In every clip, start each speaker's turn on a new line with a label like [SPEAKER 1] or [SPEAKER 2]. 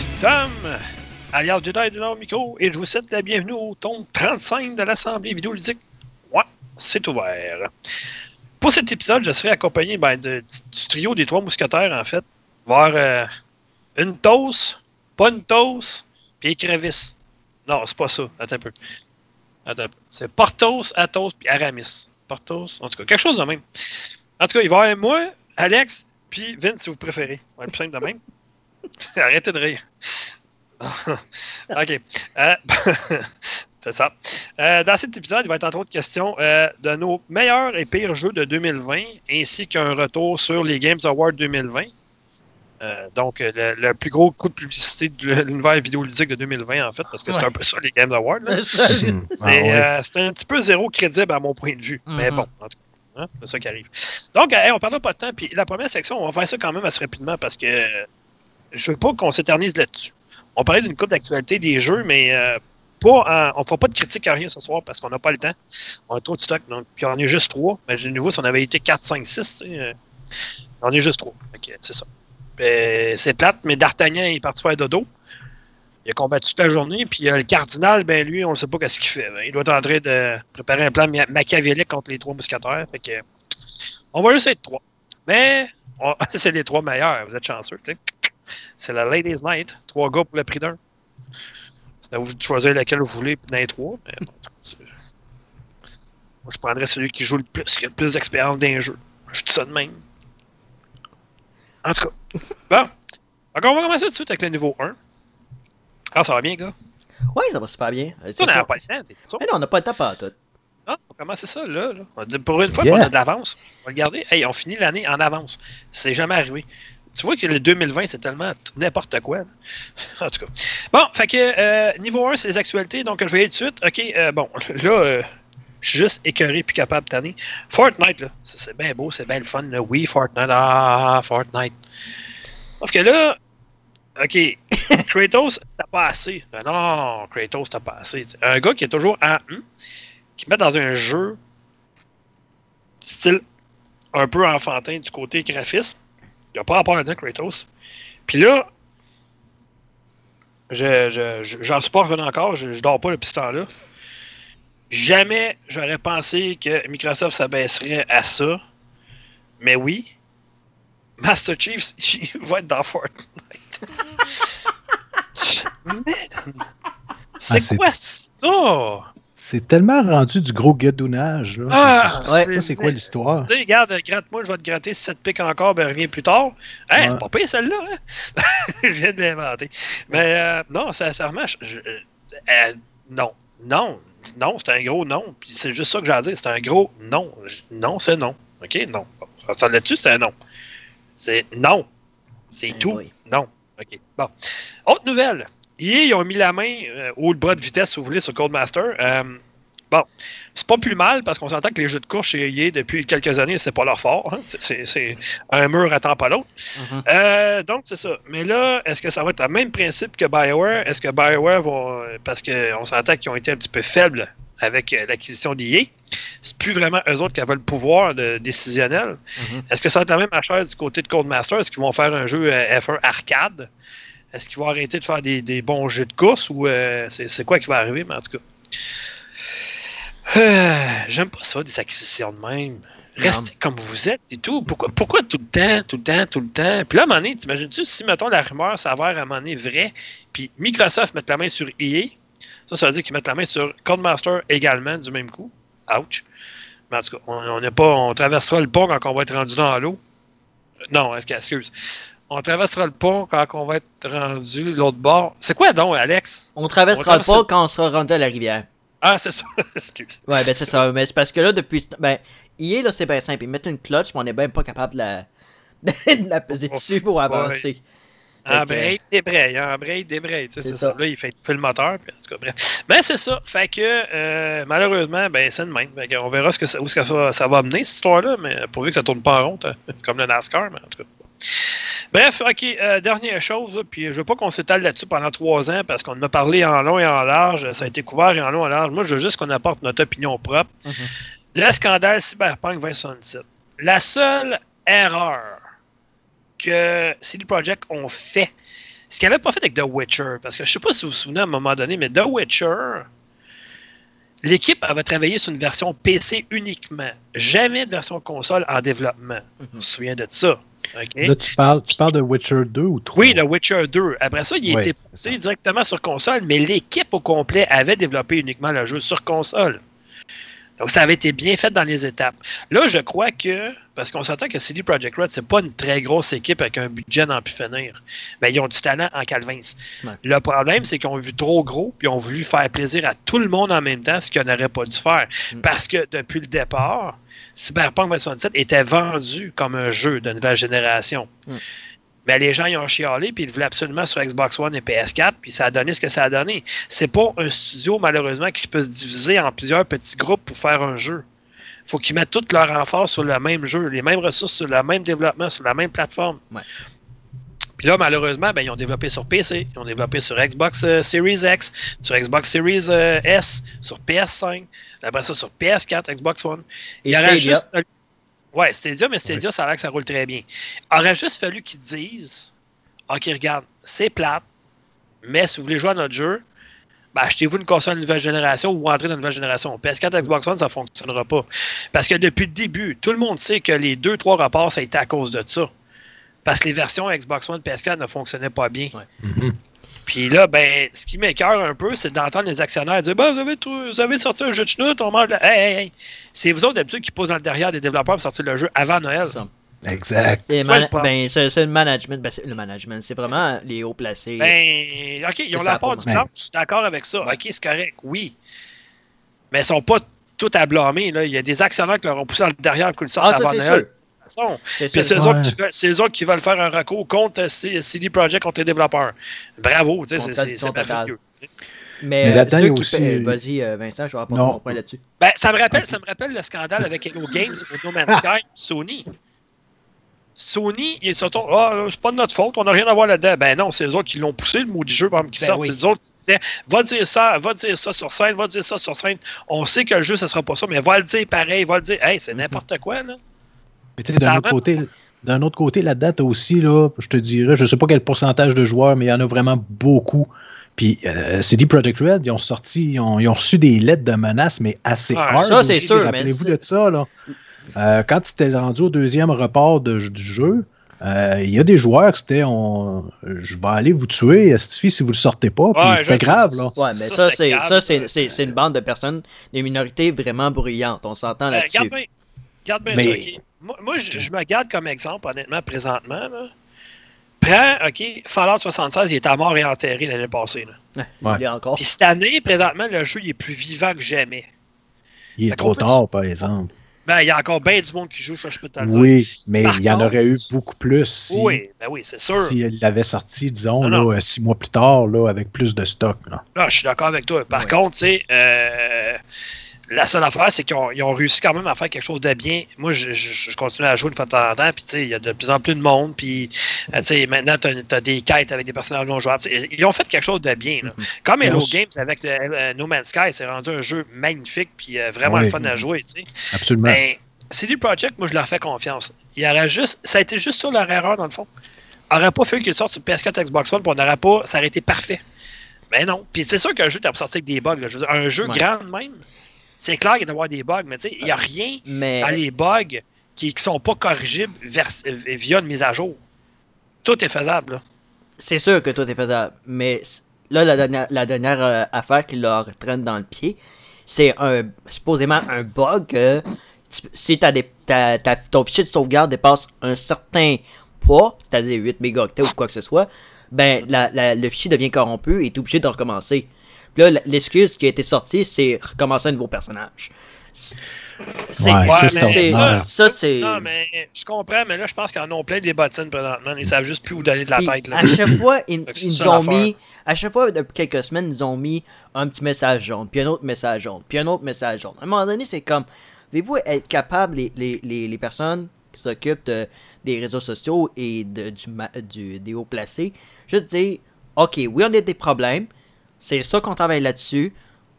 [SPEAKER 1] ici Tom, alias Jedi Nord Micro, et je vous souhaite la bienvenue au tome 35 de l'Assemblée vidéoludique. Ouais, c'est ouvert. Pour cet épisode, je serai accompagné ben, du, trio des trois mousquetaires, en fait. Voir euh, une toast, pas une toast, puis écrevisse. Non, c'est pas ça. Attends un peu. Attends un peu. C'est Portos, Athos, puis Aramis. Portos, en tout cas, quelque chose de même. En tout cas, il va y avoir moi, Alex, puis Vince, si vous préférez. On va être plus simple de même. Arrêtez de rire. OK. Euh, c'est ça. Euh, dans cet épisode, il va être entre autres question euh, de nos meilleurs et pires jeux de 2020, ainsi qu'un retour sur les Games Awards 2020. Euh, donc, le, le plus gros coup de publicité de l'univers vidéoludique de 2020, en fait, parce que c'est un peu ça, les Games Awards.
[SPEAKER 2] Hmm.
[SPEAKER 1] C'est
[SPEAKER 2] Ah ouais.
[SPEAKER 1] euh, c'est un petit peu zéro crédible à mon point de vue. Mais
[SPEAKER 3] Mhm.
[SPEAKER 1] bon, en tout cas, hein, c'est ça qui arrive. Donc, euh, hey, on ne perdra pas de temps. Puis la première section, on va faire ça quand même assez rapidement parce que euh, je veux pas qu'on s'éternise là-dessus. On parlait d'une coupe d'actualité des jeux, mais euh, pas en- on ne fera pas de critique à rien ce soir parce qu'on n'a pas le temps. On a trop de stock. Donc, puis on est juste trois. Imaginez-vous si on avait été 4, 5, 6. tu sais, euh, on est juste trois. Ok, c'est ça. Euh, c'est plate, mais D'Artagnan est parti faire dodo. Il a combattu toute la journée, puis euh, le cardinal, ben lui, on ne sait pas qu'est-ce qu'il fait. Ben, il doit être en train de préparer un plan ma- machiavélique contre les trois mousquetaires. Fait que, on va juste être trois. Mais c'est les trois meilleurs, vous êtes chanceux. tu sais. C'est la Ladies Night. Trois gars pour le prix d'un. C'est à vous de choisir lequel vous voulez dans les trois. Mais, en tout cas, c'est- moi, je prendrais celui qui joue le plus, qui a le plus d'expérience dans les jeux. Je dis ça de même. En tout cas. Bon. Donc, on va commencer tout de suite avec le niveau 1. Ah, ça va bien, gars?
[SPEAKER 3] Ouais, ça va super bien.
[SPEAKER 1] On n'a pas le temps.
[SPEAKER 3] Mais non, on n'a pas le temps pas tout.
[SPEAKER 1] Ah, on commence ça là. On Pour une fois
[SPEAKER 2] Yeah.
[SPEAKER 1] qu'on a de l'avance, on va regarder. Hey, on finit l'année en avance. C'est jamais arrivé. Tu vois que le 2020, c'est tellement n'importe quoi. là. En tout cas. Bon, fait que euh, niveau 1, c'est les actualités. Donc, je vais y aller tout de suite. OK, euh, bon, là, euh, je suis juste écœuré puis capable de tanner. Fortnite, là, c'est bien beau, c'est bien le fun. Là. Oui, Fortnite. Ah, Fortnite. Sauf que là, OK, Kratos, t'as pas assez. Ben non, Kratos, t'as pas assez. t'sais. Un gars qui est toujours en hum, qui met dans un jeu style un peu enfantin du côté graphisme. Il n'y a pas rapport là-dedans, Kratos. Puis là, je, je, je- j'en suis pas revenu encore, je, je dors pas depuis ce temps-là. Jamais j'aurais pensé que Microsoft s'abaisserait à ça. Mais oui, Master Chief, il va être dans Fortnite. Man, c'est
[SPEAKER 2] Ah, c'est-
[SPEAKER 1] quoi ça?
[SPEAKER 2] C'est tellement rendu du gros guedounage. Là.
[SPEAKER 1] Ah,
[SPEAKER 2] Ça,
[SPEAKER 3] ouais.
[SPEAKER 2] c'est quoi l'histoire?
[SPEAKER 1] Tu sais, regarde, gratte-moi, je vais te gratter si ça te pique encore, ben reviens plus tard. Hein,
[SPEAKER 2] Ouais.
[SPEAKER 1] c'est pas pire celle-là, hein? je viens de l'inventer. Mais euh, non, sincèrement, je, je- euh, non, non, non, c'est un gros non. Puis c'est juste ça que j'ai à dire, c'est un gros non. Je- Non, c'est non. OK, non. Ça là-dessus, c'est un non. C'est non. C'est tout. Non. OK. Bon. Autre nouvelle. EA, ils ont mis la main euh, ou le bras de vitesse, si vous voulez, sur Codemaster. Euh, bon. C'est pas plus mal parce qu'on s'entend que les jeux de course chez EA depuis quelques années, c'est pas leur fort. hein. C'est- un mur attend pas l'autre.
[SPEAKER 3] Mhm.
[SPEAKER 1] Euh, donc, c'est ça. Mais là, est-ce que ça va être le même principe que BioWare? Est-ce que BioWare va. Parce qu'on s'entend qu'ils ont été un petit peu faibles avec l'acquisition d'EA. C'est plus vraiment eux autres qui avaient le pouvoir de- décisionnel.
[SPEAKER 3] Mhm.
[SPEAKER 1] Est-ce que ça va être la même affaire du côté de Codemaster? Est-ce qu'ils vont faire un jeu euh, F1 arcade? Est-ce qu'ils vont arrêter de faire des, des bons jeux de course ou euh, c'est quoi qui va arriver? Mais en tout cas. Euh, J'aime pas ça, des acquisitions de même. Restez comme vous êtes et tout. Pourquoi, pourquoi tout le temps, tout le temps, tout le temps? Puis là, à un moment donné, t'imagines-tu si, mettons, la rumeur s'avère à un moment donné vraie, puis Microsoft met la main sur EA, ça, ça veut dire qu'ils mettent la main sur Codemaster également du même coup. Ouch. Mais en tout cas, on, on n'est pas, on traversera le pont quand on va être rendu dans l'eau. Euh, Non, excuse. On traversera le pont quand on va être rendu l'autre bord. C'est quoi donc, Alex?
[SPEAKER 3] On traversera
[SPEAKER 1] On traverse-
[SPEAKER 3] pas quand on sera rendu à la rivière.
[SPEAKER 1] Ah, c'est ça. excuse.
[SPEAKER 3] Ouais, ben c'est ça. Mais c'est parce que là, depuis. Ben, hier, là, c'est bien simple. Ils mettent une clutch, mais on est même pas capable de la. de la peser dessus pour avancer.
[SPEAKER 1] Ah,
[SPEAKER 3] que-
[SPEAKER 1] ben, débraye, hein, braille, débraye, tu sais,
[SPEAKER 3] C'est
[SPEAKER 1] ça. Là, il fait le moteur, puis en tout cas, bref. Ben, c'est ça. Fait que, euh, malheureusement, ben, c'est le même. On verra ce que ça, où ça, va mener, cette histoire-là, mais pourvu que ça tourne pas en rond, hein. c'est comme le NASCAR, mais en tout cas. Bref, OK, euh, dernière chose, puis je veux pas qu'on s'étale là-dessus pendant trois ans, parce qu'on en a parlé en long et en large, ça a été couvert et en long et en large. Moi, je veux juste qu'on apporte notre opinion propre.
[SPEAKER 3] Mhm.
[SPEAKER 1] Le scandale Cyberpunk 2077. La seule erreur que CD Projekt ont fait Ce qu'ils n'avaient pas fait avec The Witcher, parce que je sais pas si vous vous souvenez à un moment donné, mais The Witcher, l'équipe avait travaillé sur une version PC uniquement. Jamais de version console en développement. On se souvient de ça?
[SPEAKER 2] Là, tu parles, tu parles de Witcher 2 ou 3?
[SPEAKER 1] Oui, The Witcher 2. Après ça, il
[SPEAKER 2] Oui,
[SPEAKER 1] était
[SPEAKER 2] c'est
[SPEAKER 1] porté directement sur console, mais l'équipe au complet avait développé uniquement le jeu sur console. Donc, ça avait été bien fait dans les étapes. Là, je crois que, parce qu'on s'entend que CD Projekt Red, c'est pas une très grosse équipe avec un budget d'en pu finir. Mais ils ont du talent en calvins.
[SPEAKER 3] Ouais.
[SPEAKER 1] Le problème, c'est qu'ils ont vu trop gros, puis ils ont voulu faire plaisir à tout le monde en même temps, ce qu'ils n'auraient pas dû faire.
[SPEAKER 3] Mm.
[SPEAKER 1] Parce que depuis le départ, Cyberpunk 2077 était vendu comme un jeu de nouvelle génération.
[SPEAKER 3] Mm.
[SPEAKER 1] Mais les gens, ils ont chialé, puis ils le voulaient absolument sur Xbox One et PS4, puis ça a donné ce que ça a donné. C'est pas un studio, malheureusement, qui peut se diviser en plusieurs petits groupes pour faire un jeu. faut qu'ils mettent tout leur renfort sur le même jeu, les mêmes ressources sur le même développement, sur la même plateforme.
[SPEAKER 3] Ouais.
[SPEAKER 1] Puis là, malheureusement, ben, ils ont développé sur PC, ils ont développé sur Xbox euh, Series X, sur Xbox Series euh, S, sur PS5, après ça sur PS4, Xbox One.
[SPEAKER 3] Et
[SPEAKER 1] Il aurait juste fallu- Ouais, Stadia, mais Stadia, ça a l'air que ça roule très bien. Il aurait juste fallu qu'ils disent OK, regarde, c'est plate, mais si vous voulez jouer à notre jeu, ben, achetez-vous une console de nouvelle génération ou entrez dans une nouvelle génération. PS4, Xbox One, ça ne fonctionnera pas. Parce que depuis le début, tout le monde sait que les deux, trois rapports, ça a été à cause de ça. Parce que les versions Xbox One, PS4 ne fonctionnaient pas bien.
[SPEAKER 2] Mhm.
[SPEAKER 1] Puis là, ben, ce qui m'écœure un peu, c'est d'entendre les actionnaires dire ben, vous, avez vous avez sorti un jeu de chenoute, on mange la. Hey, hey, hey. C'est vous autres d'habitude qui posent dans le derrière des développeurs pour sortir le jeu avant Noël.
[SPEAKER 2] Exact.
[SPEAKER 3] C'est ben, c'est le management. Ben, c'est le management. C'est vraiment les hauts placés.
[SPEAKER 1] Ben, OK, ils ont la part du temps, je suis d'accord avec ça.
[SPEAKER 3] Ouais.
[SPEAKER 1] OK, c'est correct, oui. Mais ils sont pas tout à blâmer. Là. Il y a des actionnaires qui leur ont poussé dans le derrière pour qu'ils le sortent
[SPEAKER 3] ah,
[SPEAKER 1] avant Noël.
[SPEAKER 3] sûr.
[SPEAKER 1] Façon. Puis c'est eux, autres
[SPEAKER 2] Ouais.
[SPEAKER 1] qui veulent- c'est eux autres qui veulent faire un recours contre C- CD Projekt, contre les développeurs. Bravo, tu sais, c'est- merveilleux.
[SPEAKER 3] Mais,
[SPEAKER 2] Mais
[SPEAKER 3] euh,
[SPEAKER 2] là-dedans, il y
[SPEAKER 3] ceux
[SPEAKER 2] a
[SPEAKER 3] qui
[SPEAKER 2] aussi-
[SPEAKER 3] paient- Vas-y, euh, Vincent, je vais apporter
[SPEAKER 2] Non.
[SPEAKER 3] mon point là-dessus.
[SPEAKER 1] Ben, ça me rappelle, ça me rappelle le scandale avec Hello Games No Man's Sky, Sony. Sony, ils se retournent, ah, là, c'est pas de notre faute, on n'a rien à voir là-dedans. Ben non, c'est eux autres qui l'ont poussé, le mot du jeu, par exemple, qui
[SPEAKER 3] Ben
[SPEAKER 1] sort.
[SPEAKER 3] oui.
[SPEAKER 1] C'est eux autres qui disaient, va dire ça, va dire ça sur scène, va dire ça sur scène. On sait que le jeu, ce sera pas ça, mais va le dire pareil, va le dire. Hey, c'est n'importe quoi, là.
[SPEAKER 2] Mais tu sais,
[SPEAKER 1] Ça
[SPEAKER 2] d'un autre
[SPEAKER 1] même-
[SPEAKER 2] côté, d'un autre côté, là-dedans, aussi, là, je te dirais, je sais pas quel pourcentage de joueurs, mais il y en a vraiment beaucoup. Puis euh, CD Projekt Red, ils ont sorti, ils ont, ils ont reçu des lettres de menaces, mais assez
[SPEAKER 1] Ah,
[SPEAKER 2] hard.
[SPEAKER 3] ça, c'est sûr,
[SPEAKER 2] Rappelez-vous
[SPEAKER 3] c'est-
[SPEAKER 2] de ça, là. Euh, quand c'était rendu au deuxième report de- du jeu, euh, il y a des joueurs qui étaient on, je vais aller vous tuer, Stifi, si vous le sortez pas. Puis
[SPEAKER 1] Ouais,
[SPEAKER 2] c'était
[SPEAKER 1] sais,
[SPEAKER 2] grave, là.
[SPEAKER 3] Ouais, mais
[SPEAKER 1] Ça,
[SPEAKER 3] ça,
[SPEAKER 1] c'était
[SPEAKER 3] c'est c'est c'est- c'est une bande de personnes, des minorités vraiment bruyantes. On s'entend
[SPEAKER 1] Euh,
[SPEAKER 3] là-dessus.
[SPEAKER 1] Regarde bien, regarde bien
[SPEAKER 2] Mais-
[SPEAKER 1] ça, OK? Moi, moi, je, je me garde comme exemple, honnêtement, présentement. Là. Prends, OK, Fallout 76, il est à mort et enterré l'année passée. Là.
[SPEAKER 2] Ouais.
[SPEAKER 3] Il a encore.
[SPEAKER 1] Puis cette année, présentement, le jeu il est plus vivant que jamais.
[SPEAKER 2] Il est
[SPEAKER 1] Fait
[SPEAKER 2] trop tard, par exemple.
[SPEAKER 1] Ben, il y a encore bien du monde qui joue, ça, je peux te le dire.
[SPEAKER 2] Oui, mais
[SPEAKER 1] Par
[SPEAKER 2] il y en aurait eu beaucoup plus si,
[SPEAKER 1] Oui, ben oui, c'est sûr.
[SPEAKER 2] s'il l'avait sorti, disons,
[SPEAKER 1] Non, non.
[SPEAKER 2] là, euh, six mois plus tard, là, avec plus de stock. Là.
[SPEAKER 1] Là, je suis d'accord avec toi. Par
[SPEAKER 3] Ouais.
[SPEAKER 1] contre, tu sais, euh, la seule affaire, c'est qu'ils ont, ils ont réussi quand même à faire quelque chose de bien. Moi, je, je- je continue à jouer une fois de temps en temps, puis tu sais, il y a de plus en plus de monde, puis euh, tu sais, maintenant, tu as, des quêtes avec des personnages non jouables. Ils ont fait quelque chose de bien. là.
[SPEAKER 3] Mhm.
[SPEAKER 1] Comme Hello
[SPEAKER 2] On
[SPEAKER 1] Games avec le, euh, No Man's Sky, c'est rendu un jeu magnifique, puis euh, vraiment
[SPEAKER 2] Oui.
[SPEAKER 1] le fun à jouer.
[SPEAKER 2] Absolument.
[SPEAKER 1] Ben, CD Projekt, moi, je leur fais confiance. Il y aurait juste, ça a été juste sur leur erreur, dans le fond. Il n'aurait pas fallu qu'ils sortent sur PS4 Xbox One, puis on n'aurait pas, ça aurait été parfait. Mais non. Puis c'est sûr qu'un jeu, tu as sorti avec des bugs. là. Je veux dire, un jeu
[SPEAKER 3] Ouais.
[SPEAKER 1] grand même, c'est clair qu'il doit y avoir des bugs, mais tu sais, il n'y a rien
[SPEAKER 3] Mais
[SPEAKER 1] dans les bugs qui ne sont pas corrigibles vers- euh, via une mise à jour. Tout est faisable. là.
[SPEAKER 3] c'est sûr que tout est faisable. Mais là, la dernière, la dernière euh, affaire qui leur traîne dans le pied, c'est un supposément un bug que tu- si t'as des, t'as- t'as- ton fichier de sauvegarde dépasse un certain poids, c'est-à-dire 8 mégaoctets ou quoi que ce soit, ben la- la- le fichier devient corrompu et est obligé de recommencer. Puis là, l'excuse qui a été sortie, c'est recommencer un nouveau personnage. C'est
[SPEAKER 2] Ouais,
[SPEAKER 1] Ouais,
[SPEAKER 2] ça, c'est
[SPEAKER 1] mais
[SPEAKER 3] c'est-
[SPEAKER 2] ordinaire.
[SPEAKER 3] ça, c'est.
[SPEAKER 1] Non, mais je comprends, mais là, je pense qu'ils en ont plein des bottines présentement. Ils savent juste plus où donner de la
[SPEAKER 3] Puis,
[SPEAKER 1] tête. Là.
[SPEAKER 3] à chaque fois, ils, nous ont mis. À chaque fois, depuis quelques semaines, ils ont mis un petit message jaune, puis un autre message jaune, puis un autre message jaune. À un moment donné, c'est comme. Voulez-vous être capable, les, les, les, les personnes qui s'occupent de- des réseaux sociaux et de, du, ma- du, des hauts placés, juste dire Ok, oui, on a des problèmes, c'est ça qu'on travaille là-dessus,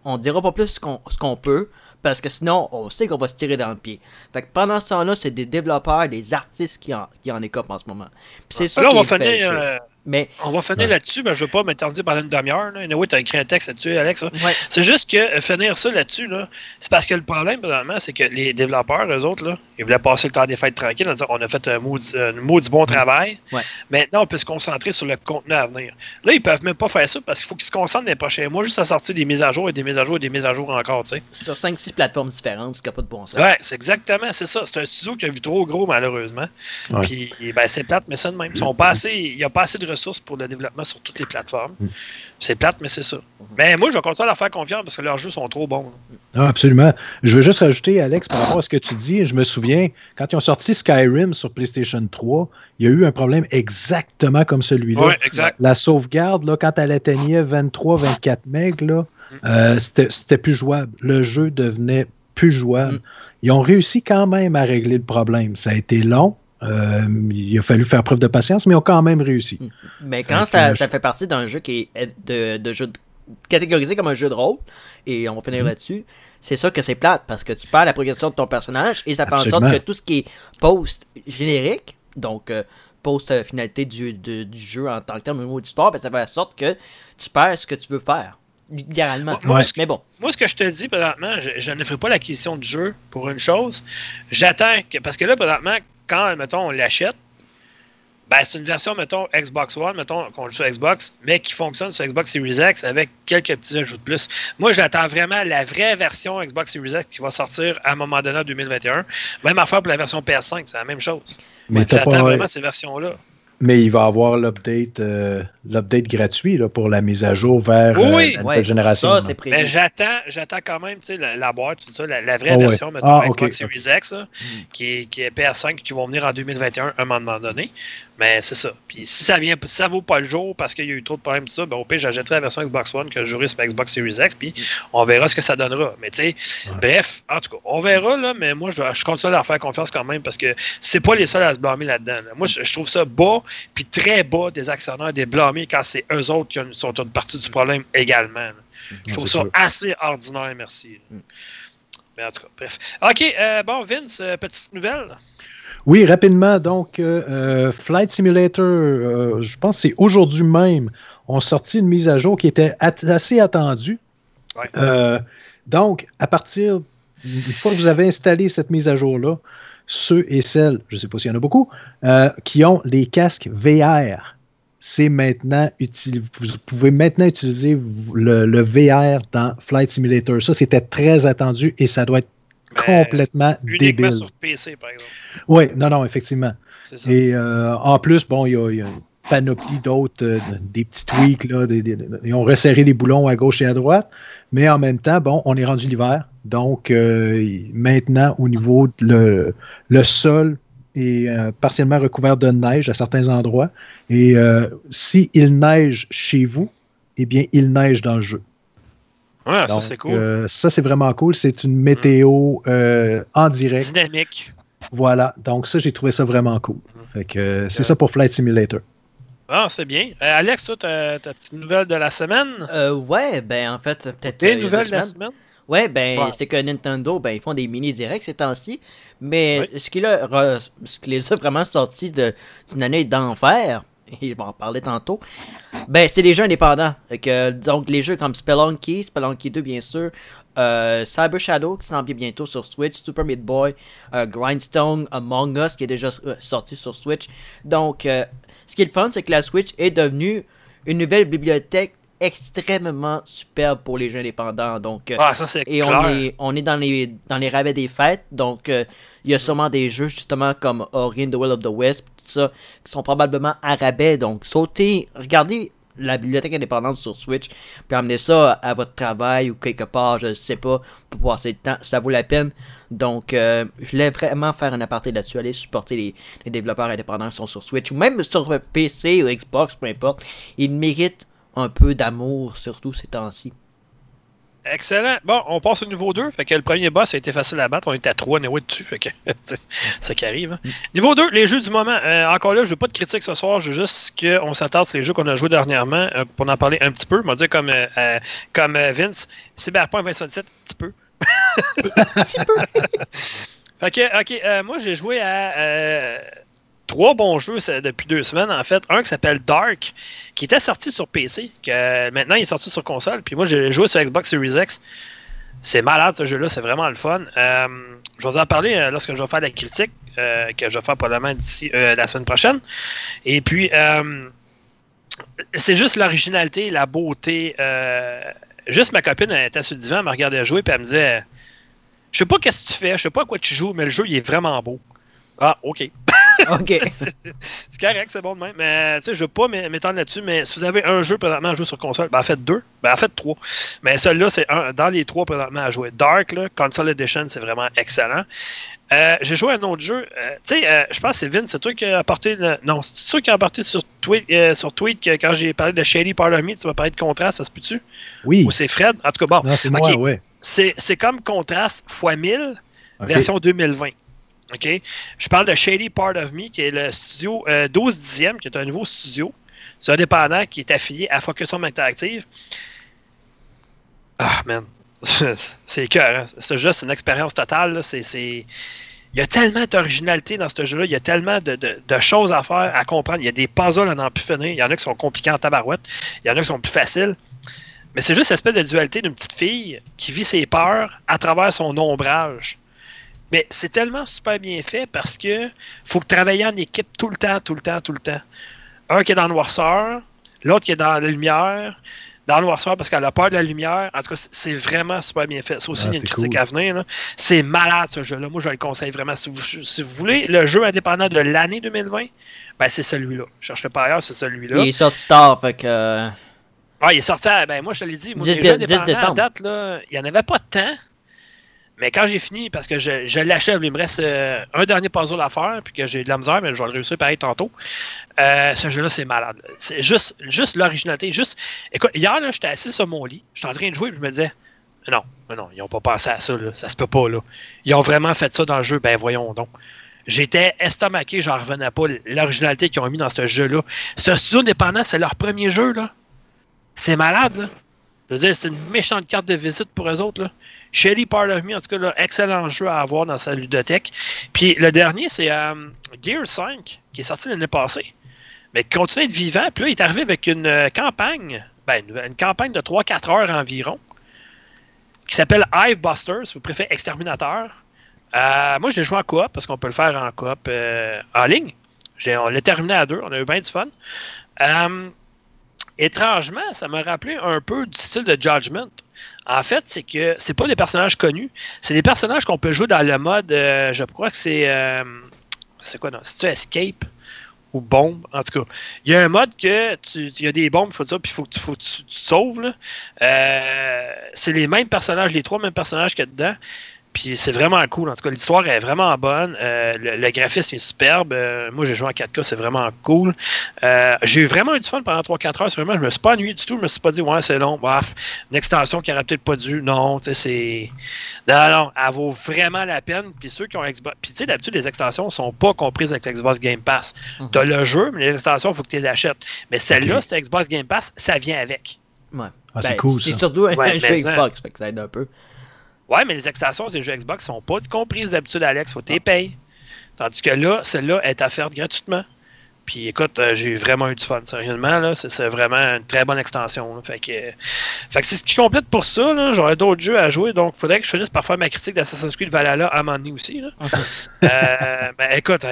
[SPEAKER 3] on dira pas plus ce qu'on ce qu'on peut, parce que sinon, on sait qu'on va se tirer dans le pied. Fait que pendant ce temps-là, c'est des développeurs, des artistes qui en, qui en écopent en ce moment. Puis c'est ça
[SPEAKER 1] on
[SPEAKER 3] qui
[SPEAKER 1] va finir. euh,
[SPEAKER 3] Mais
[SPEAKER 1] On va finir
[SPEAKER 2] Ouais.
[SPEAKER 1] là-dessus, mais je veux pas m'éterniser pendant une demi-heure. Là. Anyway, tu as écrit un texte là-dessus, Alex. là.
[SPEAKER 3] ouais,
[SPEAKER 1] C'est juste que euh, finir ça là-dessus, là, c'est parce que le problème, présentement, c'est que les développeurs, eux autres, là, ils voulaient passer le temps des fêtes tranquille en disant on a fait un maudit, un maudit bon travail.
[SPEAKER 3] Ouais.
[SPEAKER 1] Maintenant, on peut se concentrer sur le contenu à venir. Là, ils peuvent même pas faire ça parce qu'il faut qu'ils se concentrent les prochains mois juste à sortir des mises à jour et des mises à jour et des mises à jour encore,
[SPEAKER 3] sur 5-6 plateformes différentes, ce qui n'a pas de bon sens.
[SPEAKER 1] Ouais, c'est exactement, c'est ça. C'est un studio qui a vu trop gros, malheureusement.
[SPEAKER 2] Ouais.
[SPEAKER 1] Puis, ben, c'est plate, mais ça de même. Ils sont pas assez- il n'y a pas assez de ressources pour le développement sur toutes les plateformes.
[SPEAKER 2] Mm.
[SPEAKER 1] C'est plate, mais c'est ça. Ben, moi, je vais continuer à leur faire confiance parce que leurs jeux sont trop bons.
[SPEAKER 2] Ah, absolument. Je veux juste rajouter, Alex, par rapport à ce que tu dis, je me souviens, quand ils ont sorti Skyrim sur PlayStation 3, il y a eu un problème exactement comme celui-là.
[SPEAKER 1] Oui, exact.
[SPEAKER 2] La sauvegarde, là, quand elle atteignait 23-24 MB, là, euh, c'était c'était plus jouable. Le jeu devenait plus jouable.
[SPEAKER 3] Mm.
[SPEAKER 2] Ils ont réussi quand même à régler le problème. Ça a été long. Euh, il a fallu faire preuve de patience, mais ils ont quand même réussi.
[SPEAKER 3] Mais quand ça,
[SPEAKER 2] que
[SPEAKER 3] ça
[SPEAKER 2] je-
[SPEAKER 3] fait partie d'un jeu qui est de, de jeu de- catégorisé comme un jeu de rôle, et on va finir
[SPEAKER 2] Mhm.
[SPEAKER 3] là-dessus, c'est ça que c'est plate, parce que tu perds la progression de ton personnage, et ça fait en sorte que tout ce qui est post-générique, donc euh, post-finalité du, du- du jeu en tant que tel, au niveau d'histoire, ben, ça fait en sorte que tu perds ce que tu veux faire, littéralement.
[SPEAKER 1] Moi,
[SPEAKER 2] Ouais.
[SPEAKER 1] ce que-
[SPEAKER 3] Mais bon,
[SPEAKER 1] Moi, ce que je te dis présentement, je, je ne ferai pas l'acquisition de jeu pour une chose. J'attends que. Parce que là, présentement, quand, mettons, on l'achète, ben, c'est une version, mettons, Xbox One, mettons, qu'on joue sur Xbox, mais qui fonctionne sur Xbox Series X avec quelques petits ajouts de plus. Moi, j'attends vraiment la vraie version Xbox Series X qui va sortir à un moment donné en 2021. Même affaire pour la version PS5, c'est la même chose.
[SPEAKER 2] Mais,
[SPEAKER 1] J'attends vraiment ces versions-là.
[SPEAKER 2] Mais il va avoir l'update euh, l'update gratuit là, pour la mise à jour vers
[SPEAKER 1] Oui,
[SPEAKER 2] euh,
[SPEAKER 1] oui.
[SPEAKER 2] la nouvelle
[SPEAKER 3] ouais,
[SPEAKER 2] génération.
[SPEAKER 3] ça,
[SPEAKER 2] là.
[SPEAKER 3] c'est prévu.
[SPEAKER 1] Mais j'attends, j'attends quand même tu sais, la, la boîte, tout ça, la, la vraie
[SPEAKER 2] Ah ouais.
[SPEAKER 1] version, mettons,
[SPEAKER 2] Ah,
[SPEAKER 1] Xbox Series X, là, qui, est, qui est PS5, qui vont venir en 2021 à un moment donné. Mais c'est ça. Puis si ça vient, si ça vaut pas le jour parce qu'il y a eu trop de problèmes, tout ça, ben, au pire, j'achèterai la version Xbox One que je jouerai sur ma Xbox Series X, puis on verra ce que ça donnera. Mais tu sais,
[SPEAKER 2] Ouais.
[SPEAKER 1] bref, en tout cas, on verra, là, mais moi, je, je continue à leur faire confiance quand même parce que c'est pas les seuls à se blâmer là-dedans. là. Moi, je, je trouve ça bas, puis très bas des actionnaires, des blâmés quand c'est eux autres qui ont- sont une partie du problème également. là. Je trouve ça
[SPEAKER 2] sûr.
[SPEAKER 1] assez ordinaire, merci.
[SPEAKER 3] Mm.
[SPEAKER 1] Mais en tout cas, bref. OK, euh, bon, Vince, euh, petite nouvelle.
[SPEAKER 2] Oui, rapidement, donc, euh, euh, Flight Simulator, euh, je pense que c'est aujourd'hui même, ont sorti une mise à jour qui était at- assez attendue.
[SPEAKER 1] Ouais.
[SPEAKER 2] Euh, donc, à partir, une fois que vous avez installé cette mise à jour-là, ceux et celles, je ne sais pas s'il y en a beaucoup, qui ont les casques VR, c'est maintenant utile. Vous pouvez maintenant utiliser le, le VR dans Flight Simulator. Ça, c'était très attendu et ça doit être complètement
[SPEAKER 1] Uniquement
[SPEAKER 2] débile.
[SPEAKER 1] sur PC, par exemple.
[SPEAKER 2] Oui, non, non, effectivement.
[SPEAKER 1] C'est ça.
[SPEAKER 2] Et euh, en plus, bon, il y a, il y a une panoplie d'autres, euh, des petits tweaks, là, des- des- ils ont resserré les boulons à gauche et à droite, mais en même temps, bon, on est rendu l'hiver, donc euh, maintenant, au niveau de le, le sol est partiellement recouvert de neige à certains endroits, et euh, si il neige chez vous, eh bien, il neige dans le jeu.
[SPEAKER 1] Ouais, ça,
[SPEAKER 2] Donc,
[SPEAKER 1] c'est cool.
[SPEAKER 2] euh, ça, c'est vraiment cool. C'est une météo euh, en direct.
[SPEAKER 1] Dynamique.
[SPEAKER 2] Voilà, donc ça, j'ai trouvé ça vraiment cool. Fait que euh, c'est ça pour Flight Simulator.
[SPEAKER 1] Ah, c'est bien. Euh, Alex, toi, ta ta petite nouvelle de la semaine?
[SPEAKER 3] Euh, ouais, ben en fait, peut-être. Euh, a
[SPEAKER 1] nouvelles de la semaine?
[SPEAKER 3] Ouais, ben,
[SPEAKER 1] Ouais.
[SPEAKER 3] c'est que Nintendo, ben, ils font des mini-directs ces temps-ci. Mais
[SPEAKER 1] Oui.
[SPEAKER 3] ce, qui leur a- ce qui les a vraiment sortis de- d'une année d'enfer, je vais en parler tantôt, ben, c'est des jeux indépendants. Donc, les jeux comme Spelunky, Spelunky 2, bien sûr, euh, Cyber Shadow, qui s'en vient bientôt sur Switch, Super Meat Boy, euh, Grindstone, Among Us, qui est déjà euh, sorti sur Switch. Donc, ce qui est le fun, c'est que la Switch est devenue une nouvelle bibliothèque extrêmement superbe pour les jeux indépendants. Donc, euh,
[SPEAKER 1] Ah, ça, c'est
[SPEAKER 3] et
[SPEAKER 1] clair.
[SPEAKER 3] on est, on est dans les, dans les rabais des fêtes, donc euh, il y a sûrement des jeux justement comme Ori and the Will of the Wisp, tout ça, qui sont probablement à rabais. Donc sautez, regardez la bibliothèque indépendante sur Switch, puis amenez ça à votre travail ou quelque part, je sais pas, pour passer le temps, ça vaut la peine. Donc euh, je voulais vraiment faire un aparté là-dessus, aller supporter les, les développeurs indépendants qui sont sur Switch, ou même sur PC ou Xbox, peu importe. Ils méritent un peu d'amour, surtout ces temps-ci.
[SPEAKER 1] Excellent. Bon, on passe au niveau 2. Fait que le premier boss a été facile à battre. On était à 3 néo dessus. Fait que c'est ça qui arrive. hein. Niveau 2, les jeux du moment. Euh, encore là, je veux pas de critique ce soir. Je veux juste qu'on s'attarde sur les jeux qu'on a joués dernièrement euh, pour en parler un petit peu. On va dire comme, euh, euh, comme Vince, Cyberpunk 2077, un petit peu.
[SPEAKER 3] Un petit peu.
[SPEAKER 1] Fait que, ok, moi j'ai joué à trois bons jeux depuis deux semaines, en fait. Un qui s'appelle Dark, qui était sorti sur PC, que maintenant il est sorti sur console. Puis moi, j'ai joué sur Xbox Series X. C'est malade ce jeu-là, c'est vraiment le fun. Euh, je vais vous en parler euh, lorsque je vais faire la critique, euh, que je vais faire probablement d'ici la semaine prochaine. Et puis, c'est juste l'originalité, la beauté. juste ma copine, elle était sur le divan, elle me regardait jouer, puis elle me disait Je sais pas qu'est-ce que tu fais, je sais pas à quoi tu joues, mais le jeu, il est vraiment beau. Ah, OK.
[SPEAKER 3] OK.
[SPEAKER 1] c'est correct, c'est bon de même. Mais tu sais, je veux pas m'étendre là-dessus, mais si vous avez un jeu présentement à jouer sur console, ben en fait deux. Ben en fait trois. Mais celui-là, c'est un dans les trois présentement à jouer. Dark, là, Console Edition, c'est vraiment excellent. Euh, j'ai joué à un autre jeu. Euh, tu sais, euh, je pense que c'est Vin, c'est toi qui a apporté. Le... Non, c'est toi qui a apporté sur tweet, sur tweet que quand j'ai parlé de Shady Part of Me, tu m'as parlé de contraste, ça se peut-tu?
[SPEAKER 2] Oui.
[SPEAKER 1] Ou c'est Fred? En tout cas, bon.
[SPEAKER 2] Non, c'est moi, ouais.
[SPEAKER 1] C'est comme contraste x 1000, version 2020. OK? Je parle de Shady Part of Me, qui est le studio 12 dixième, qui est un nouveau studio. C'est indépendant qui est affilié à Focus Home Interactive. Ah, man. c'est cœur. Hein? Ce jeu, c'est une expérience totale. C'est, Il y a tellement d'originalité dans ce jeu-là. Il y a tellement de, choses à faire, à comprendre. Il y a des puzzles à n'en plus finir. Il y en a qui sont compliqués en tabarouette. Il y en a qui sont plus faciles. Mais c'est juste cette espèce de dualité d'une petite fille qui vit ses peurs à travers son ombrage. Mais c'est tellement super bien fait parce que faut travailler en équipe tout le temps, tout le temps, tout le temps. Un qui est dans la noirceur, l'autre qui est dans la lumière, dans le noirceur parce qu'elle a peur de la lumière. En tout cas, c'est vraiment super bien fait. C'est aussi ah, une critique à venir. C'est malade ce jeu-là. Moi, je le conseille vraiment. Si vous, voulez le jeu indépendant de l'année 2020, ben c'est celui-là. Je cherche pas ailleurs, c'est celui-là.
[SPEAKER 3] Il est sorti tard, fait que. Euh,
[SPEAKER 1] ah, il est sorti, ben moi je te l'ai dit, moi, 10, les date, là, il n'y en avait pas de temps. Mais quand j'ai fini, parce que je, l'achève, il me reste euh, un dernier puzzle à faire, puis que j'ai de la misère, mais je vais le réussir pareil tantôt. Euh, ce jeu-là, c'est malade. C'est juste, juste l'originalité. Juste... Écoute, hier, j'étais assis sur mon lit, j'étais en train de jouer, puis je me disais, non, non, ils n'ont pas pensé à ça, là. ça se peut pas. Là. Ils ont vraiment fait ça dans le jeu, ben voyons donc. J'étais estomaqué, j'en revenais pas. L'originalité qu'ils ont mis dans ce jeu-là. Ce studio indépendant, c'est leur premier jeu, là. C'est malade, là. Je veux dire, c'est une méchante carte de visite pour eux autres. Shelly Part of Me, en tout cas, là, excellent jeu à avoir dans sa ludothèque. Puis le dernier, c'est euh, Gear 5, qui est sorti l'année passée. Mais qui continue d'être vivant. Puis là, il est arrivé avec une euh, campagne, ben, une, campagne de 3-4 heures environ, qui s'appelle Hive Busters, si vous préférez Exterminateur. Euh, moi, je l'ai joué en coop, parce qu'on peut le faire en coop en ligne. On l'a terminé à deux, on a eu bien du fun. Étrangement, ça m'a rappelé un peu du style de Judgment. En fait, c'est que c'est pas des personnages connus, c'est des personnages qu'on peut jouer dans le mode, euh, je crois que c'est. Euh, c'est quoi, non? C'est-tu Escape ou Bombe? En tout cas, il y a un mode que tu, il y a des bombes, faut ça, puis il faut que tu, sauves. Euh, c'est les mêmes personnages, les trois mêmes personnages qu'il y a dedans. Puis c'est vraiment cool. En tout cas, l'histoire est vraiment bonne. Euh, le, graphisme est superbe. Euh, moi, j'ai joué en 4K, c'est vraiment cool. Euh, j'ai eu vraiment eu du fun pendant 3-4 heures. Vraiment, je me suis pas ennuyé du tout. Je me suis pas dit, ouais, c'est long. Bref, une extension qui aurait peut-être pas dû. Non, tu sais, c'est. Non, non, elle vaut vraiment la peine. Puis ceux qui ont Xbox. Puis tu sais, d'habitude, les extensions sont pas comprises avec l'Xbox Game Pass. Mhm. Tu as le jeu, mais les extensions, il faut que tu les achètes. Mais celle-là, c'est Xbox Game Pass, ça vient avec.
[SPEAKER 3] Ouais.
[SPEAKER 2] Ah, c'est ben, cool.
[SPEAKER 3] C'est surtout un jeu Xbox, fait que ça aide un peu.
[SPEAKER 1] Ouais, mais les extensions des jeux Xbox sont pas comprises d'habitude, Alex. Faut que tu. Tandis que là, celle-là est faire gratuitement. Puis écoute, euh, j'ai vraiment eu du fun, sérieusement. Là, c'est, vraiment une très bonne extension. Fait que, fait que c'est ce qui complète pour ça. J'aurais d'autres jeux à jouer, donc il faudrait que je finisse par faire ma critique d'Assassin's Creed Valhalla à un moment donné aussi. Là. euh, ben, écoute,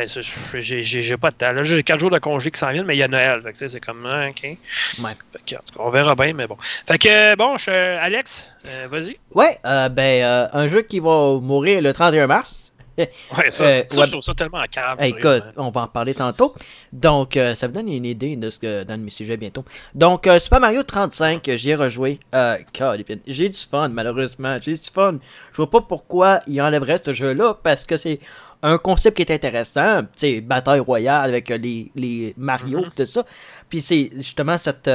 [SPEAKER 1] j'ai, pas de temps. Là, j'ai quatre jours de congé qui s'en viennent, mais il y a Noël. Fait que, c'est comme. Hein, OK.
[SPEAKER 3] Ouais.
[SPEAKER 1] Fait que, en tout cas, on verra bien, mais bon. Fait que, bon, je, Alex, euh, vas-y.
[SPEAKER 3] Ouais, euh, ben, un jeu qui va mourir le 31 mars.
[SPEAKER 1] ouais, ça, euh, je trouve ça tellement cave.
[SPEAKER 3] écoute, on va en parler tantôt. Donc, euh, ça me donne une idée de ce que, dans mes sujets bientôt. Donc, euh, Super Mario 35, j'ai rejoué. j'ai du fun, malheureusement. J'ai du fun. Je vois pas pourquoi il enlèverait ce jeu-là, parce que c'est un concept qui est intéressant. Tu sais, bataille royale avec les, les Mario, mm-hmm. tout ça. Puis c'est justement cette,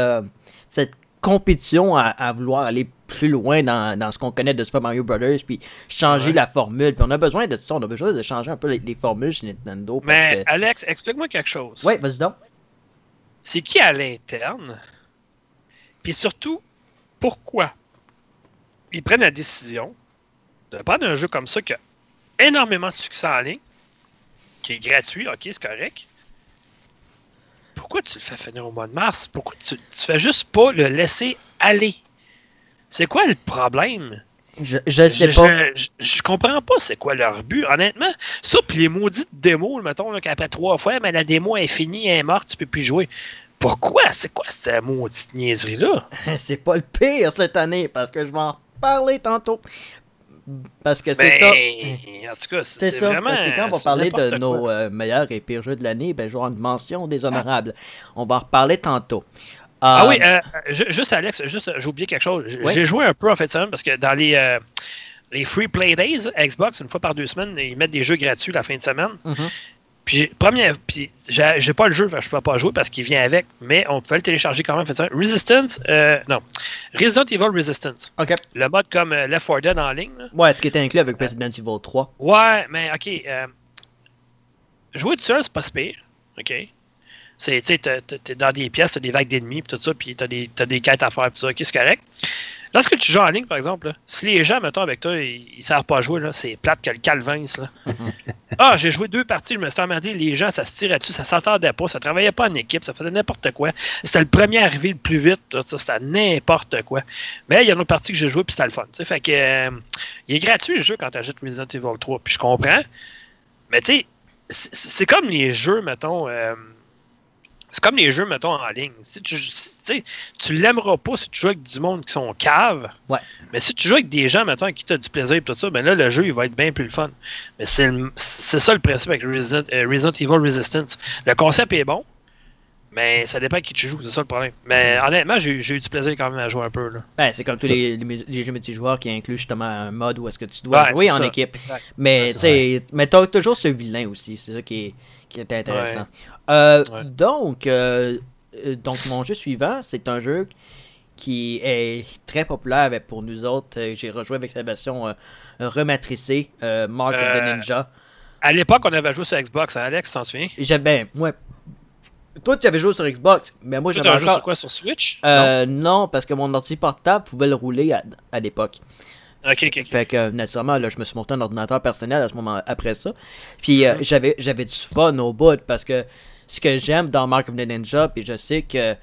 [SPEAKER 3] cette compétition à, vouloir aller plus loin dans, ce qu'on connaît de Super Mario Brothers, puis changer la formule. Puis on a besoin de ça, on a besoin de changer un peu les, formules chez Nintendo.
[SPEAKER 1] Mais Alex, explique-moi quelque chose.
[SPEAKER 3] Oui, vas-y donc.
[SPEAKER 1] C'est qui à l'interne? Puis surtout, pourquoi? Ils prennent la décision de prendre un jeu comme ça qui a énormément de succès en ligne, qui est gratuit, ok, c'est correct, pourquoi tu le fais finir au mois de mars? Pourquoi tu, tu fais juste pas le laisser aller? C'est quoi le problème?
[SPEAKER 3] Je, je sais
[SPEAKER 1] je,
[SPEAKER 3] pas.
[SPEAKER 1] Je, je comprends pas c'est quoi leur but, honnêtement. Ça, puis les maudites démos, mettons, qu'après trois fois, mais la démo est finie, elle est morte, tu peux plus jouer. Pourquoi? C'est quoi cette maudite niaiserie-là?
[SPEAKER 3] C'est pas le pire cette année parce que je vais en parler tantôt. Parce que c'est
[SPEAKER 1] Ben,
[SPEAKER 3] ça.
[SPEAKER 1] En tout cas,
[SPEAKER 3] C'est
[SPEAKER 1] vraiment.
[SPEAKER 3] Parce que quand on va parler de nos euh, meilleurs et pires jeux de l'année, ben, je vais une mention déshonorable. On va en reparler tantôt.
[SPEAKER 1] Ah
[SPEAKER 3] Euh,
[SPEAKER 1] oui, euh, ju- juste Alex, juste, euh, j'ai oublié quelque chose.
[SPEAKER 3] Oui.
[SPEAKER 1] J'ai joué un peu en fait ça parce que dans les, euh, les Free Play Days, Xbox, une fois par deux semaines, ils mettent des jeux gratuits la fin de semaine.
[SPEAKER 3] mhm.
[SPEAKER 1] Puis, première, puis j'ai pas le jeu, fait je ne pouvais pas jouer parce qu'il vient avec, mais on pouvait le télécharger quand même. Fait ça. Resistance, euh, non. Resident Evil Resistance.
[SPEAKER 3] Ok.
[SPEAKER 1] Le mode comme euh, Left 4 Dead en ligne. là.
[SPEAKER 3] Ouais, ce qui était inclus avec Resident Evil 3.
[SPEAKER 1] Ouais, mais ok. euh, jouer tout seul, c'est pas si pire. Ok. C'est, tu sais, dans des pièces, t'as des vagues d'ennemis, pis tout ça, puis t'as des, t'as des quêtes à faire, pis ça, ok, c'est correct. Lorsque tu joues en ligne, par exemple, là, si les gens, mettons, avec toi, ils, ils savent pas jouer, là, c'est plate que le calvince, là. ah, j'ai joué deux parties, je me suis emmerdé, les gens, ça se tirait dessus, ça s'entendait pas, ça travaillait pas en équipe, ça faisait n'importe quoi. C'était le premier arrivé le plus vite, c'était n'importe quoi. Mais il y a une autre partie que j'ai joué, puis c'était le fun, tu sais, fait que, euh, il est gratuit, le jeu, quand tu ajoutes Resident Evil 3, puis je comprends, mais tu sais, c'est c'est comme les jeux, mettons. euh, c'est comme les jeux, mettons, en ligne. Si tu, tu l'aimeras pas si tu joues avec du monde qui sont caves.
[SPEAKER 3] Ouais.
[SPEAKER 1] Mais si tu joues avec des gens, mettons, avec qui tu as du plaisir et tout ça, ben là, le jeu, il va être bien plus le fun. Mais c'est ça le principe avec Resident, euh, Resident Evil Resistance. Le concept est bon, mais ça dépend à qui tu joues, c'est ça le problème. Mais honnêtement, j'ai j'ai eu du plaisir quand même à jouer un peu. Là.
[SPEAKER 3] Ben, c'est comme tous les, les, mus- les jeux multijoueurs qui incluent justement un mode où est-ce que tu dois jouer en
[SPEAKER 1] ça.
[SPEAKER 3] équipe.
[SPEAKER 1] Exact.
[SPEAKER 3] Mais
[SPEAKER 1] Ouais,
[SPEAKER 3] tu t'as toujours ce vilain aussi, c'est ça qui est, qui est intéressant.
[SPEAKER 1] Ouais.
[SPEAKER 3] Euh,
[SPEAKER 1] Ouais.
[SPEAKER 3] Donc, euh, euh, donc mon jeu suivant, c'est un jeu qui est très populaire avec- pour nous autres. Euh, J'ai rejoué avec sa version euh, rematricée, euh, Mark of the Ninja.
[SPEAKER 1] À l'époque, on avait joué sur Xbox, hein, Alex, tu t'en souviens?
[SPEAKER 3] J'ai- ben, ouais. Toi, tu avais joué sur Xbox, mais moi, j'avais
[SPEAKER 1] joué
[SPEAKER 3] encore...
[SPEAKER 1] sur quoi? Sur Switch?
[SPEAKER 3] Non, parce que mon ordi portable pouvait le rouler à, à l'époque.
[SPEAKER 1] Non? Ok, ok, ok.
[SPEAKER 3] Fait que naturellement, là, je me suis monté un ordinateur personnel à ce moment après ça. Puis euh,
[SPEAKER 1] Mhm.
[SPEAKER 3] j'avais j'avais du fun au bout parce que ce que j'aime dans Mark of the Ninja, puis je sais que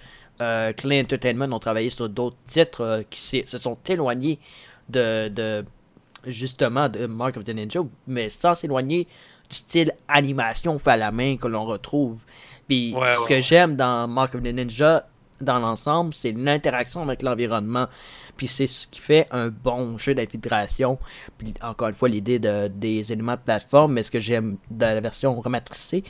[SPEAKER 3] euh, Clay Entertainment ont travaillé sur d'autres titres euh, qui se sont éloignés de, de justement de Mark of the Ninja, mais sans s'éloigner du style animation fait à la main que l'on retrouve. Puis
[SPEAKER 1] Ouais,
[SPEAKER 3] ce
[SPEAKER 1] ouais,
[SPEAKER 3] que
[SPEAKER 1] ouais.
[SPEAKER 3] j'aime dans Mark of the Ninja, dans l'ensemble, c'est l'interaction avec l'environnement. Puis c'est ce qui fait un bon jeu d'infiltration. Puis encore une fois, l'idée de, des éléments de plateforme, mais ce que j'aime de la version rematricée,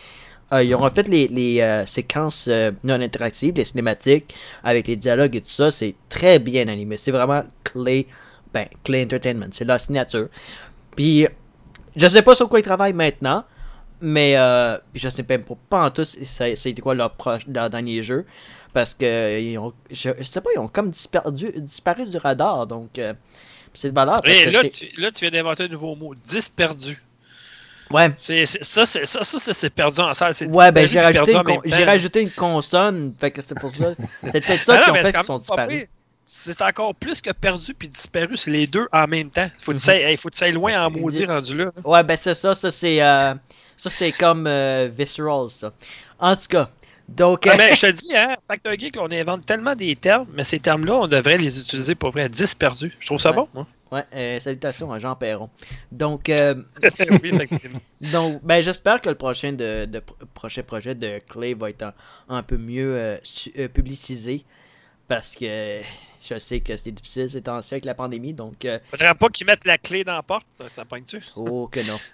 [SPEAKER 3] euh, ils ont refait les, les euh, séquences euh, non interactives, les cinématiques, avec les dialogues et tout ça. C'est très bien animé. C'est vraiment Clay, ben, Clay Entertainment. C'est leur signature. Puis je sais pas sur quoi ils travaillent maintenant. Mais euh, je sais même pas, en tout ça- c'était quoi leur, proche, leur dernier jeu. Parce que ils ont, je, je sais pas, ils ont comme disparu, disparu du radar. Donc euh, c'est de valeur. parce
[SPEAKER 1] Et là, tu, là, tu viens d'inventer un nouveau mot, disperdu.
[SPEAKER 3] Ouais,
[SPEAKER 1] C'est, c'est- ça, c'est, ça, ça, c'est, perdu en salle. C'est
[SPEAKER 3] ouais ben j'ai rajouté, une con- j'ai rajouté une consonne. Fait que c'est pour ça. C'est peut-être ça
[SPEAKER 1] Ah
[SPEAKER 3] qui ont fait qu'ils sont disparus.
[SPEAKER 1] C'est encore plus que perdu puis disparu, c'est les deux en même temps. Faut que
[SPEAKER 3] Mhm.
[SPEAKER 1] faut tu loin en maudit rendu là.
[SPEAKER 3] Ouais, ben c'est ça. Ça, c'est euh, ça c'est comme euh, Visceral, ça. En tout cas. Donc,
[SPEAKER 1] Ah, mais je te dis, hein, Factor Geek, on invente tellement des termes, mais ces termes-là, on devrait les utiliser pour vrai disperdu. Je trouve ça
[SPEAKER 3] Ouais.
[SPEAKER 1] bon, moi.
[SPEAKER 3] Ouais, euh, salutations à Jean Perron. Donc, euh,
[SPEAKER 1] oui, effectivement.
[SPEAKER 3] Donc, ben, j'espère que le prochain, de, de- prochain projet de Clay va être un, un peu mieux euh, su- euh, publicisé. Parce que je sais que c'est difficile ces temps-ci avec la pandémie. Donc, euh,
[SPEAKER 1] Faudrait pas qu'ils mettent la clé dans la porte. Ça, pogne-tu?
[SPEAKER 3] oh que non.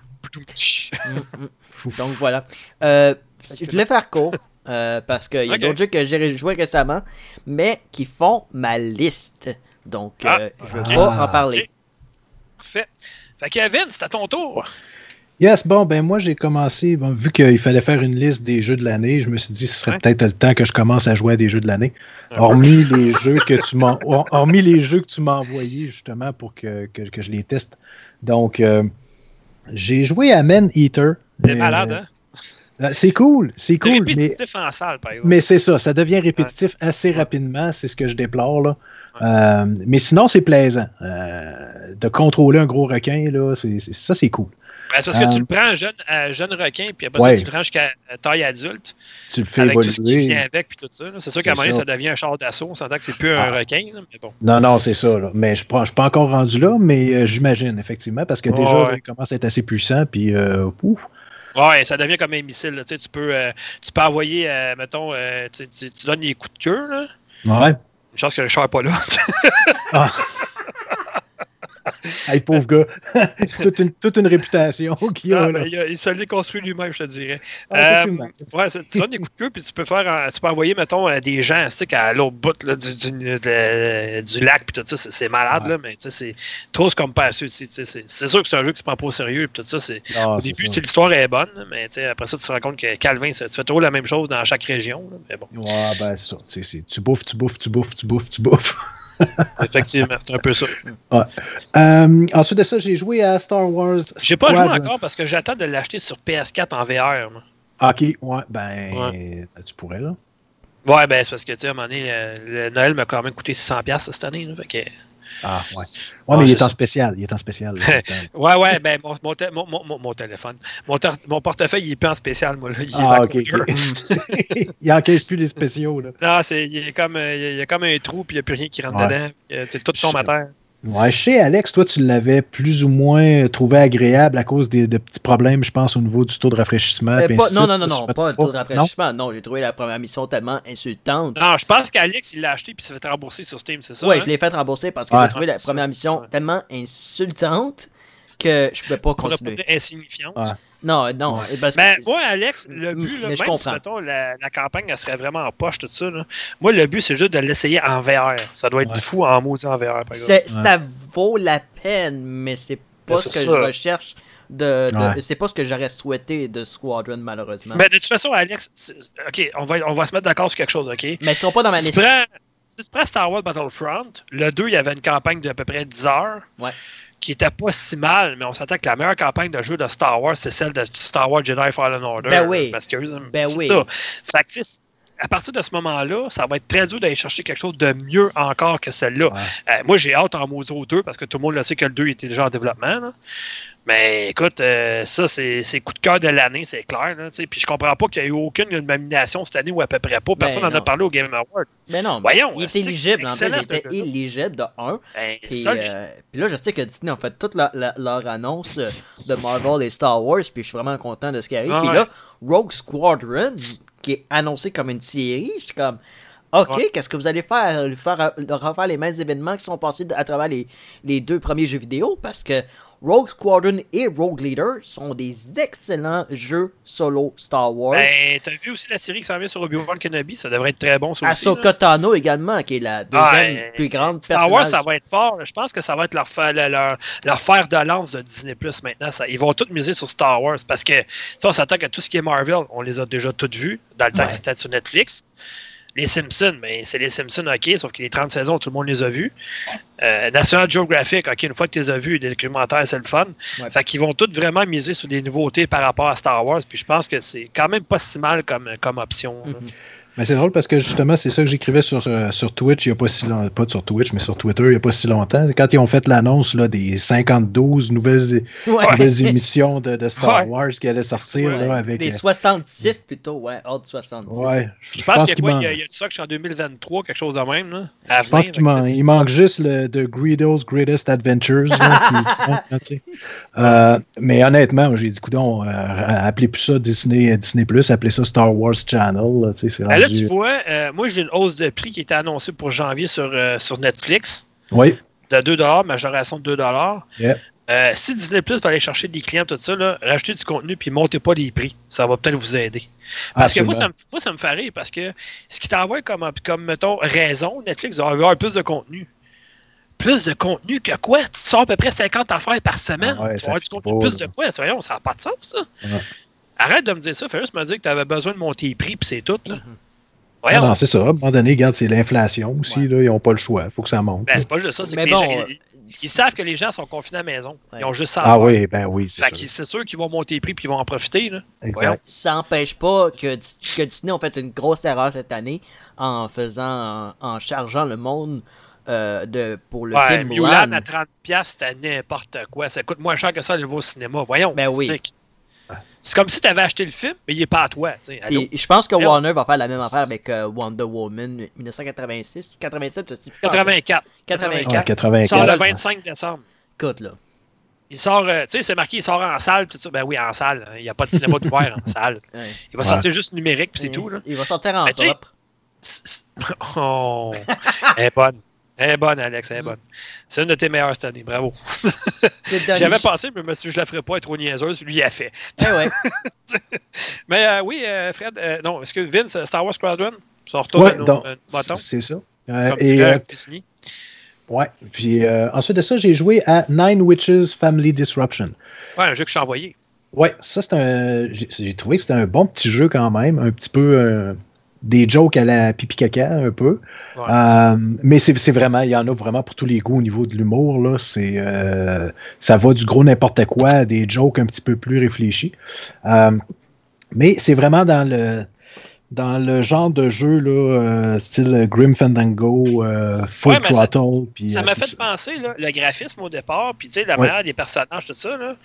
[SPEAKER 3] Mm, mm. Donc, voilà. Je voulais faire court. parce qu'il y a d'autres jeux que j'ai joué récemment, mais qui font ma liste. Donc,
[SPEAKER 1] Ah,
[SPEAKER 3] euh, je vais
[SPEAKER 2] ok.
[SPEAKER 3] pas en parler.
[SPEAKER 1] Parfait. Fait que c'est à ton tour.
[SPEAKER 2] Yes, bon, ben moi j'ai commencé, bon, vu qu'il fallait faire une liste des jeux de l'année, je me suis dit ce serait
[SPEAKER 1] Ouais.
[SPEAKER 2] peut-être le temps que je commence à jouer à des jeux de l'année. Hormis les jeux que tu m'as hor- hormis les jeux que tu m'as envoyés justement pour que, que, que je les teste. Donc euh, j'ai joué à Man Eater.
[SPEAKER 1] T'es malade, hein?
[SPEAKER 2] euh, C'est cool, c'est cool, mais,
[SPEAKER 1] répétitif en salle, par exemple.
[SPEAKER 2] mais c'est ça, ça devient répétitif assez rapidement, c'est ce que je déplore là. Euh, mais sinon, c'est plaisant. Euh, de contrôler un gros requin, là, c'est, c'est- ça, c'est cool.
[SPEAKER 1] Ben, c'est parce que tu
[SPEAKER 2] Euh,
[SPEAKER 1] le prends jeune, euh, jeune requin, puis après
[SPEAKER 2] Ouais.
[SPEAKER 1] ça, tu le rends jusqu'à taille adulte,
[SPEAKER 2] Tu le fais
[SPEAKER 1] avec tout ce qui
[SPEAKER 2] évoluer.
[SPEAKER 1] vient avec, puis tout ça. là. C'est sûr
[SPEAKER 2] C'est
[SPEAKER 1] qu'à un moment donné,
[SPEAKER 2] ça.
[SPEAKER 1] devient un char d'assaut. On s'entend que c'est plus un
[SPEAKER 2] Ah.
[SPEAKER 1] requin, là, mais bon.
[SPEAKER 2] Non, non, c'est ça. là. Mais je ne suis pas encore rendu là, mais j'imagine, effectivement, parce que déjà,
[SPEAKER 1] ouais.
[SPEAKER 2] il commence à être assez puissant. Puis, ouf.
[SPEAKER 1] Ouais, ça devient comme un missile. là. Tu, peux, euh, tu peux envoyer, euh, mettons, euh, tu, tu- tu donnes des coups de queue. Là.
[SPEAKER 2] Ouais.
[SPEAKER 1] Chance que Richard n'est pas là.
[SPEAKER 2] Ah. Hey, pauvre gars. toute, une, toute une réputation qu'il a. Là.
[SPEAKER 1] il, a- il se l'est construit lui-même, je te dirais.
[SPEAKER 2] Ah,
[SPEAKER 1] Euh, ouais, tu donnes des coups de queue, puis tu peux faire, un- tu peux envoyer, mettons, euh, des gens tu sais, à l'autre bout là, du, du, de- du lac, puis tout ça, c'est, malade,
[SPEAKER 2] Ouais.
[SPEAKER 1] là, mais tu sais, c'est trop comme pas C'est, sûr que c'est un jeu qui se prend pas au sérieux, puis tout ça, c'est,
[SPEAKER 2] Ah,
[SPEAKER 1] au début, l'histoire est bonne, mais tu sais, après ça, tu te rends compte que Calvin, tu fais toujours la même chose dans chaque région, là, mais bon,
[SPEAKER 2] Ouais, ben, c'est ça. Tu bouffes, tu bouffes, tu bouffes, tu bouffes, tu bouffes.
[SPEAKER 1] effectivement, c'est un peu ça.
[SPEAKER 2] Euh, ensuite de ça, j'ai joué à Star Wars.
[SPEAKER 1] J'ai pas joué encore parce que j'attends de l'acheter sur PS4 en VR. moi.
[SPEAKER 2] Ok, ouais, ben, tu pourrais, là.
[SPEAKER 1] Ouais, ben c'est parce que, tu sais, à un moment donné, le, le Noël m'a quand même coûté 600$ cette année. Là, fait que...
[SPEAKER 2] Ah, ouais. Ouais,
[SPEAKER 1] Ah,
[SPEAKER 2] mais il est en spécial. Il est en spécial. là.
[SPEAKER 1] Ouais, ouais, ben mon, mon, mon, mon- téléphone. Mon, portefeuille, il est pas en spécial, moi. Là. Il est
[SPEAKER 2] Ah,
[SPEAKER 1] dans
[SPEAKER 2] ok.
[SPEAKER 1] le couleur.
[SPEAKER 2] ok. il encaisse plus les spéciaux, là.
[SPEAKER 1] Non, c'est, il, est comme, il y a comme un trou, puis il n'y a plus rien qui rentre
[SPEAKER 2] Ouais.
[SPEAKER 1] dedans. puis, euh, tout tombe à terre.
[SPEAKER 2] Ouais, chez Alex, toi, tu l'avais plus ou moins trouvé agréable à cause des, de petits problèmes, je pense, au niveau du taux de rafraîchissement.
[SPEAKER 3] Euh, pas- non, non, non, non, pas le taux de rafraîchissement. Non, j'ai trouvé la première mission tellement insultante.
[SPEAKER 1] Non, je pense qu'Alex, il l'a acheté, puis il s'est fait rembourser sur Steam, c'est ça?
[SPEAKER 3] ouais,
[SPEAKER 1] hein?
[SPEAKER 3] je l'ai fait rembourser parce que
[SPEAKER 2] Ouais.
[SPEAKER 3] j'ai trouvé la première mission
[SPEAKER 1] Ouais.
[SPEAKER 3] tellement insultante que je pouvais pas
[SPEAKER 1] ne
[SPEAKER 3] continuer.
[SPEAKER 1] insignifiante.
[SPEAKER 2] Ouais.
[SPEAKER 3] Non, non. Parce que,
[SPEAKER 1] Ben, moi, Alex, le but, là,
[SPEAKER 3] mais je
[SPEAKER 1] même si, mettons, la, la campagne, elle serait vraiment en poche, tout ça, là, moi, le but, c'est juste de l'essayer en VR. Ça doit être
[SPEAKER 2] Ouais.
[SPEAKER 1] fou en maudit en VR, par exemple.
[SPEAKER 3] ça vaut la peine, mais c'est pas ce que je recherche. De, de-
[SPEAKER 2] Ouais.
[SPEAKER 3] c'est pas ce que j'aurais souhaité de Squadron, malheureusement.
[SPEAKER 1] Mais de toute façon, Alex, OK, on va, on va se mettre d'accord sur quelque chose, OK?
[SPEAKER 3] Mais ils sont pas dans ma
[SPEAKER 1] si, tu
[SPEAKER 3] liste.
[SPEAKER 1] prends, si tu prends Star Wars Battlefront, le 2, il y avait une campagne d'à peu près 10 heures.
[SPEAKER 3] Ouais.
[SPEAKER 1] Qui était pas si mal, mais on s'attend que la meilleure campagne de jeu de Star Wars, c'est celle de Star Wars Jedi Fallen Order.
[SPEAKER 3] Ben oui.
[SPEAKER 1] Parce que
[SPEAKER 3] Ben
[SPEAKER 1] c'est
[SPEAKER 3] oui.
[SPEAKER 1] ça. Fait que, à partir de ce moment-là, ça va être très dur d'aller chercher quelque chose de mieux encore que celle-là.
[SPEAKER 2] Ouais.
[SPEAKER 1] Euh, moi, j'ai hâte en Mozo 2 parce que tout le monde le sait que le 2 était déjà en développement. là. Mais écoute, euh, ça, c'est c'est coup de cœur de l'année, c'est clair. Là. Puis je comprends pas qu'il n'y ait eu aucune nomination cette année ou à peu près pas. Personne n'en a parlé au Game Award.
[SPEAKER 3] Mais non,
[SPEAKER 1] Voyons,
[SPEAKER 3] il
[SPEAKER 1] c'est
[SPEAKER 3] était éligible. En
[SPEAKER 1] excellent,
[SPEAKER 3] il était éligible de 1.
[SPEAKER 1] Ben,
[SPEAKER 3] Puis, euh, puis là, je sais que Disney ont fait toute la- la- leur annonce de Marvel et Star Wars, puis je suis vraiment content de ce qui arrive.
[SPEAKER 1] Ah
[SPEAKER 3] puis
[SPEAKER 1] ouais.
[SPEAKER 3] là, Rogue Squadron, qui est annoncé comme une série, je suis comme, ok,
[SPEAKER 1] Ouais.
[SPEAKER 3] qu'est-ce que vous allez faire? Faire euh, refaire les mêmes événements qui sont passés à travers les, les deux premiers jeux vidéo? Parce que Rogue Squadron et Rogue Leader sont des excellents jeux solo Star Wars.
[SPEAKER 1] ben, t'as vu aussi la série qui s'en vient sur Obi-Wan Kenobi, ça devrait être très bon, là.
[SPEAKER 3] Ahsoka Tano également, qui est la deuxième
[SPEAKER 1] Ouais,
[SPEAKER 3] plus grande
[SPEAKER 1] Star Wars, ça va être fort. Je pense que ça va être leur, leur, fer de lance de Disney Plus maintenant. Ça, ils vont tous miser sur Star Wars parce que on s'attend que tout ce qui est Marvel, on les a déjà toutes vues dans le temps
[SPEAKER 3] Ouais.
[SPEAKER 1] que c'était sur Netflix. Les Simpsons, mais c'est les Simpsons, ok, sauf que les 30 saisons, tout le monde les a vus. Euh, National Geographic, ok, une fois que tu les as vus, des documentaires, c'est le fun.
[SPEAKER 3] Ouais.
[SPEAKER 1] Fait qu'ils vont tous vraiment miser sur des nouveautés par rapport à Star Wars. Puis je pense que c'est quand même pas si mal comme, comme option.
[SPEAKER 2] Mais c'est drôle parce que justement, c'est ça que j'écrivais sur, euh, sur Twitch il n'y a pas si longtemps. Pas sur Twitch, mais sur Twitter il n'y a pas si longtemps. Quand ils ont fait l'annonce là, des 52 nouvelles,
[SPEAKER 3] Ouais.
[SPEAKER 2] nouvelles émissions de, de Star
[SPEAKER 1] Ouais.
[SPEAKER 2] Wars qui allaient sortir
[SPEAKER 1] Ouais.
[SPEAKER 2] là, avec.
[SPEAKER 3] Les
[SPEAKER 2] euh,
[SPEAKER 3] 66 plutôt, ouais, hors de 70.
[SPEAKER 2] ouais, je,
[SPEAKER 1] Je pense, qu'il y a
[SPEAKER 2] manque-
[SPEAKER 1] Il y a, il y a du ça que je suis en 2023, quelque chose de même. Là, à
[SPEAKER 2] Je pense qu'il
[SPEAKER 1] c'est-
[SPEAKER 2] il manque juste le de Greedo's Greatest Adventures. là. Euh, mais honnêtement, j'ai dit, coudon, euh, appelez plus ça Disney, Disney Plus, appelez ça Star Wars Channel. C'est
[SPEAKER 1] là, tu vois, euh, moi, j'ai une hausse de prix qui était annoncée pour janvier sur, euh, sur Netflix
[SPEAKER 2] Oui,
[SPEAKER 1] de 2 majoration de 2
[SPEAKER 2] Yeah.
[SPEAKER 1] Euh, si Disney Plus va aller chercher des clients, tout ça, là, rajoutez du contenu puis montez pas les prix. Ça va peut-être vous aider. Parce que moi ça,
[SPEAKER 2] Absolument.
[SPEAKER 1] me, moi, ça me fait rire parce que ce qui t'envoie comme, comme, mettons, raison, Netflix va avoir plus de contenu. Plus de contenu que quoi? Tu sors à peu près 50 affaires par semaine.
[SPEAKER 2] Ah ouais,
[SPEAKER 1] tu vas avoir du contenu plus
[SPEAKER 2] là.
[SPEAKER 1] de quoi? Voyons, ça n'a pas de sens, ça.
[SPEAKER 2] Ouais.
[SPEAKER 1] Arrête de me dire ça. Fais juste me dire que tu avais besoin de monter les prix puis c'est tout. Là.
[SPEAKER 3] Mhm.
[SPEAKER 2] Ah
[SPEAKER 1] Voyons.
[SPEAKER 2] non, c'est ça. À un moment donné, regarde, c'est l'inflation aussi. Là, ils n'ont pas le choix. Il faut que ça monte.
[SPEAKER 1] Ben, c'est pas juste ça. C'est que
[SPEAKER 3] Mais
[SPEAKER 1] les
[SPEAKER 3] bon,
[SPEAKER 1] gens, ils, ils savent que les gens sont confinés à la maison. Ils ont juste ça
[SPEAKER 2] ah oui, ben oui, c'est
[SPEAKER 1] c'est sûr qu'ils vont monter les prix puis ils vont en profiter. Là.
[SPEAKER 2] Exact.
[SPEAKER 3] Ça n'empêche pas que, que Disney ont fait une grosse erreur cette année en faisant, en, en chargeant le monde euh, de, pour le
[SPEAKER 1] Ouais,
[SPEAKER 3] film
[SPEAKER 1] Mulan
[SPEAKER 3] Mulan.
[SPEAKER 1] à 30$, c'était n'importe quoi. Ça coûte moins cher que ça aller le voir au cinéma. Voyons.
[SPEAKER 3] Ben oui.
[SPEAKER 1] C'est comme si tu avais acheté le film, mais il est pas à toi.
[SPEAKER 3] Et je pense que. Warner va faire la même affaire avec euh, Wonder Woman 1986, 87, je sais plus.
[SPEAKER 1] 84.
[SPEAKER 3] 84.
[SPEAKER 2] Ouais, 84.
[SPEAKER 1] Il sort le 25 décembre.
[SPEAKER 3] Écoute, là.
[SPEAKER 1] Il sort, euh, tu sais, c'est marqué, il sort en salle, tout ça. Ben oui, en salle. Il n'y a pas de cinéma ouvert en salle.
[SPEAKER 3] Ouais.
[SPEAKER 1] Il va
[SPEAKER 2] Ouais.
[SPEAKER 1] sortir juste numérique, puis c'est tout. Là.
[SPEAKER 3] Il va sortir en
[SPEAKER 1] Ben,
[SPEAKER 3] propre.
[SPEAKER 1] Oh, elle est bonne. Elle est bonne, Alex, elle est bonne. C'est une de tes meilleures cette année, bravo. J'avais pensé, mais monsieur, je la ferais pas être trop niaiseuse, lui, il a fait.
[SPEAKER 3] Eh ouais.
[SPEAKER 1] Mais euh, oui, euh, Fred, euh, non, est-ce que Vince, Star Wars Squadron, ça retourne
[SPEAKER 2] Ouais,
[SPEAKER 1] à nos
[SPEAKER 2] donc,
[SPEAKER 1] euh, moutons,
[SPEAKER 2] c'est ça. Euh,
[SPEAKER 1] comme
[SPEAKER 2] et, ouais. Puis euh, ensuite de ça, j'ai joué à Nine Witches Family Disruption.
[SPEAKER 1] Ouais, un jeu que je t'ai envoyé.
[SPEAKER 2] Ouais, ça c'est un. J'ai j'ai trouvé que c'était un bon petit jeu quand même, un petit peu euh, des jokes à la pipi caca un peu.
[SPEAKER 1] Ouais,
[SPEAKER 2] Euh, mais c'est vraiment, il y en a vraiment pour tous les goûts au niveau de l'humour. là. C'est euh, ça va du gros n'importe quoi à des jokes un petit peu plus réfléchis. Euh, mais c'est vraiment dans le dans le genre de jeu là, euh, style Grim Fandango, euh, Full
[SPEAKER 1] Ouais,
[SPEAKER 2] Throttle.
[SPEAKER 1] Ça
[SPEAKER 2] euh,
[SPEAKER 1] m'a fait penser, là, le graphisme au départ, puis tu sais, la
[SPEAKER 2] Ouais.
[SPEAKER 1] manière des personnages, tout ça, là.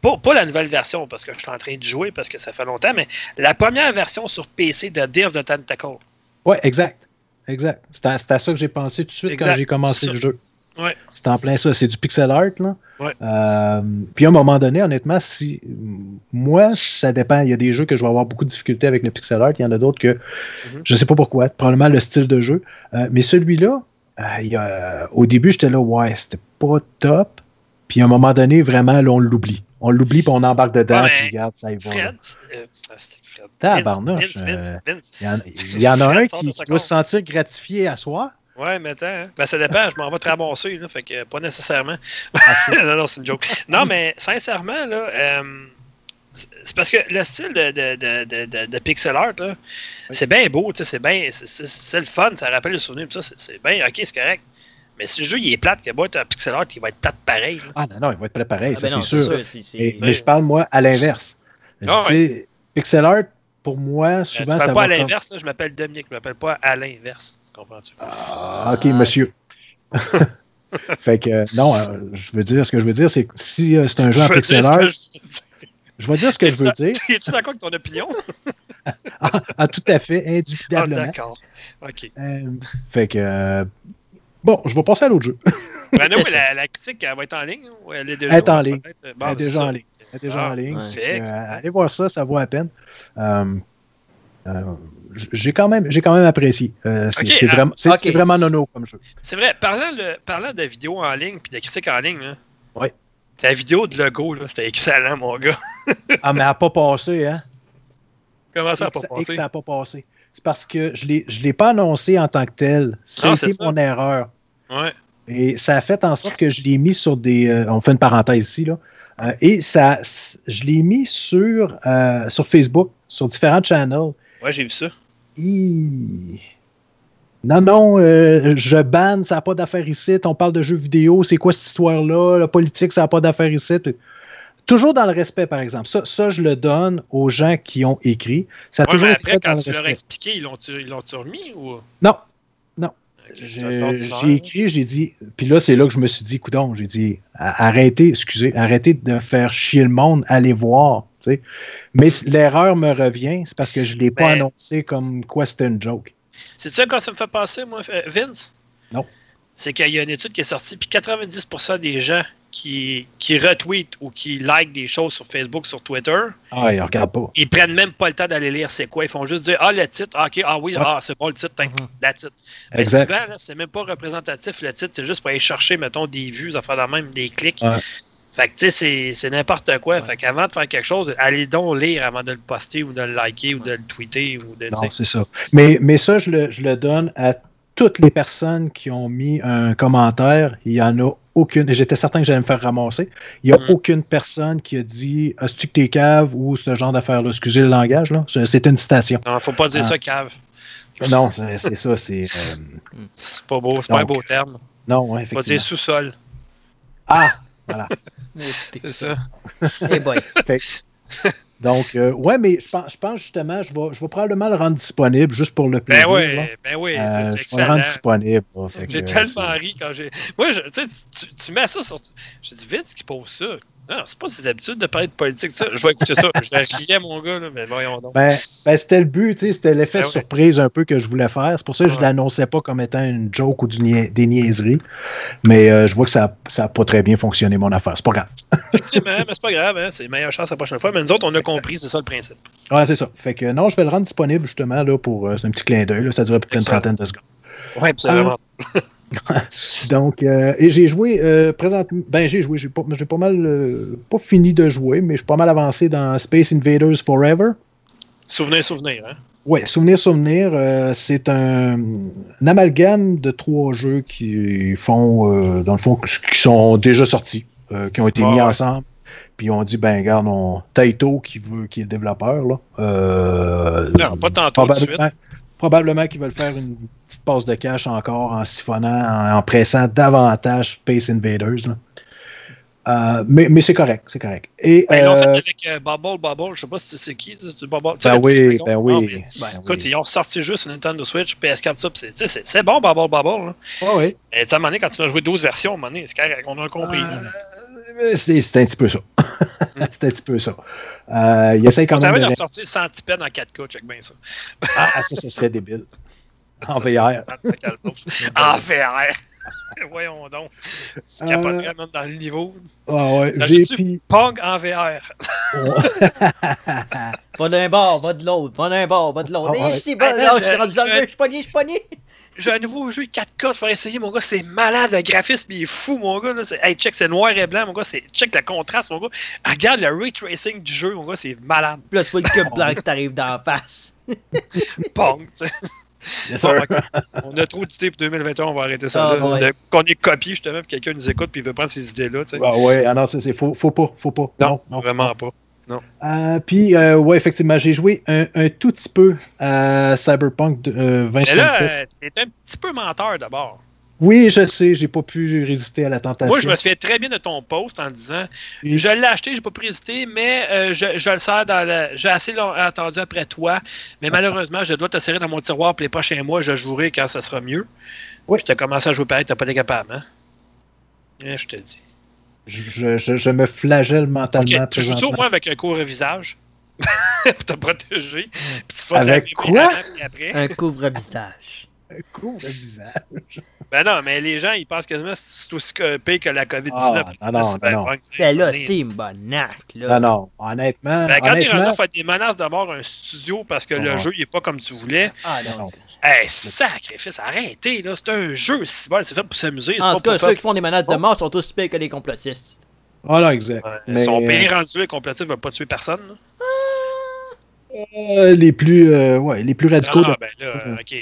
[SPEAKER 1] Pas, pas la nouvelle version, parce que je suis en train de jouer, parce que ça fait longtemps, mais la première version sur PC de Dear the Tentacle.
[SPEAKER 2] Ouais, exact. Exact. C'est à, à ça que j'ai pensé tout de suite
[SPEAKER 1] Exact,
[SPEAKER 2] quand j'ai commencé le jeu.
[SPEAKER 1] Ouais.
[SPEAKER 2] C'est en plein ça. C'est du pixel art. Là.
[SPEAKER 1] Ouais.
[SPEAKER 2] Euh, puis à un moment donné, honnêtement, si moi, ça dépend. Il y a des jeux que je vais avoir beaucoup de difficultés avec le pixel art. Il y en a d'autres que
[SPEAKER 1] Mhm.
[SPEAKER 2] je sais pas pourquoi. Probablement le style de jeu. Euh, mais celui-là, euh, au début, j'étais là, ouais, c'était pas top. Puis à un moment donné, vraiment, là, on l'oublie. On l'oublie, puis on embarque dedans,
[SPEAKER 1] Ouais,
[SPEAKER 2] puis regarde, ça y va.
[SPEAKER 1] Fred, ah, Fred. Vince, Vince, Vince.
[SPEAKER 2] Il y en, il y en a un qui, doit se sentir gratifié à soi.
[SPEAKER 1] Ouais, mais attends, hein. ben, ça dépend, je m'en vais te ramasser, là, fait que pas nécessairement.
[SPEAKER 2] Ah,
[SPEAKER 1] non, non, c'est une joke. Non, mais sincèrement, là, euh, c'est parce que le style de, de, de, de, de- de pixel art, là, c'est bien beau, tu sais, c'est bien, c'est- c'est c'est le fun, ça rappelle le souvenir, tout ça, c'est- c'est bien, ok, c'est correct. Mais si le jeu il est plate, qu'il va être un pixel art, il va être plate pareil. là.
[SPEAKER 2] Ah non, non, il va être prêt pareil,
[SPEAKER 3] Ah,
[SPEAKER 2] ça
[SPEAKER 3] ben non,
[SPEAKER 2] c'est sûr. mais je parle, moi, à l'inverse.
[SPEAKER 1] Ah,
[SPEAKER 2] Pixel art, pour moi,
[SPEAKER 1] Euh,
[SPEAKER 2] souvent,
[SPEAKER 1] m'appelles
[SPEAKER 2] va
[SPEAKER 1] pas à
[SPEAKER 2] comme-
[SPEAKER 1] l'inverse, là, je m'appelle Dominique, je m'appelle pas à l'inverse. Comprends-tu?
[SPEAKER 2] Ah, ok, monsieur. fait que, euh, non, euh, je veux dire, ce que je veux dire, c'est que si euh, c'est un jeu en
[SPEAKER 1] Je veux dire
[SPEAKER 2] pixel
[SPEAKER 1] ce
[SPEAKER 2] art,
[SPEAKER 1] que je-
[SPEAKER 2] vais dire ce que je veux dire.
[SPEAKER 1] Es-tu d'accord avec ton opinion?
[SPEAKER 2] Ah, ah, tout à fait,
[SPEAKER 1] Ah,
[SPEAKER 2] indubitablement.
[SPEAKER 1] d'accord. OK.
[SPEAKER 2] Euh, fait que, bon, je vais passer à l'autre jeu.
[SPEAKER 1] Ben non, mais la, la critique, elle va être en ligne ou elle est déjà
[SPEAKER 2] Elle est en ligne. Elle est déjà
[SPEAKER 1] ça.
[SPEAKER 2] en ligne. Elle est déjà
[SPEAKER 1] Ah,
[SPEAKER 2] en ligne.
[SPEAKER 3] ouais.
[SPEAKER 2] Allez voir ça, ça vaut la peine. Euh, j'ai quand même j'ai quand même apprécié. Euh, c'est
[SPEAKER 1] ah,
[SPEAKER 2] vraiment, c'est-
[SPEAKER 3] ok.
[SPEAKER 2] c'est vraiment nono comme jeu.
[SPEAKER 1] C'est vrai, parlant, le, parlant de vidéos en ligne puis de critiques en ligne, là,
[SPEAKER 2] Ouais.
[SPEAKER 1] ta vidéo de logo, c'était excellent, mon gars.
[SPEAKER 2] Ah, mais elle n'a pas passé, hein?
[SPEAKER 1] Comment ça
[SPEAKER 2] et
[SPEAKER 1] a
[SPEAKER 2] que
[SPEAKER 1] pas
[SPEAKER 2] ça- et que
[SPEAKER 1] passé?
[SPEAKER 2] ça n'a pas passé. C'est parce que je ne l'ai pas annoncé en tant que tel. Ça
[SPEAKER 1] Non,
[SPEAKER 2] a
[SPEAKER 1] c'est
[SPEAKER 2] été
[SPEAKER 1] ça.
[SPEAKER 2] mon erreur.
[SPEAKER 1] Ouais.
[SPEAKER 2] Et ça a fait en sorte que je l'ai mis sur des. euh, on fait une parenthèse ici, là. Euh, et ça, je l'ai mis sur, sur Facebook, sur différents channels.
[SPEAKER 1] Ouais, j'ai vu ça.
[SPEAKER 2] Hi. Non, non, euh, je banne, ça n'a pas d'affaire ici. On parle de jeux vidéo, c'est quoi cette histoire-là? La politique, ça n'a pas d'affaire ici. Toujours dans le respect, par exemple. Ça, ça, je le donne aux gens qui ont écrit. Ça a
[SPEAKER 1] Ouais,
[SPEAKER 2] toujours
[SPEAKER 1] mais
[SPEAKER 2] été
[SPEAKER 1] après,
[SPEAKER 2] dans
[SPEAKER 1] quand
[SPEAKER 2] le
[SPEAKER 1] tu leur as expliqué, ils l'ont-tu remis ou?
[SPEAKER 2] Non, non. J'ai écrit, j'ai dit, puis là, c'est là que je me suis dit, coudon, j'ai dit, arrêtez, excusez, arrêtez de faire chier le monde, allez voir, Mais l'erreur me revient, c'est parce que je ne l'ai pas
[SPEAKER 1] Ben-
[SPEAKER 2] annoncé comme quoi c'était une joke.
[SPEAKER 1] C'est ça quand ça me fait penser, moi, euh, Vince?
[SPEAKER 2] Non.
[SPEAKER 1] C'est qu'il y a une étude qui est sortie, puis 90% des gens qui, qui retweetent ou qui like des choses sur Facebook, sur Twitter,
[SPEAKER 2] Ah, il regarde pas.
[SPEAKER 1] ils prennent même pas le temps d'aller lire c'est quoi. Ils font juste dire Ah, le titre, ah, ok, ah oui,
[SPEAKER 2] Ouais.
[SPEAKER 1] ah, c'est bon le titre, t'in,
[SPEAKER 3] Mhm.
[SPEAKER 1] la titre. Mais
[SPEAKER 2] Exact.
[SPEAKER 1] souvent, là, c'est même pas représentatif le titre, c'est juste pour aller chercher, mettons, des vues, ça fait la même, des clics.
[SPEAKER 2] Ouais.
[SPEAKER 1] Fait que, tu sais, c'est- n'importe quoi.
[SPEAKER 3] Ouais.
[SPEAKER 1] Fait qu'avant de faire quelque chose, allez donc lire avant de le poster ou de le liker ou de le tweeter ou de. tu
[SPEAKER 2] Non, c'est ça. Mais, mais ça, je le, je le donne à toutes les personnes qui ont mis un commentaire. Il n'y en a aucune. J'étais certain que j'allais me faire ramasser. Il n'y a
[SPEAKER 1] Mhm.
[SPEAKER 2] aucune personne qui a dit As-tu que t'es cave ou ce genre d'affaires-là? Excusez le langage, là. C'est- une citation.
[SPEAKER 1] Non, faut pas dire
[SPEAKER 2] Ah.
[SPEAKER 1] ça, cave.
[SPEAKER 2] Non, c'est ça. C'est. euh,
[SPEAKER 1] C'est pas beau, c'est pas un beau terme.
[SPEAKER 2] non,
[SPEAKER 1] Faut
[SPEAKER 2] ouais,
[SPEAKER 1] dire
[SPEAKER 2] effectivement.
[SPEAKER 1] sous-sol.
[SPEAKER 2] Ah, voilà.
[SPEAKER 1] C'est ça.
[SPEAKER 3] Eh boy.
[SPEAKER 2] Fait, Donc, euh, ouais, mais je pense, je pense justement, je vais, je vais probablement le rendre disponible juste pour le plaisir.
[SPEAKER 1] Ben oui,
[SPEAKER 2] là.
[SPEAKER 1] ben oui,
[SPEAKER 2] Euh,
[SPEAKER 1] c'est- c'est
[SPEAKER 2] je vais le
[SPEAKER 1] excellent.
[SPEAKER 2] rendre disponible.
[SPEAKER 1] J'ai
[SPEAKER 2] euh,
[SPEAKER 1] tellement ri quand j'ai. Moi, je- tu sais, tu, mets ça sur. Je dis vite, ce qui pose ça. Non, c'est pas ses habitudes de parler de politique, ça. Je vais écouter ça. Je rier, mon gars, là, mais voyons donc.
[SPEAKER 2] Ben, ben, c'était le but, c'était l'effet
[SPEAKER 1] Ben ouais.
[SPEAKER 2] surprise un peu que je voulais faire. C'est pour ça que je ne
[SPEAKER 1] Ouais.
[SPEAKER 2] l'annonçais pas comme étant une joke ou du nia- des niaiseries. Mais euh, je vois que ça n'a pas très bien fonctionné, mon affaire. C'est pas grave.
[SPEAKER 1] Effectivement, mais c'est pas grave, hein, c'est meilleure chance la prochaine fois. Mais nous autres, on a compris, c'est ça le principe.
[SPEAKER 2] Ouais, c'est ça. Fait que non, je vais le rendre disponible justement là, pour euh, un petit clin d'œil. Ça dure à peu près une trentaine de secondes.
[SPEAKER 1] C'est
[SPEAKER 2] Ah.
[SPEAKER 1] vraiment.
[SPEAKER 2] Donc, euh, et j'ai joué euh, présentement. Ben, j'ai joué. J'ai pas, pas mal. euh, pas fini de jouer, mais je suis pas mal avancé dans Space Invaders Forever.
[SPEAKER 1] Souvenir, souvenir, hein?
[SPEAKER 2] Ouais, Souvenir, Souvenir, c'est un, un amalgame de trois jeux qui font, dans le fond, qui sont déjà sortis, qui ont été mis
[SPEAKER 1] ouais.
[SPEAKER 2] ensemble. Puis on dit, ben, regarde, on, Taito, qui veut, qui est le développeur, là.
[SPEAKER 1] Non, pas tantôt tout de suite.
[SPEAKER 2] Probablement, qu'ils veulent faire une petite passe de cash encore en siphonnant, en, en pressant davantage Space Invaders, là. Euh, mais mais c'est correct, c'est correct. Et,
[SPEAKER 1] Ben, ils l'ont fait
[SPEAKER 2] euh,
[SPEAKER 1] avec euh, Bubble Bubble, je sais pas si c'est qui, Bubble.
[SPEAKER 2] ben
[SPEAKER 1] petit
[SPEAKER 2] oui,
[SPEAKER 1] dragon.
[SPEAKER 2] ben
[SPEAKER 1] Ah,
[SPEAKER 2] oui.
[SPEAKER 1] mais-
[SPEAKER 2] ben
[SPEAKER 1] Écoute,
[SPEAKER 2] oui.
[SPEAKER 1] ils ont sorti juste Nintendo Switch, PS4, ça, pis c'est- tu sais, c'est bon, Bubble Bubble. Là.
[SPEAKER 2] Ouais, ouais.
[SPEAKER 1] Et tu sais, à un moment donné, quand tu as joué 12 versions, à un moment donné, c'est correct, on a compris.
[SPEAKER 2] Euh, C'est c'est un petit peu ça. c'est un petit peu ça. Euh, il essaie
[SPEAKER 1] On
[SPEAKER 2] quand même de...
[SPEAKER 1] de ressortir centipède en 4K, check bien ça.
[SPEAKER 2] Ah, ah, ça, ça serait débile. En VR.
[SPEAKER 1] En VR. Voyons donc. Tu
[SPEAKER 2] Euh,
[SPEAKER 1] capoterais même dans le niveau.
[SPEAKER 2] Ah ouais, j'ai.
[SPEAKER 1] Pong en VR.
[SPEAKER 3] Va d'un bord, va de l'autre, va d'un bord, va de l'autre.
[SPEAKER 2] Ah
[SPEAKER 3] je
[SPEAKER 1] Ah,
[SPEAKER 3] là,
[SPEAKER 1] je-
[SPEAKER 3] je suis rendu dans le
[SPEAKER 1] je
[SPEAKER 3] suis pogné, je suis pogné.
[SPEAKER 1] J'ai un nouveau jeu 4K, tu vas essayer, mon gars, c'est malade, le graphisme, il est fou, mon gars. Là. Hey, check, c'est noir et blanc, mon gars, c'est... check le contraste, mon gars. Regarde le ray tracing du jeu, mon gars, c'est malade.
[SPEAKER 3] Puis là, tu vois le cube blanc qui t'arrive dans la face.
[SPEAKER 1] Pong, tu sais.
[SPEAKER 2] Yes,
[SPEAKER 1] Bon. On a trop d'idées pour 2021, on va arrêter ça
[SPEAKER 3] Ah,
[SPEAKER 1] là.
[SPEAKER 3] ouais.
[SPEAKER 1] De- Qu'on est copié, justement, puis quelqu'un nous écoute, puis il veut prendre ces idées-là, tu sais.
[SPEAKER 2] Ah ouais, ah non, c'est, c'est faut, faut pas, faut pas.
[SPEAKER 1] Non,
[SPEAKER 2] Non, non.
[SPEAKER 1] vraiment pas.
[SPEAKER 2] Euh, puis, euh, ouais, effectivement, j'ai joué un, un tout petit peu à Cyberpunk de- euh,
[SPEAKER 1] Mais là,
[SPEAKER 2] 2077.
[SPEAKER 1] euh, t'es un petit peu menteur d'abord.
[SPEAKER 2] Oui, je sais, j'ai pas pu résister à la tentation.
[SPEAKER 1] Moi, je me souviens très bien de ton post en disant
[SPEAKER 2] Oui.
[SPEAKER 1] Je l'ai acheté, j'ai pas pu résister, mais euh, je, je le sers dans le. J'ai assez long- attendu après toi, mais malheureusement, je dois te serrer dans mon tiroir pour les prochains mois, je jouerai quand ça sera mieux.
[SPEAKER 2] Oui.
[SPEAKER 1] Je t'ai commencé à jouer pareil, t'as pas été capable, hein? Eh, je te dis.
[SPEAKER 2] Je, je- je- je me flagelle mentalement.
[SPEAKER 1] Ok, tu joues au moins avec un couvre-visage pour te protéger. Puis tu te
[SPEAKER 2] Avec quoi?
[SPEAKER 1] après.
[SPEAKER 3] Un couvre-visage.
[SPEAKER 2] Couvre le visage.
[SPEAKER 1] Ben non, mais les gens, ils pensent quasiment que c'est aussi que- pire que la COVID-19.
[SPEAKER 2] Ah, non, non, non.
[SPEAKER 3] Ben là, c'est une bonne acte, là.
[SPEAKER 2] Non, non, honnêtement.
[SPEAKER 1] Ben, quand t'es rendu
[SPEAKER 2] honnêtement
[SPEAKER 1] à faire des menaces de mort à un studio parce que le jeu il est pas comme tu voulais,
[SPEAKER 3] Ah
[SPEAKER 2] non.
[SPEAKER 3] non.
[SPEAKER 1] hey, sacrifice, arrêtez, là. C'est un jeu, c'est bon, c'est fait pour s'amuser.
[SPEAKER 3] En tout cas,
[SPEAKER 1] pour
[SPEAKER 3] ceux
[SPEAKER 1] faire-
[SPEAKER 3] qui font des menaces de mort sont tous pires que les complotistes.
[SPEAKER 2] Voilà, exact.
[SPEAKER 1] Ouais,
[SPEAKER 2] Mais,
[SPEAKER 1] Ils sont payés
[SPEAKER 2] euh,
[SPEAKER 1] rendus, les complotistes ne veulent pas tuer personne. là.
[SPEAKER 2] euh, les plus, euh, ouais, les plus radicaux.
[SPEAKER 1] Ah,
[SPEAKER 2] de-
[SPEAKER 1] ben là, ok.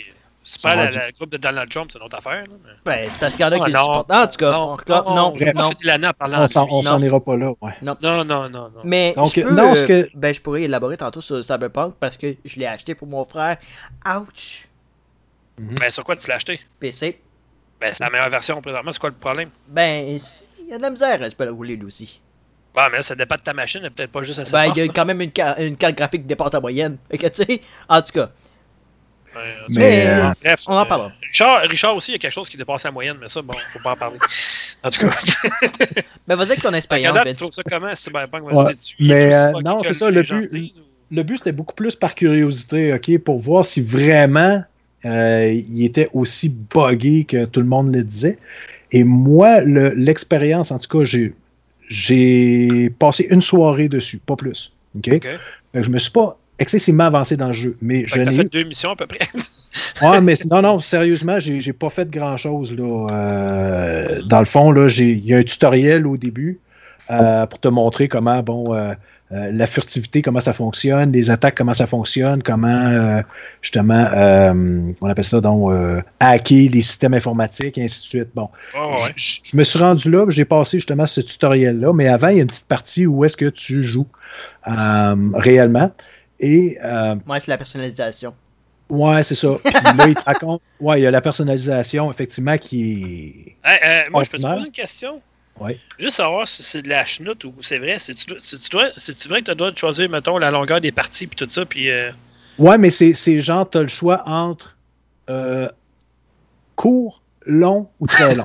[SPEAKER 1] C'est pas la, la groupe de Donald Trump, c'est une autre affaire. Là, mais...
[SPEAKER 3] Ben, c'est parce qu'il y en a
[SPEAKER 1] Ah,
[SPEAKER 3] qui
[SPEAKER 1] non.
[SPEAKER 3] supportent. En tout cas,
[SPEAKER 1] non,
[SPEAKER 3] on non,
[SPEAKER 1] je parlant
[SPEAKER 2] on
[SPEAKER 1] de
[SPEAKER 2] s'en,
[SPEAKER 1] lui.
[SPEAKER 2] on s'en ira pas là. Ouais.
[SPEAKER 1] Non, non, non, non.
[SPEAKER 3] Mais
[SPEAKER 2] Donc,
[SPEAKER 3] je peux,
[SPEAKER 2] non,
[SPEAKER 3] euh,
[SPEAKER 2] que-
[SPEAKER 3] ben, je pourrais élaborer tantôt sur Cyberpunk parce que je l'ai acheté pour mon frère. Ouch!
[SPEAKER 1] Ben, sur quoi tu l'as acheté?
[SPEAKER 3] PC.
[SPEAKER 1] Ben, c'est la meilleure version présentement, c'est quoi le problème?
[SPEAKER 3] Ben, il y a de la misère à se le rouler lui aussi.
[SPEAKER 1] Ben, mais ça dépend de ta machine, peut-être pas juste assez
[SPEAKER 3] Ben, il y a quand même une, ca- une carte graphique qui dépasse la moyenne. Fait que, tu sais, en tout cas.
[SPEAKER 1] Tout
[SPEAKER 2] Mais,
[SPEAKER 3] Mais,
[SPEAKER 2] euh,
[SPEAKER 3] euh,
[SPEAKER 1] Bref,
[SPEAKER 3] on en
[SPEAKER 1] euh,
[SPEAKER 3] parlera.
[SPEAKER 1] Richard, Richard aussi, il y a quelque chose qui dépasse la moyenne, mais ça, bon, faut pas en parler. En tout cas,
[SPEAKER 3] Ben, vas-y avec ton expérience,
[SPEAKER 1] Canada, tu trouves ça comment, Cyberpunk?
[SPEAKER 2] Ouais, mais, euh, non,
[SPEAKER 1] que
[SPEAKER 2] c'est ça, le but-
[SPEAKER 1] disent, ou-
[SPEAKER 2] Le but, c'était beaucoup plus par curiosité, OK, pour voir si vraiment euh, il était aussi buggé que tout le monde le disait. Et moi, le- l'expérience, en tout cas, j'ai, j'ai passé une soirée dessus, pas plus. OK?
[SPEAKER 1] Ok.
[SPEAKER 2] Fait que je me suis pas excessivement avancé dans le jeu, mais je
[SPEAKER 1] Fait t'as deux missions à peu près.
[SPEAKER 2] Ouais, mais non, non, sérieusement, j'ai, j'ai pas fait grand-chose. Là. Euh, dans le fond, il y a un tutoriel au début euh, pour te montrer comment, bon, euh, la furtivité, comment ça fonctionne, les attaques, comment ça fonctionne, comment, justement, on appelle ça, donc, hacker les systèmes informatiques, et ainsi de suite. Bon,
[SPEAKER 1] Oh, ouais.
[SPEAKER 2] je, je me suis rendu là, j'ai passé justement ce tutoriel-là, mais avant, il y a une petite partie où est-ce que tu joues réellement. Et euh,
[SPEAKER 3] Moi, c'est la personnalisation.
[SPEAKER 2] Ouais, c'est ça. Puis là, il te raconte. Ouais, il y a la personnalisation, effectivement, qui est.
[SPEAKER 1] Hey, euh, moi, je peux te poser une question?
[SPEAKER 2] Ouais.
[SPEAKER 1] Juste savoir si c'est de la chenoute ou c'est vrai. C'est-tu vrai que tu dois choisir, mettons, la longueur des parties puis tout ça, puis... Euh...
[SPEAKER 2] Ouais, mais c'est genre, tu as le choix entre euh, court, long ou très long.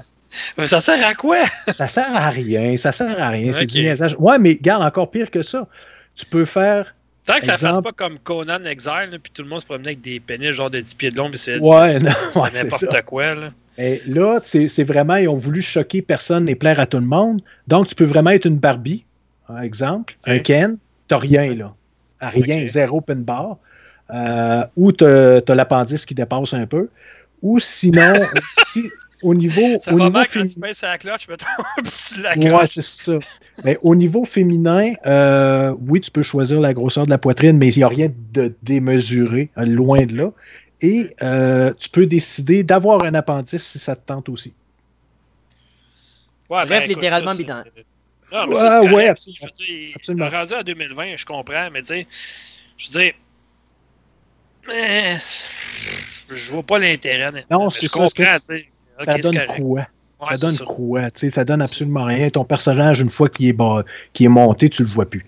[SPEAKER 1] ça sert à quoi?
[SPEAKER 2] ça sert à rien, ça sert à rien. C'est du niaisage. Ouais, mais garde encore pire que ça. Tu peux faire
[SPEAKER 1] Tant que ça ne fasse pas comme Conan Exile, puis tout le monde se promenait avec des pénis genre de 10 pieds de long, mais c'est
[SPEAKER 2] ouais,
[SPEAKER 1] n'importe quoi. Là,
[SPEAKER 2] Et là c'est vraiment, ils ont voulu choquer personne et plaire à tout le monde. Donc, tu peux vraiment être une Barbie, par exemple, un Ken, tu rien là. Rien, zéro pin bar. Euh, ou tu as, l'appendice qui dépasse un peu. Ou sinon, si, au niveau.
[SPEAKER 1] Ça
[SPEAKER 2] au
[SPEAKER 1] va
[SPEAKER 2] niveau
[SPEAKER 1] mal quand tu mets la cloche, mettons, la
[SPEAKER 2] cloche. Ouais, c'est ça. Mais au niveau féminin, euh, oui, tu peux choisir la grosseur de la poitrine, mais il n'y a rien de démesuré, euh, loin de là. Et euh, tu peux décider d'avoir un appendice si ça te tente aussi.
[SPEAKER 3] Ouais, Bref, ben, littéralement bidon.
[SPEAKER 1] Non, mais ça, ouais, absolument. Je veux dire, absolument. Rendu à 2020, je comprends, mais tu sais, je veux dire, eh, je vois pas l'intérêt.
[SPEAKER 2] Non, c'est ça. Comprends, ça donne quoi? ça donne quoi? Ça donne absolument rien. Ton personnage, une fois qu'il est, est monté, tu le vois plus.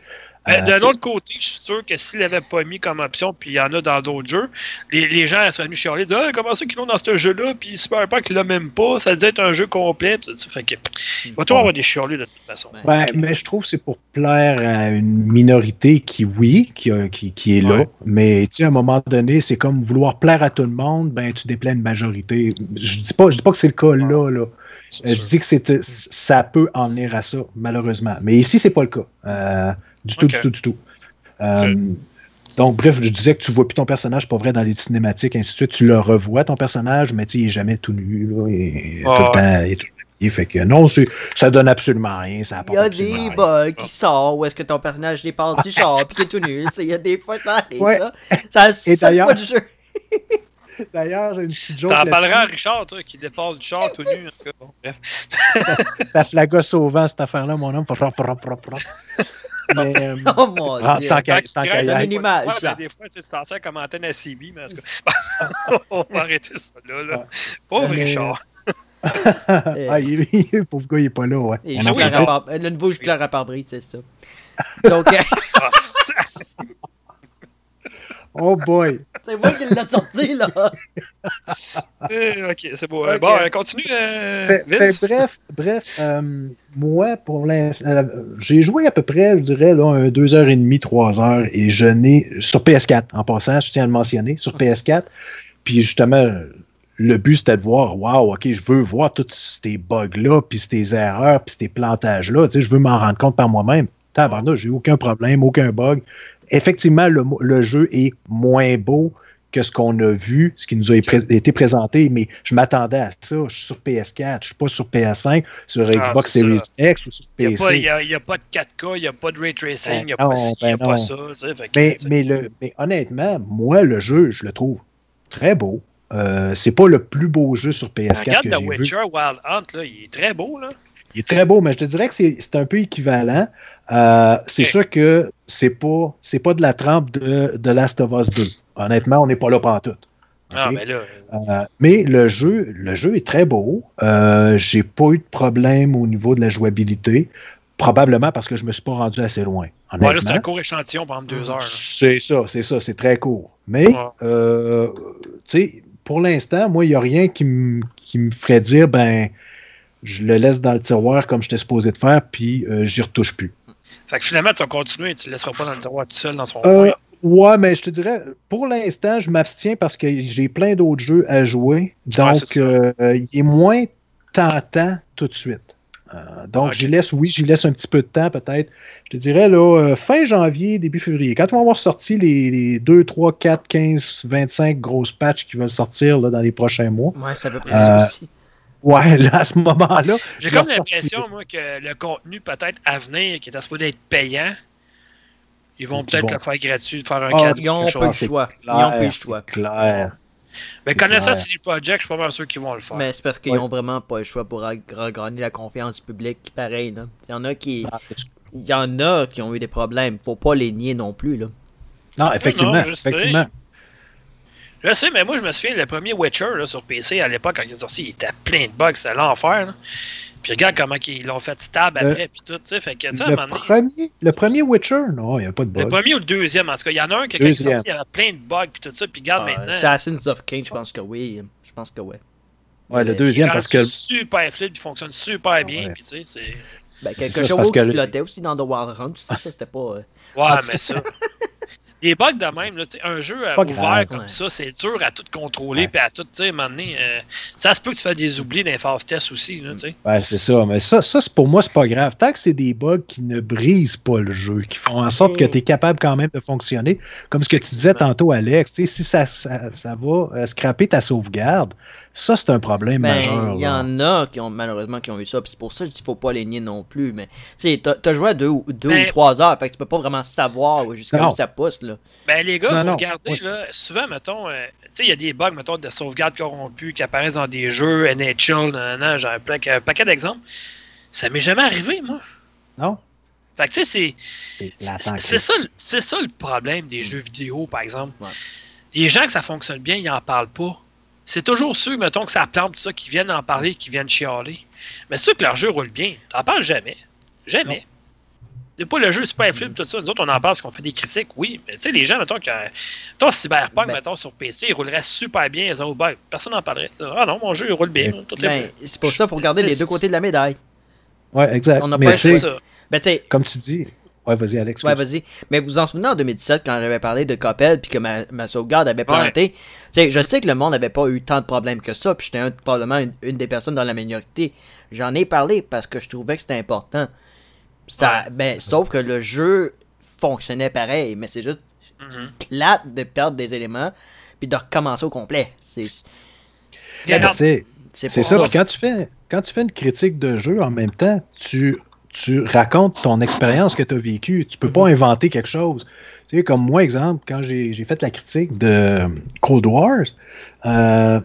[SPEAKER 1] Euh, D'un autre côté, je suis sûr que s'il l'avait pas mis comme option, puis il y en a dans d'autres jeux, les, les gens seraient venus chialer, dire ah, comment ça qu'ils l'ont dans ce jeu-là, puis Super pas qu'il l'a même pas, ça disait être un jeu complet. Fait que, il va toujours avoir des chialés de toute façon.
[SPEAKER 2] Ben, mais je trouve que c'est pour plaire à une minorité qui, oui, qui, qui, qui est là, mais à un moment donné, c'est comme vouloir plaire à tout le monde, ben tu déplais une majorité. Je dis pas, je dis pas que c'est le cas là, là. Je dis que ça peut en venir à ça, malheureusement. Mais ici, c'est pas le cas. Euh, du tout, du tout, du tout. Euh, donc, bref, je disais que tu vois plus ton personnage, pas vrai, dans les cinématiques, ainsi de suite. Tu le revois, ton personnage, mais il est jamais tout nu. Là, et, tout le temps, il est tout fait que non, ça donne absolument rien. Ça
[SPEAKER 3] il y a des bugs qui sortent où est-ce que ton personnage dépasse du char puis qui est tout nu. Il y a des fois, ça arrive,
[SPEAKER 2] ouais.
[SPEAKER 3] ça. Ça,
[SPEAKER 2] et d'ailleurs,
[SPEAKER 3] du jeu.
[SPEAKER 2] D'ailleurs, j'ai une petite joke.
[SPEAKER 1] T'en parleras à Richard, toi, qui dépasse du char tout nu.
[SPEAKER 2] ça flagosse au vent, cette affaire-là, mon homme.
[SPEAKER 3] Mais, euh, oh mon dieu! Tant
[SPEAKER 1] qu'à une image. Ouais, des fois, tu t'en sers comme antenne à CB, mais en tout cas, on va arrêter ça là. là. Pauvre Richard.
[SPEAKER 2] ah, il, il, pauvre gars, il est pas là, ouais.
[SPEAKER 3] Et le nouveau joueur à pare-brise, c'est ça. Donc. Euh, ah,
[SPEAKER 2] Oh boy!
[SPEAKER 3] C'est moi qui l'ai sorti, là!
[SPEAKER 1] Eh, ok, c'est beau. Euh, bon, continue, euh,
[SPEAKER 2] bref, bref euh, moi, pour l'instant, j'ai joué à peu près, je dirais, là, un 2h30, 3h, et je n'ai, sur PS4, en passant, je tiens à le mentionner, sur PS4, puis justement, le but, c'était de voir, wow, OK, je veux voir tous ces bugs-là, puis ces erreurs, puis ces plantages-là. Tu sais, je veux m'en rendre compte par moi-même. Tabarnak, j'ai aucun problème, aucun bug effectivement, le, jeu est moins beau que ce qu'on a vu, ce qui nous a été présenté, mais je m'attendais à ça. Je suis sur PS4, je ne suis pas sur PS5, sur ah, Xbox Series X ou sur PC.
[SPEAKER 1] Il n'y a, pas de 4K, il n'y a pas de ray tracing, il n'y a, pas, ben pas ça.
[SPEAKER 2] mais, honnêtement, moi, le jeu, je le trouve très beau. Euh, c'est pas le plus beau jeu sur PS4. Regarde
[SPEAKER 1] The Witcher Wild Hunt, là, il est très beau. Là.
[SPEAKER 2] Il est très beau, mais je te dirais que c'est un peu équivalent. Euh, c'est sûr que c'est pas c'est pas de la trempe de, de Last of Us 2. Honnêtement, on n'est pas là pour tout.
[SPEAKER 1] Ah, mais, là...
[SPEAKER 2] Euh, mais le jeu, le jeu est très beau. Euh, J'ai pas eu de problème au niveau de la jouabilité. Probablement parce que je me suis pas rendu assez loin.
[SPEAKER 1] Ouais, c'est un court échantillon pendant deux heures.
[SPEAKER 2] C'est ça, c'est ça, c'est très court. Mais, euh, pour l'instant, moi, il n'y a rien qui, me ferait dire, ben, je le laisse dans le tiroir comme je t'ai supposé de faire, puis j'y retouche plus.
[SPEAKER 1] Fait que finalement, tu vas continuer et tu ne le laisseras pas dans le tiroir tout seul dans son
[SPEAKER 2] euh, Ouais, mais je te dirais, pour l'instant, je m'abstiens parce que j'ai plein d'autres jeux à jouer. Donc, euh, il est moins tentant tout de suite. Euh, donc, j'y laisse, oui, j'y laisse un petit peu de temps peut-être. Je te dirais, là, fin janvier, début février, quand on va avoir sorti les, 2, 3, 4, 15, 25 grosses patchs qui veulent sortir là, dans les prochains mois.
[SPEAKER 3] Ouais, c'est à peu près ça aussi.
[SPEAKER 2] Ouais, là, à ce moment-là.
[SPEAKER 1] J'ai comme l'impression, moi, que le contenu peut-être à venir, qui est supposé être payant, ils vont peut-être le faire gratuit, faire un
[SPEAKER 3] oh,
[SPEAKER 1] cadeau.
[SPEAKER 3] Ils n'ont pas le choix. Ils n'ont pas le choix.
[SPEAKER 2] clair.
[SPEAKER 1] Mais connaissant CD Projekt, je suis pas mal sûr qu'ils vont le faire.
[SPEAKER 3] Mais c'est parce qu'ils n'ont vraiment pas le choix pour regagner la confiance du public. Pareil, là. Il y en a qui. Ah, il y en a qui ont eu des problèmes. Faut pas les nier non plus, là.
[SPEAKER 2] Non, effectivement. effectivement.
[SPEAKER 1] Je sais, mais moi, je me souviens, le premier Witcher là, sur PC à l'époque, quand il est sorti, il était plein de bugs, c'était l'enfer. Puis regarde comment ils l'ont fait stable
[SPEAKER 2] Le-
[SPEAKER 1] après, puis tout, tu sais. Fait que, tu sais, à un
[SPEAKER 2] Le premier, le premier Witcher, non, il n'y a pas de
[SPEAKER 1] le
[SPEAKER 2] bug.
[SPEAKER 1] premier ou le deuxième, en tout cas, il y en a un qui, quand il est sorti, il y avait plein de bugs, puis tout ça. Puis regarde
[SPEAKER 3] Ah,
[SPEAKER 1] maintenant.
[SPEAKER 3] Assassin's of Kane, je pense que oui. Je pense que ouais.
[SPEAKER 2] Ouais, le deuxième, parce que
[SPEAKER 1] super fluide, il fonctionne super bien,
[SPEAKER 2] Ouais.
[SPEAKER 1] puis tu sais, c'est.
[SPEAKER 3] Ben, quelque
[SPEAKER 2] ça,
[SPEAKER 3] chose qui
[SPEAKER 2] que-
[SPEAKER 3] flottait aussi dans The Wild Hunt, ça, ça c'était pas. euh,
[SPEAKER 1] Ouais, mais ça. Des bugs de même, là, un jeu euh,
[SPEAKER 2] pas
[SPEAKER 1] ouvert
[SPEAKER 2] grave.
[SPEAKER 1] comme
[SPEAKER 3] Ouais.
[SPEAKER 1] ça, c'est dur à tout contrôler,
[SPEAKER 2] Ouais.
[SPEAKER 1] puis à tout, tu sais, euh, ça se peut que tu fasses des oublis dans les phases test aussi, là, tu sais.
[SPEAKER 2] Ouais, c'est ça. Mais ça, ça c'est- pour moi, c'est pas grave. Tant que c'est des bugs qui ne brisent pas le jeu, qui font en sorte que tu es capable quand même de fonctionner, comme ce que tu disais tantôt, Alex, tu sais, si ça, ça, ça va euh, scraper ta sauvegarde, ça, c'est un problème
[SPEAKER 3] Ben,
[SPEAKER 2] majeur.
[SPEAKER 3] il y
[SPEAKER 2] là.
[SPEAKER 3] en a qui ont malheureusement qui ont eu ça, puis c'est pour ça que je dis qu'il faut pas les nier non plus. Mais tu sais, t'as t'as joué à deux, ou- deux
[SPEAKER 1] Ben-
[SPEAKER 3] ou trois heures, fait que tu peux pas vraiment savoir jusqu'à où ça pousse là.
[SPEAKER 1] Ben, les gars,
[SPEAKER 2] Non,
[SPEAKER 1] vous
[SPEAKER 2] non.
[SPEAKER 1] regardez, là, souvent, mettons, euh, tu sais, il y a des bugs, mettons, de sauvegarde corrompue qui apparaissent dans des jeux, NHL, nanana, j'ai un paquet, un paquet d'exemples. Ça m'est jamais arrivé, moi.
[SPEAKER 2] Non?
[SPEAKER 1] Fait que, tu sais, c'est. Ça, ça le problème des jeux vidéo, par exemple.
[SPEAKER 3] Ouais.
[SPEAKER 1] Les gens que ça fonctionne bien, ils n'en parlent pas. C'est toujours ceux, mettons, que ça plante, tout ça, qui viennent en parler, qui viennent chialer. Mais ceux que leur jeu roule bien, t'en parles jamais. Jamais. C'est pas le jeu super flip, tout ça. Nous autres, on en parle parce qu'on fait des critiques, oui. Mais tu sais, les gens, mettons, que. Mettons, Cyberpunk,
[SPEAKER 3] Ben-
[SPEAKER 1] mettons, sur PC, il roulerait super bien, zéro bug. Personne n'en parlerait. Ah non, mon jeu, il roule bien.
[SPEAKER 2] Ben,
[SPEAKER 1] les-
[SPEAKER 3] Ben, c'est pour ça qu'il faut regarder les deux côtés de la médaille.
[SPEAKER 2] Ouais, exact.
[SPEAKER 3] On n'a
[SPEAKER 2] Mais
[SPEAKER 3] pas
[SPEAKER 1] ça.
[SPEAKER 3] Ben
[SPEAKER 2] comme tu dis, ouais, vas-y, Alex.
[SPEAKER 3] Ouais,
[SPEAKER 2] vas-y.
[SPEAKER 3] Mais vous vous en souvenez en 2017 quand j'avais parlé de Coppel puis que ma, ma sauvegarde avait planté? Tu sais, je sais que le monde n'avait pas eu tant de problèmes que ça, puis j'étais un- probablement une, une des personnes dans la minorité. J'en ai parlé parce que je trouvais que c'était important. Ça, ben, sauf que le jeu fonctionnait pareil, mais c'est juste
[SPEAKER 1] Mhm.
[SPEAKER 3] plate de perdre des éléments puis de recommencer au complet. C'est
[SPEAKER 2] Ben,
[SPEAKER 3] c'est
[SPEAKER 2] ça,
[SPEAKER 3] ça.
[SPEAKER 2] puis quand tu fais quand tu fais une critique de jeu en même temps, tu, tu racontes ton expérience que tu as vécue. Tu peux pas inventer quelque chose. Tu sais, comme moi, exemple, quand j'ai fait la critique de Cold Wars, euh,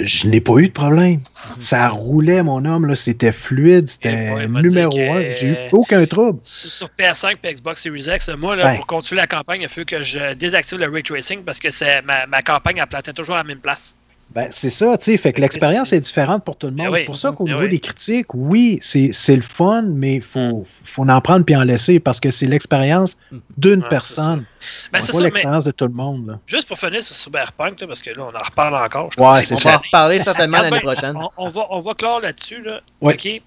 [SPEAKER 2] je n'ai pas eu de problème. Ça roulait, mon homme, c'était fluide,
[SPEAKER 1] Eh
[SPEAKER 2] c'était
[SPEAKER 1] dit
[SPEAKER 2] numéro un. J'ai eu aucun trouble.
[SPEAKER 1] Sur sur PS5 et Xbox Series X, moi, là, pour continuer la campagne, il faut que je désactive le ray tracing parce que c'est ma, ma campagne elle plantait toujours à la même place.
[SPEAKER 2] Ben, c'est ça, tu sais. Fait que l'expérience
[SPEAKER 1] c'est-
[SPEAKER 2] est différente pour tout le monde.
[SPEAKER 1] Eh oui.
[SPEAKER 2] C'est pour ça qu'au
[SPEAKER 1] Eh
[SPEAKER 2] niveau
[SPEAKER 1] oui.
[SPEAKER 2] des critiques, oui, c'est c'est le fun, mais il faut, faut en prendre puis en laisser parce que c'est l'expérience d'une
[SPEAKER 1] Ouais,
[SPEAKER 2] personne.
[SPEAKER 1] Ben,
[SPEAKER 2] C'est pas l'expérience de tout le monde. là.
[SPEAKER 1] juste pour finir sur Cyberpunk, là, parce que là, on en reparle encore. je
[SPEAKER 2] Ouais,
[SPEAKER 3] On va en reparler certainement l'année prochaine.
[SPEAKER 1] On, on va, on va clore là-dessus. Là.
[SPEAKER 2] Ouais.
[SPEAKER 1] OK?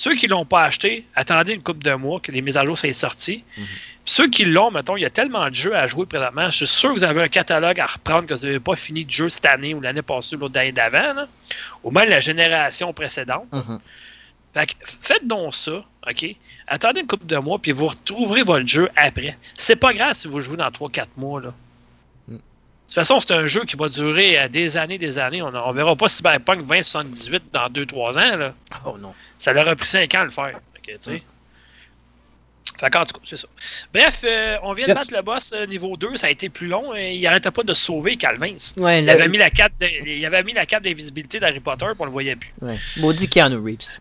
[SPEAKER 1] Ceux qui ne l'ont pas acheté, attendez une couple de mois que les mises à jour soient sorties. Ceux qui l'ont, mettons, il y a tellement de jeux à jouer présentement. Je suis sûr que vous avez un catalogue à reprendre que vous n'avez pas fini de jeu cette année ou l'année passée ou l'autre année d'avant, ou même la génération précédente.
[SPEAKER 3] Mhm.
[SPEAKER 1] Fait que faites donc ça, OK? Attendez une couple de mois, puis vous retrouverez votre jeu après. C'est pas grave si vous jouez dans 3-4 mois, là.
[SPEAKER 3] Mm.
[SPEAKER 1] De toute façon, c'est un jeu qui va durer euh, des années, des années. On ne verra pas Cyberpunk 2078 dans 2-3 ans, là.
[SPEAKER 3] Oh non.
[SPEAKER 1] Ça leur a pris 5 ans à le faire. OK, tu sais. Fait qu'en tout cas, c'est ça. Bref, euh, on vient de battre le boss euh, niveau 2, ça a été plus long. et il arrêtait pas de sauver, Calvin.
[SPEAKER 3] Ouais,
[SPEAKER 1] Il avait mis la cape de- il avait mis la cape d'invisibilité d'Harry Potter, puis on le voyait plus.
[SPEAKER 3] ouais. Maudit Keanu Reeves.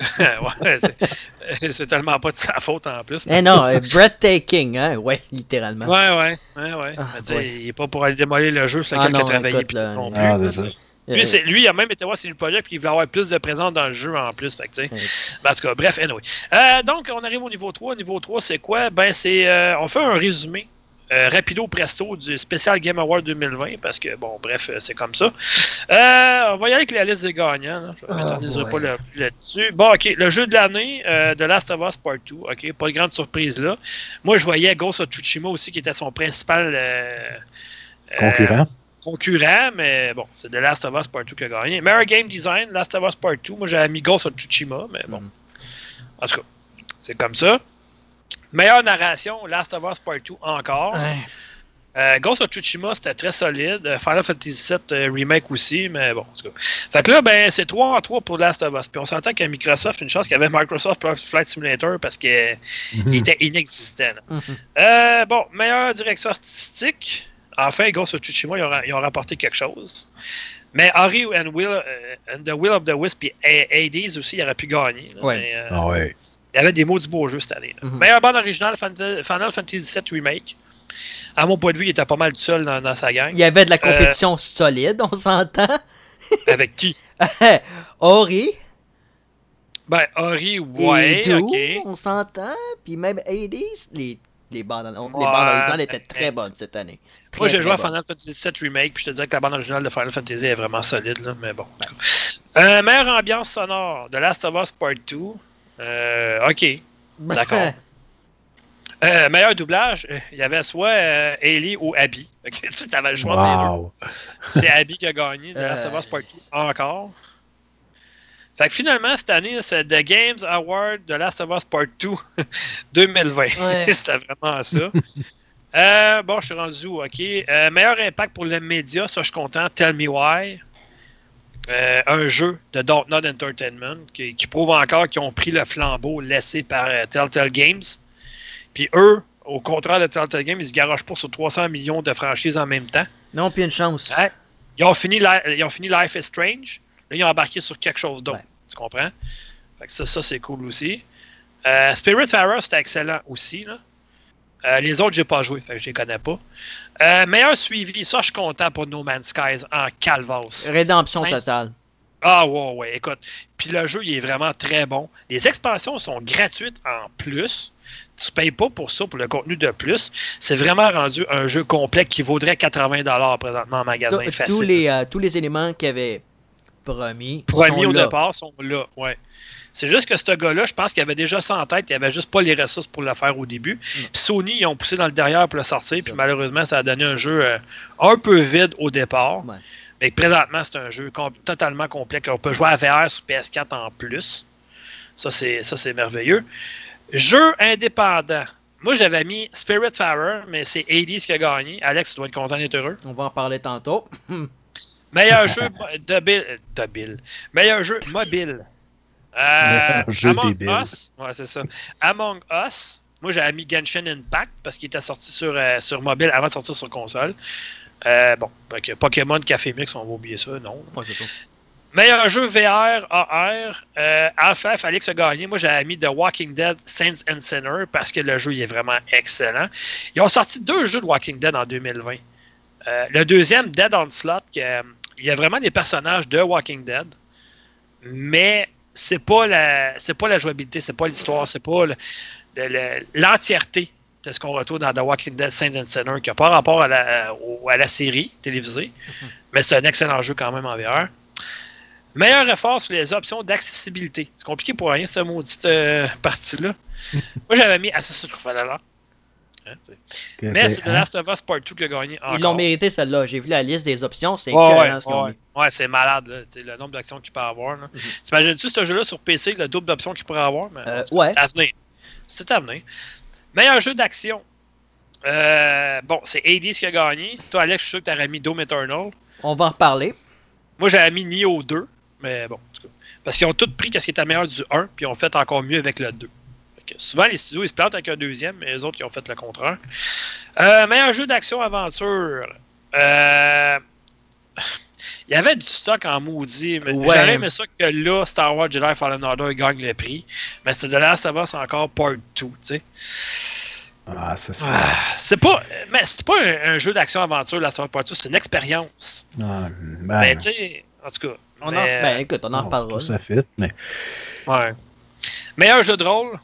[SPEAKER 1] ouais, c'est- c'est tellement pas de sa faute en plus.
[SPEAKER 3] Eh non, euh, breathtaking, hein? Ouais, littéralement.
[SPEAKER 1] Ouais, ouais, ouais, ouais.
[SPEAKER 3] Ah,
[SPEAKER 1] Mais
[SPEAKER 3] ouais.
[SPEAKER 1] il est pas pour aller démolir le jeu sur
[SPEAKER 3] Ah
[SPEAKER 1] lequel il a
[SPEAKER 3] non,
[SPEAKER 1] travaillé
[SPEAKER 3] écoute,
[SPEAKER 1] puis
[SPEAKER 3] là,
[SPEAKER 1] non
[SPEAKER 3] il-
[SPEAKER 1] plus.
[SPEAKER 2] Ah,
[SPEAKER 1] là,
[SPEAKER 2] c'est.
[SPEAKER 1] Lui,
[SPEAKER 3] Euh,
[SPEAKER 1] c'est- lui, il a même été voir sur le projet puis il voulait avoir plus de présence dans le jeu en plus. Fait que, tu sais.
[SPEAKER 3] euh,
[SPEAKER 1] Ben, en tout cas, bref, anyway. Euh, donc, on arrive au niveau 3. Niveau 3, c'est quoi? Ben, c'est. euh, on fait un résumé. Euh, rapido presto du spécial Game Award 2020 parce que bon bref euh, c'est comme ça Euh, on va y aller avec la liste des gagnants là. je ne
[SPEAKER 3] Ah,
[SPEAKER 1] m'éterniserai
[SPEAKER 3] boy.
[SPEAKER 1] pas là- là-dessus bon ok le jeu de l'année euh, de Last of Us Part 2 ok pas de grande surprise là moi je voyais Ghost of Tsushima aussi qui était son principal
[SPEAKER 2] Concurrent.
[SPEAKER 1] concurrent, mais bon, c'est The Last of Us Part 2 qui a gagné. Meilleur game design, Last of Us Part 2. Moi, j'avais mis Ghost of Tsushima, mais bon.
[SPEAKER 3] Mhm.
[SPEAKER 1] En tout cas, c'est comme ça. Meilleure narration, Last of Us Part 2 encore.
[SPEAKER 3] ouais.
[SPEAKER 1] Euh, Ghost of Tsushima, c'était très solide. Euh, Final Fantasy VII euh, Remake aussi, mais bon, en tout cas. Fait que là, ben, c'est 3 en 3 pour Last of Us. Puis on s'entend qu'à Microsoft, une chance qu'il y avait Microsoft Flight Simulator parce qu'il
[SPEAKER 2] Mhm.
[SPEAKER 1] était inexistant.
[SPEAKER 3] Mhm.
[SPEAKER 1] Euh, bon, meilleure direction artistique. Enfin, Ghost of Tsushima, ils ont, ils ont rapporté quelque chose. Mais Harry and, Will, euh, and the Will of the Wisp et Hades aussi, il aurait pu gagner. là,
[SPEAKER 3] Ouais.
[SPEAKER 1] mais, euh,
[SPEAKER 2] Ah ouais.
[SPEAKER 1] Il y avait des mots du beau jeu cette année.
[SPEAKER 3] Mhm.
[SPEAKER 1] Meilleure bande originale, Final Fantasy VII Remake. À mon point de vue, il était pas mal tout seul dans, dans sa gang.
[SPEAKER 3] Il y avait
[SPEAKER 1] Euh,
[SPEAKER 3] de la compétition solide, on s'entend.
[SPEAKER 1] Avec qui?
[SPEAKER 3] Ori,
[SPEAKER 1] Ben, Ori, ouais,
[SPEAKER 3] et on s'entend. Puis même Hades, les, les bandes, les bandes
[SPEAKER 1] Ouais,
[SPEAKER 3] originales étaient très bonnes cette année.
[SPEAKER 1] Moi, j'ai joué à. Final Fantasy VII Remake, puis je te dirais que la bande originale de Final Fantasy est vraiment solide, là, mais bon. en tout cas. Euh, meilleure ambiance sonore de Last of Us Part 2. Euh, ok. D'accord. Euh, meilleur doublage, euh, il y avait soit euh, Ellie ou Abby. Tu sais, t'avais le choix entre les deux.
[SPEAKER 2] Wow.
[SPEAKER 1] C'est Abby qui a gagné de Last of Us Part 2 encore. Fait que finalement, cette année, c'est The Games Award de Last of Us Part 2 2020.
[SPEAKER 3] Ouais.
[SPEAKER 1] C'était vraiment ça. Euh, bon, je suis rendu où, OK. Euh, meilleur impact pour le média, ça, je suis content. Tell Me Why. Euh, un jeu de Dontnod Entertainment qui, qui prouve encore qu'ils ont pris le flambeau laissé par euh, Telltale Games. Puis eux, au contraire de Telltale Games, ils se garagent pas sur 300 millions de franchises en même temps.
[SPEAKER 3] Non, puis une chance.
[SPEAKER 1] Ouais. Ils ont, fini ils ont fini Life is Strange. Là, ils ont embarqué sur quelque chose d'autre.
[SPEAKER 3] Ouais.
[SPEAKER 1] Tu comprends? Fait que ça, ça c'est cool aussi. Euh, Spirit Farer, c'était excellent aussi. Là. Euh, les autres, j'ai pas joué, fait que je les connais pas. Euh, meilleur suivi, ça, je suis content pour No Man's Skies en Calvas.
[SPEAKER 3] Rédemption totale.
[SPEAKER 1] Ah, ouais, ouais, écoute. Puis le jeu, il est vraiment très bon. Les expansions sont gratuites en plus. Tu payes pas pour ça, pour le contenu de plus. C'est vraiment rendu un jeu complet qui vaudrait 80$ présentement en magasin.
[SPEAKER 3] Tous-
[SPEAKER 1] facile.
[SPEAKER 3] tous, les, euh, tous les éléments qu'il avait promis,
[SPEAKER 1] promis au
[SPEAKER 3] là.
[SPEAKER 1] départ sont là. Ouais. C'est juste que ce gars-là, je pense qu'il avait déjà ça en tête, il avait juste pas les ressources pour le faire au début. Puis Sony, ils ont poussé dans le derrière pour le sortir, puis malheureusement, ça a donné un jeu euh, un peu vide au départ.
[SPEAKER 3] Ouais.
[SPEAKER 1] Mais présentement, c'est un jeu com- totalement complet qu'on peut jouer à VR sur PS4 en plus. Ça, c'est ça, c'est merveilleux. Jeu indépendant. Moi, j'avais mis Spirit Farer, mais c'est Hades qui a gagné. Alex, tu dois être content d'être heureux.
[SPEAKER 3] On va en parler tantôt.
[SPEAKER 1] Meilleur jeu. Meilleur jeu mobile. Euh,
[SPEAKER 2] jeu
[SPEAKER 1] Among
[SPEAKER 2] débile.
[SPEAKER 1] Us. Ouais, c'est ça. Among Us. Moi, j'avais mis Genshin Impact parce qu'il était sorti sur, euh, sur mobile avant de sortir sur console. Euh, bon, que Pokémon Café Mix, on va oublier ça, non.
[SPEAKER 3] Ouais, c'est ça.
[SPEAKER 1] Meilleur jeu VR, AR, euh, Half-Life, Alex a gagné. Moi, j'avais mis The Walking Dead, Saints and Sinner parce que le jeu il est vraiment excellent. Ils ont sorti deux jeux de Walking Dead en 2020. Euh, le deuxième, Dead que, euh, il y a vraiment des personnages de Walking Dead, mais c'est pas la, c'est pas la jouabilité, c'est pas l'histoire, c'est pas le- le- le- l'entièreté de ce qu'on retrouve dans The Walking Dead, Saints and Sinner, qui n'a pas rapport à la, à la série télévisée, mais c'est un excellent jeu quand même en VR. Meilleur effort sur les options d'accessibilité. C'est compliqué pour rien, cette maudite euh, partie-là. Moi, j'avais mis Assassin's Creed Valhalla. Hein, Mais c'est The
[SPEAKER 2] hein?
[SPEAKER 1] Last of Us Part 2 qui a gagné encore.
[SPEAKER 3] Ils l'ont mérité celle-là. J'ai vu la liste des options. C'est
[SPEAKER 1] Ouais,
[SPEAKER 3] écœurant
[SPEAKER 1] ouais,
[SPEAKER 3] ce
[SPEAKER 1] ouais. c'est malade, là, le nombre d'actions qu'il peut avoir.
[SPEAKER 3] Mhm.
[SPEAKER 1] T'imagines-tu ce jeu-là sur PC, le double d'options qu'il pourrait avoir? Mais,
[SPEAKER 3] Euh,
[SPEAKER 1] tout
[SPEAKER 3] ouais.
[SPEAKER 1] C'est à venir. C'est à venir. Meilleur jeu d'action. Euh, bon, c'est Hades qui a gagné. Toi, Alex, je suis sûr que tu aurais mis Doom Eternal.
[SPEAKER 3] On va en reparler.
[SPEAKER 1] Moi, j'avais mis Nioh 2, mais bon, en tout cas. Parce qu'ils ont tous pris ce qui était meilleur du 1, puis ils ont fait encore mieux avec le 2. Que souvent, les studios, ils se plantent avec un deuxième, mais les autres, ils ont fait le contraire. Euh, meilleur jeu d'action-aventure. Euh, Il y avait du stock en maudit, mais
[SPEAKER 3] Ouais.
[SPEAKER 1] j'aurais aimé ça que là, Star Wars Jedi Fallen Order gagne le prix. Mais c'est de là, ça va, c'est encore part 2, tu sais.
[SPEAKER 2] Ah, ça,
[SPEAKER 1] Ah, c'est pas, mais c'est pas un, un jeu d'action-aventure, la Star Wars Part 2, c'est une expérience.
[SPEAKER 2] Ah, ben,
[SPEAKER 1] Mais tu sais, en tout cas.
[SPEAKER 3] On en... Ben écoute, on en reparlera.
[SPEAKER 2] ça fit, mais
[SPEAKER 1] Ouais. Meilleur jeu de rôle,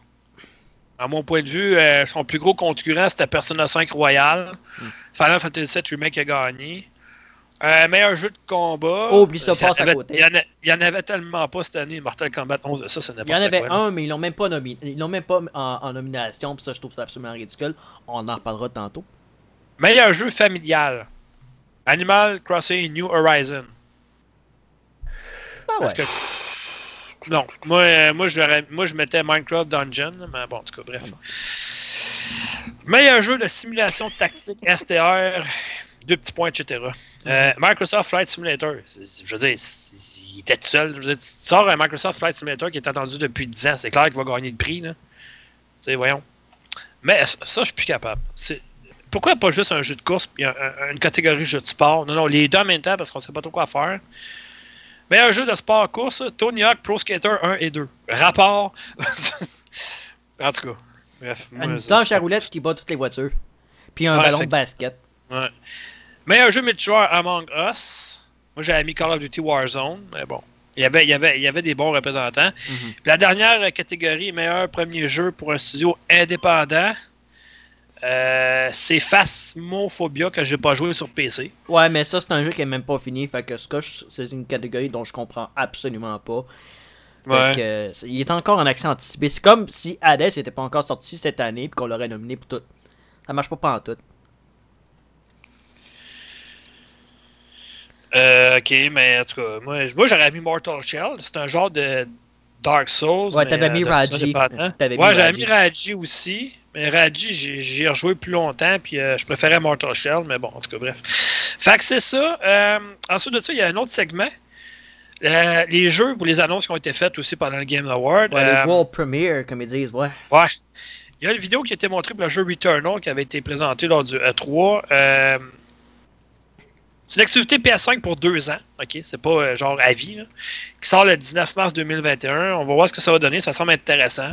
[SPEAKER 1] à mon point de vue, euh, son plus gros concurrent, c'était Persona 5 Royal.
[SPEAKER 3] Mm.
[SPEAKER 1] Final Fantasy VII Remake a gagné. Euh, meilleur jeu de combat.
[SPEAKER 3] Oh, oublie ça,
[SPEAKER 1] en
[SPEAKER 3] passe à côté.
[SPEAKER 1] Il y, en avait tellement pas cette année. Mortal Kombat 11, ça, n'importe
[SPEAKER 3] Il y en avait
[SPEAKER 1] quoi,
[SPEAKER 3] un, mais ils l'ont même pas nommé. Ils l'ont même pas en, en nomination, puis ça, je trouve ça absolument ridicule. On en reparlera tantôt.
[SPEAKER 1] Meilleur jeu familial. Animal Crossing New Horizon.
[SPEAKER 3] Ah ouais.
[SPEAKER 1] Parce que- Non, moi, euh, moi, j'aurais- moi je mettais Minecraft Dungeon, mais bon, en tout cas, bref. Meilleur jeu de simulation tactique STR, deux petits points, etc. Euh, Microsoft Flight Simulator, je veux dire, il était tout seul. Je veux dire, tu sors un Microsoft Flight Simulator qui est attendu depuis 10 ans, c'est clair qu'il va gagner le prix. Là. Tu sais, voyons. Mais ça, ça, je suis plus capable. C'est- Pourquoi pas juste un jeu de course puis un- un- une catégorie jeu de sport? Non, non, les deux en même temps parce qu'on sait pas trop quoi faire. Meilleur jeu de sport course, Tony Hawk Pro Skater 1 et 2. Rapport. en tout cas. Bref. moi,
[SPEAKER 3] Une
[SPEAKER 1] ça,
[SPEAKER 3] planche à roulettes qui bat toutes les voitures. Puis un
[SPEAKER 1] Ouais,
[SPEAKER 3] ballon de basket.
[SPEAKER 1] Ouais. Meilleur jeu multijoueur Among Us. Moi, j'avais mis Call of Duty Warzone, mais bon. Il y avait, il y avait, il y avait des bons représentants.
[SPEAKER 3] Mhm.
[SPEAKER 1] Puis la dernière catégorie, meilleur premier jeu pour un studio indépendant, euh, c'est Phasmophobia que j'ai pas joué sur PC.
[SPEAKER 3] Ouais, mais ça, c'est un jeu qui est même pas fini. Fait que Scotch, c'est une catégorie dont je comprends absolument pas. Fait
[SPEAKER 1] Ouais.
[SPEAKER 3] que, euh, il est encore en accès anticipé. C'est comme si Hades n'était pas encore sorti cette année puis qu'on l'aurait nominé pour tout. Ça marche pas, pas en tout.
[SPEAKER 1] Euh, ok, mais en tout cas, moi, moi j'aurais mis Mortal Shell. C'est un genre de Dark Souls.
[SPEAKER 3] Ouais, t'avais
[SPEAKER 1] euh,
[SPEAKER 3] mis Raji.
[SPEAKER 1] indépendant.
[SPEAKER 3] T'avais mis
[SPEAKER 1] Ouais, j'avais
[SPEAKER 3] Raji.
[SPEAKER 1] mis Raji aussi. Mais Raji, j'ai- rejoué plus longtemps, puis euh, je préférais Mortal Shell, mais bon, en tout cas, bref. Fait que c'est ça. Euh, ensuite de ça, il y a un autre segment. Euh, les jeux ou les annonces qui ont été faites aussi pendant le Game Award.
[SPEAKER 3] Ouais, les World Premiere, comme ils disent, ouais.
[SPEAKER 1] Ouais. Il y a une vidéo qui a été montrée pour le jeu Returnal qui avait été présentée lors du E3. C'est une activité PS5 pour deux ans, ok? C'est pas euh, genre à vie, là, qui sort le 19 mars 2021. On va voir ce que ça va donner. Ça semble intéressant.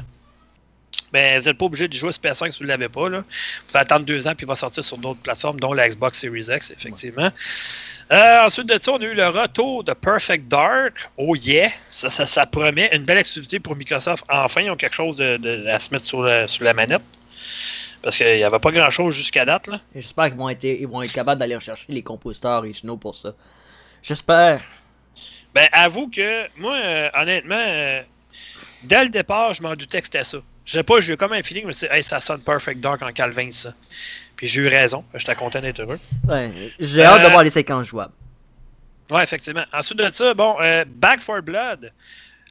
[SPEAKER 1] Mais vous n'êtes pas obligé de jouer sur PS5 si vous ne l'avez pas. Là. Vous pouvez attendre deux ans puis il va sortir sur d'autres plateformes, dont la Xbox Series X, effectivement. Euh, ensuite de ça, on a eu le retour de Perfect Dark. Oh yeah! Ça, ça, ça promet une belle activité pour Microsoft. Enfin, ils ont quelque chose de, de- à se mettre sur la manette. Parce qu'il n'y avait pas grand-chose jusqu'à date. Là.
[SPEAKER 3] J'espère qu'ils vont être, ils vont être capables d'aller rechercher les compositeurs originaux pour ça. J'espère.
[SPEAKER 1] Ben, avoue que, moi, euh, honnêtement, euh, dès le départ, je m'en doutais que c'était ça. Je sais pas, j'ai eu comme un feeling, suis dit, hey, ça sonne Perfect Dark en Calvin, ça. Puis j'ai eu raison. J'étais content d'être heureux.
[SPEAKER 3] Ouais, j'ai hâte de
[SPEAKER 1] Euh,
[SPEAKER 3] voir les séquences jouables.
[SPEAKER 1] Ouais, effectivement. Ensuite de ça, bon, euh, Back for Blood,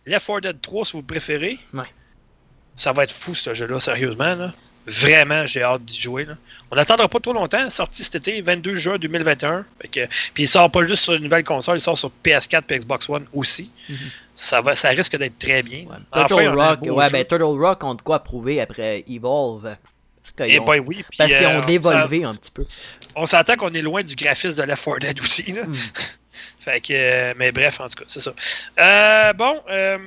[SPEAKER 1] Left 4 Dead 3, si vous préférez.
[SPEAKER 3] Ouais.
[SPEAKER 1] Ça va être fou, ce jeu-là, sérieusement. Là. Vraiment, j'ai hâte d'y jouer. Là. On n'attendra pas trop longtemps. Sorti cet été, 22 juin 2021. Fait que- puis il sort pas juste sur une nouvelle console, il sort sur PS4 et Xbox One aussi.
[SPEAKER 3] Mhm.
[SPEAKER 1] ça, va, ça risque d'être très bien.
[SPEAKER 3] Ouais. Turtle Rock, ouais, ben Turtle Rock ont de quoi prouver après Evolve? Parce qu'ils
[SPEAKER 1] Eh
[SPEAKER 3] ont,
[SPEAKER 1] ben oui.
[SPEAKER 3] parce qu'ils
[SPEAKER 1] euh,
[SPEAKER 3] ont dévolvé un petit peu.
[SPEAKER 1] On s'entend qu'on est loin du graphisme de Left 4 Dead aussi. Là.
[SPEAKER 3] Mm.
[SPEAKER 1] fait que, euh, mais bref, en tout cas, c'est ça. Euh, bon, euh,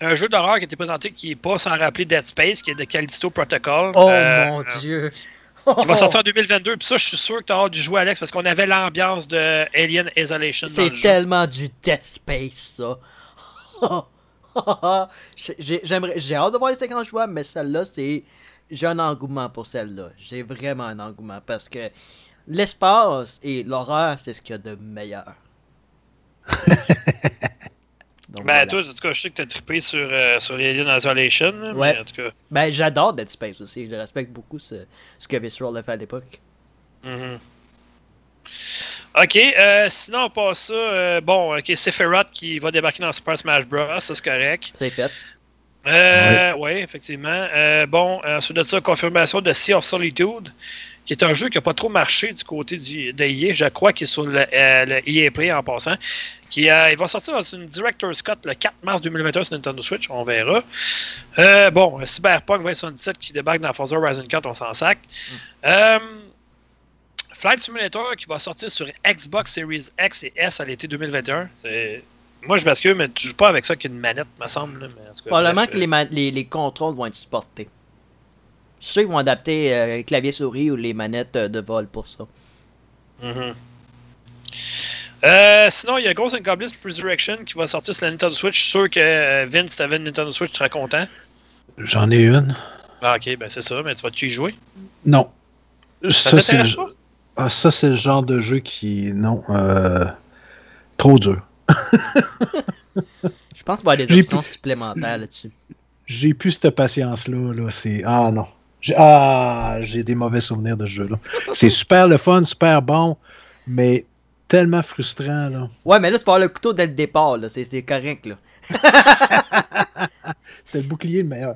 [SPEAKER 1] un jeu d'horreur qui a été présenté qui n'est pas sans rappeler Dead Space, qui est de Callisto Protocol.
[SPEAKER 3] Oh
[SPEAKER 1] Euh,
[SPEAKER 3] mon
[SPEAKER 1] euh,
[SPEAKER 3] dieu!
[SPEAKER 1] Qui va sortir en 2022. Puis ça, je suis sûr que tu as hâte de jouer, Alex, parce qu'on avait l'ambiance de Alien Isolation.
[SPEAKER 3] C'est
[SPEAKER 1] jeu.
[SPEAKER 3] tellement du Dead Space, ça. J'ai hâte de voir les séquences jouables, mais celle-là, c'est. J'ai un engouement pour celle-là. J'ai vraiment un engouement parce que l'espace et l'horreur, c'est ce qu'il y a de meilleur. Donc,
[SPEAKER 1] Ben,
[SPEAKER 3] voilà.
[SPEAKER 1] toi, en tout cas, je sais que tu as trippé sur, euh, sur les Alien Isolation. là, mais
[SPEAKER 3] Ouais.
[SPEAKER 1] en tout cas.
[SPEAKER 3] Ben, j'adore Dead Space aussi. Je respecte beaucoup ce, ce que Visceral a fait à l'époque.
[SPEAKER 1] Mhm. Ok, euh, sinon on passe ça. euh, bon, ok, Sephiroth qui va débarquer dans Super Smash Bros. Ça c'est correct.
[SPEAKER 3] C'est fait.
[SPEAKER 1] Euh, ouais. effectivement. Bon, ensuite de ça, confirmation de Sea of Solitude, qui est un jeu qui n'a pas trop marché du côté du, de EA, je crois, qui est sur le, euh, le EA Play en passant. Qui, euh, il va sortir dans une Director's Cut le 4 mars 2021 sur Nintendo Switch, on verra. Euh, bon, Cyberpunk 2077 qui débarque dans Forza Horizon 4, on s'en sac. Euh, Flight Simulator qui va sortir sur Xbox Series X et S à l'été 2021. C'est- Moi, je m'excuse, mais tu joues pas avec ça qu'une manette, me semble. là, mais en tout cas,
[SPEAKER 3] Probablement
[SPEAKER 1] bref,
[SPEAKER 3] que les, ma- les, les contrôles vont être supportés. Je sais qu'ils vont adapter euh, clavier-souris ou les manettes euh, de vol pour ça.
[SPEAKER 1] Mhm. Euh, sinon, il y a Ghost and Goblins Resurrection qui va sortir sur la Nintendo Switch. Je suis sûr que euh, Vince, si t'avais une Nintendo Switch, tu serais content.
[SPEAKER 2] J'en ai une.
[SPEAKER 1] Ah, ok, ben c'est ça, mais tu vas-tu y jouer?
[SPEAKER 2] Non.
[SPEAKER 1] Ça,
[SPEAKER 2] Ça,
[SPEAKER 1] t'intéresse pas?
[SPEAKER 2] ah, ça, c'est le genre de jeu qui. Non. euh, Trop dur.
[SPEAKER 3] Je pense qu'il va y avoir des options supplémentaires là-dessus.
[SPEAKER 2] J'ai plus cette patience-là. Là. C'est... Ah non. J'ai... Ah, j'ai des mauvais souvenirs de ce jeu-là. C'est super le fun, super bon, mais tellement frustrant. Là.
[SPEAKER 3] Ouais, mais là, tu vas avoir le couteau dès le départ, là. C'est, c'est correct, là.
[SPEAKER 2] C'était le bouclier le meilleur.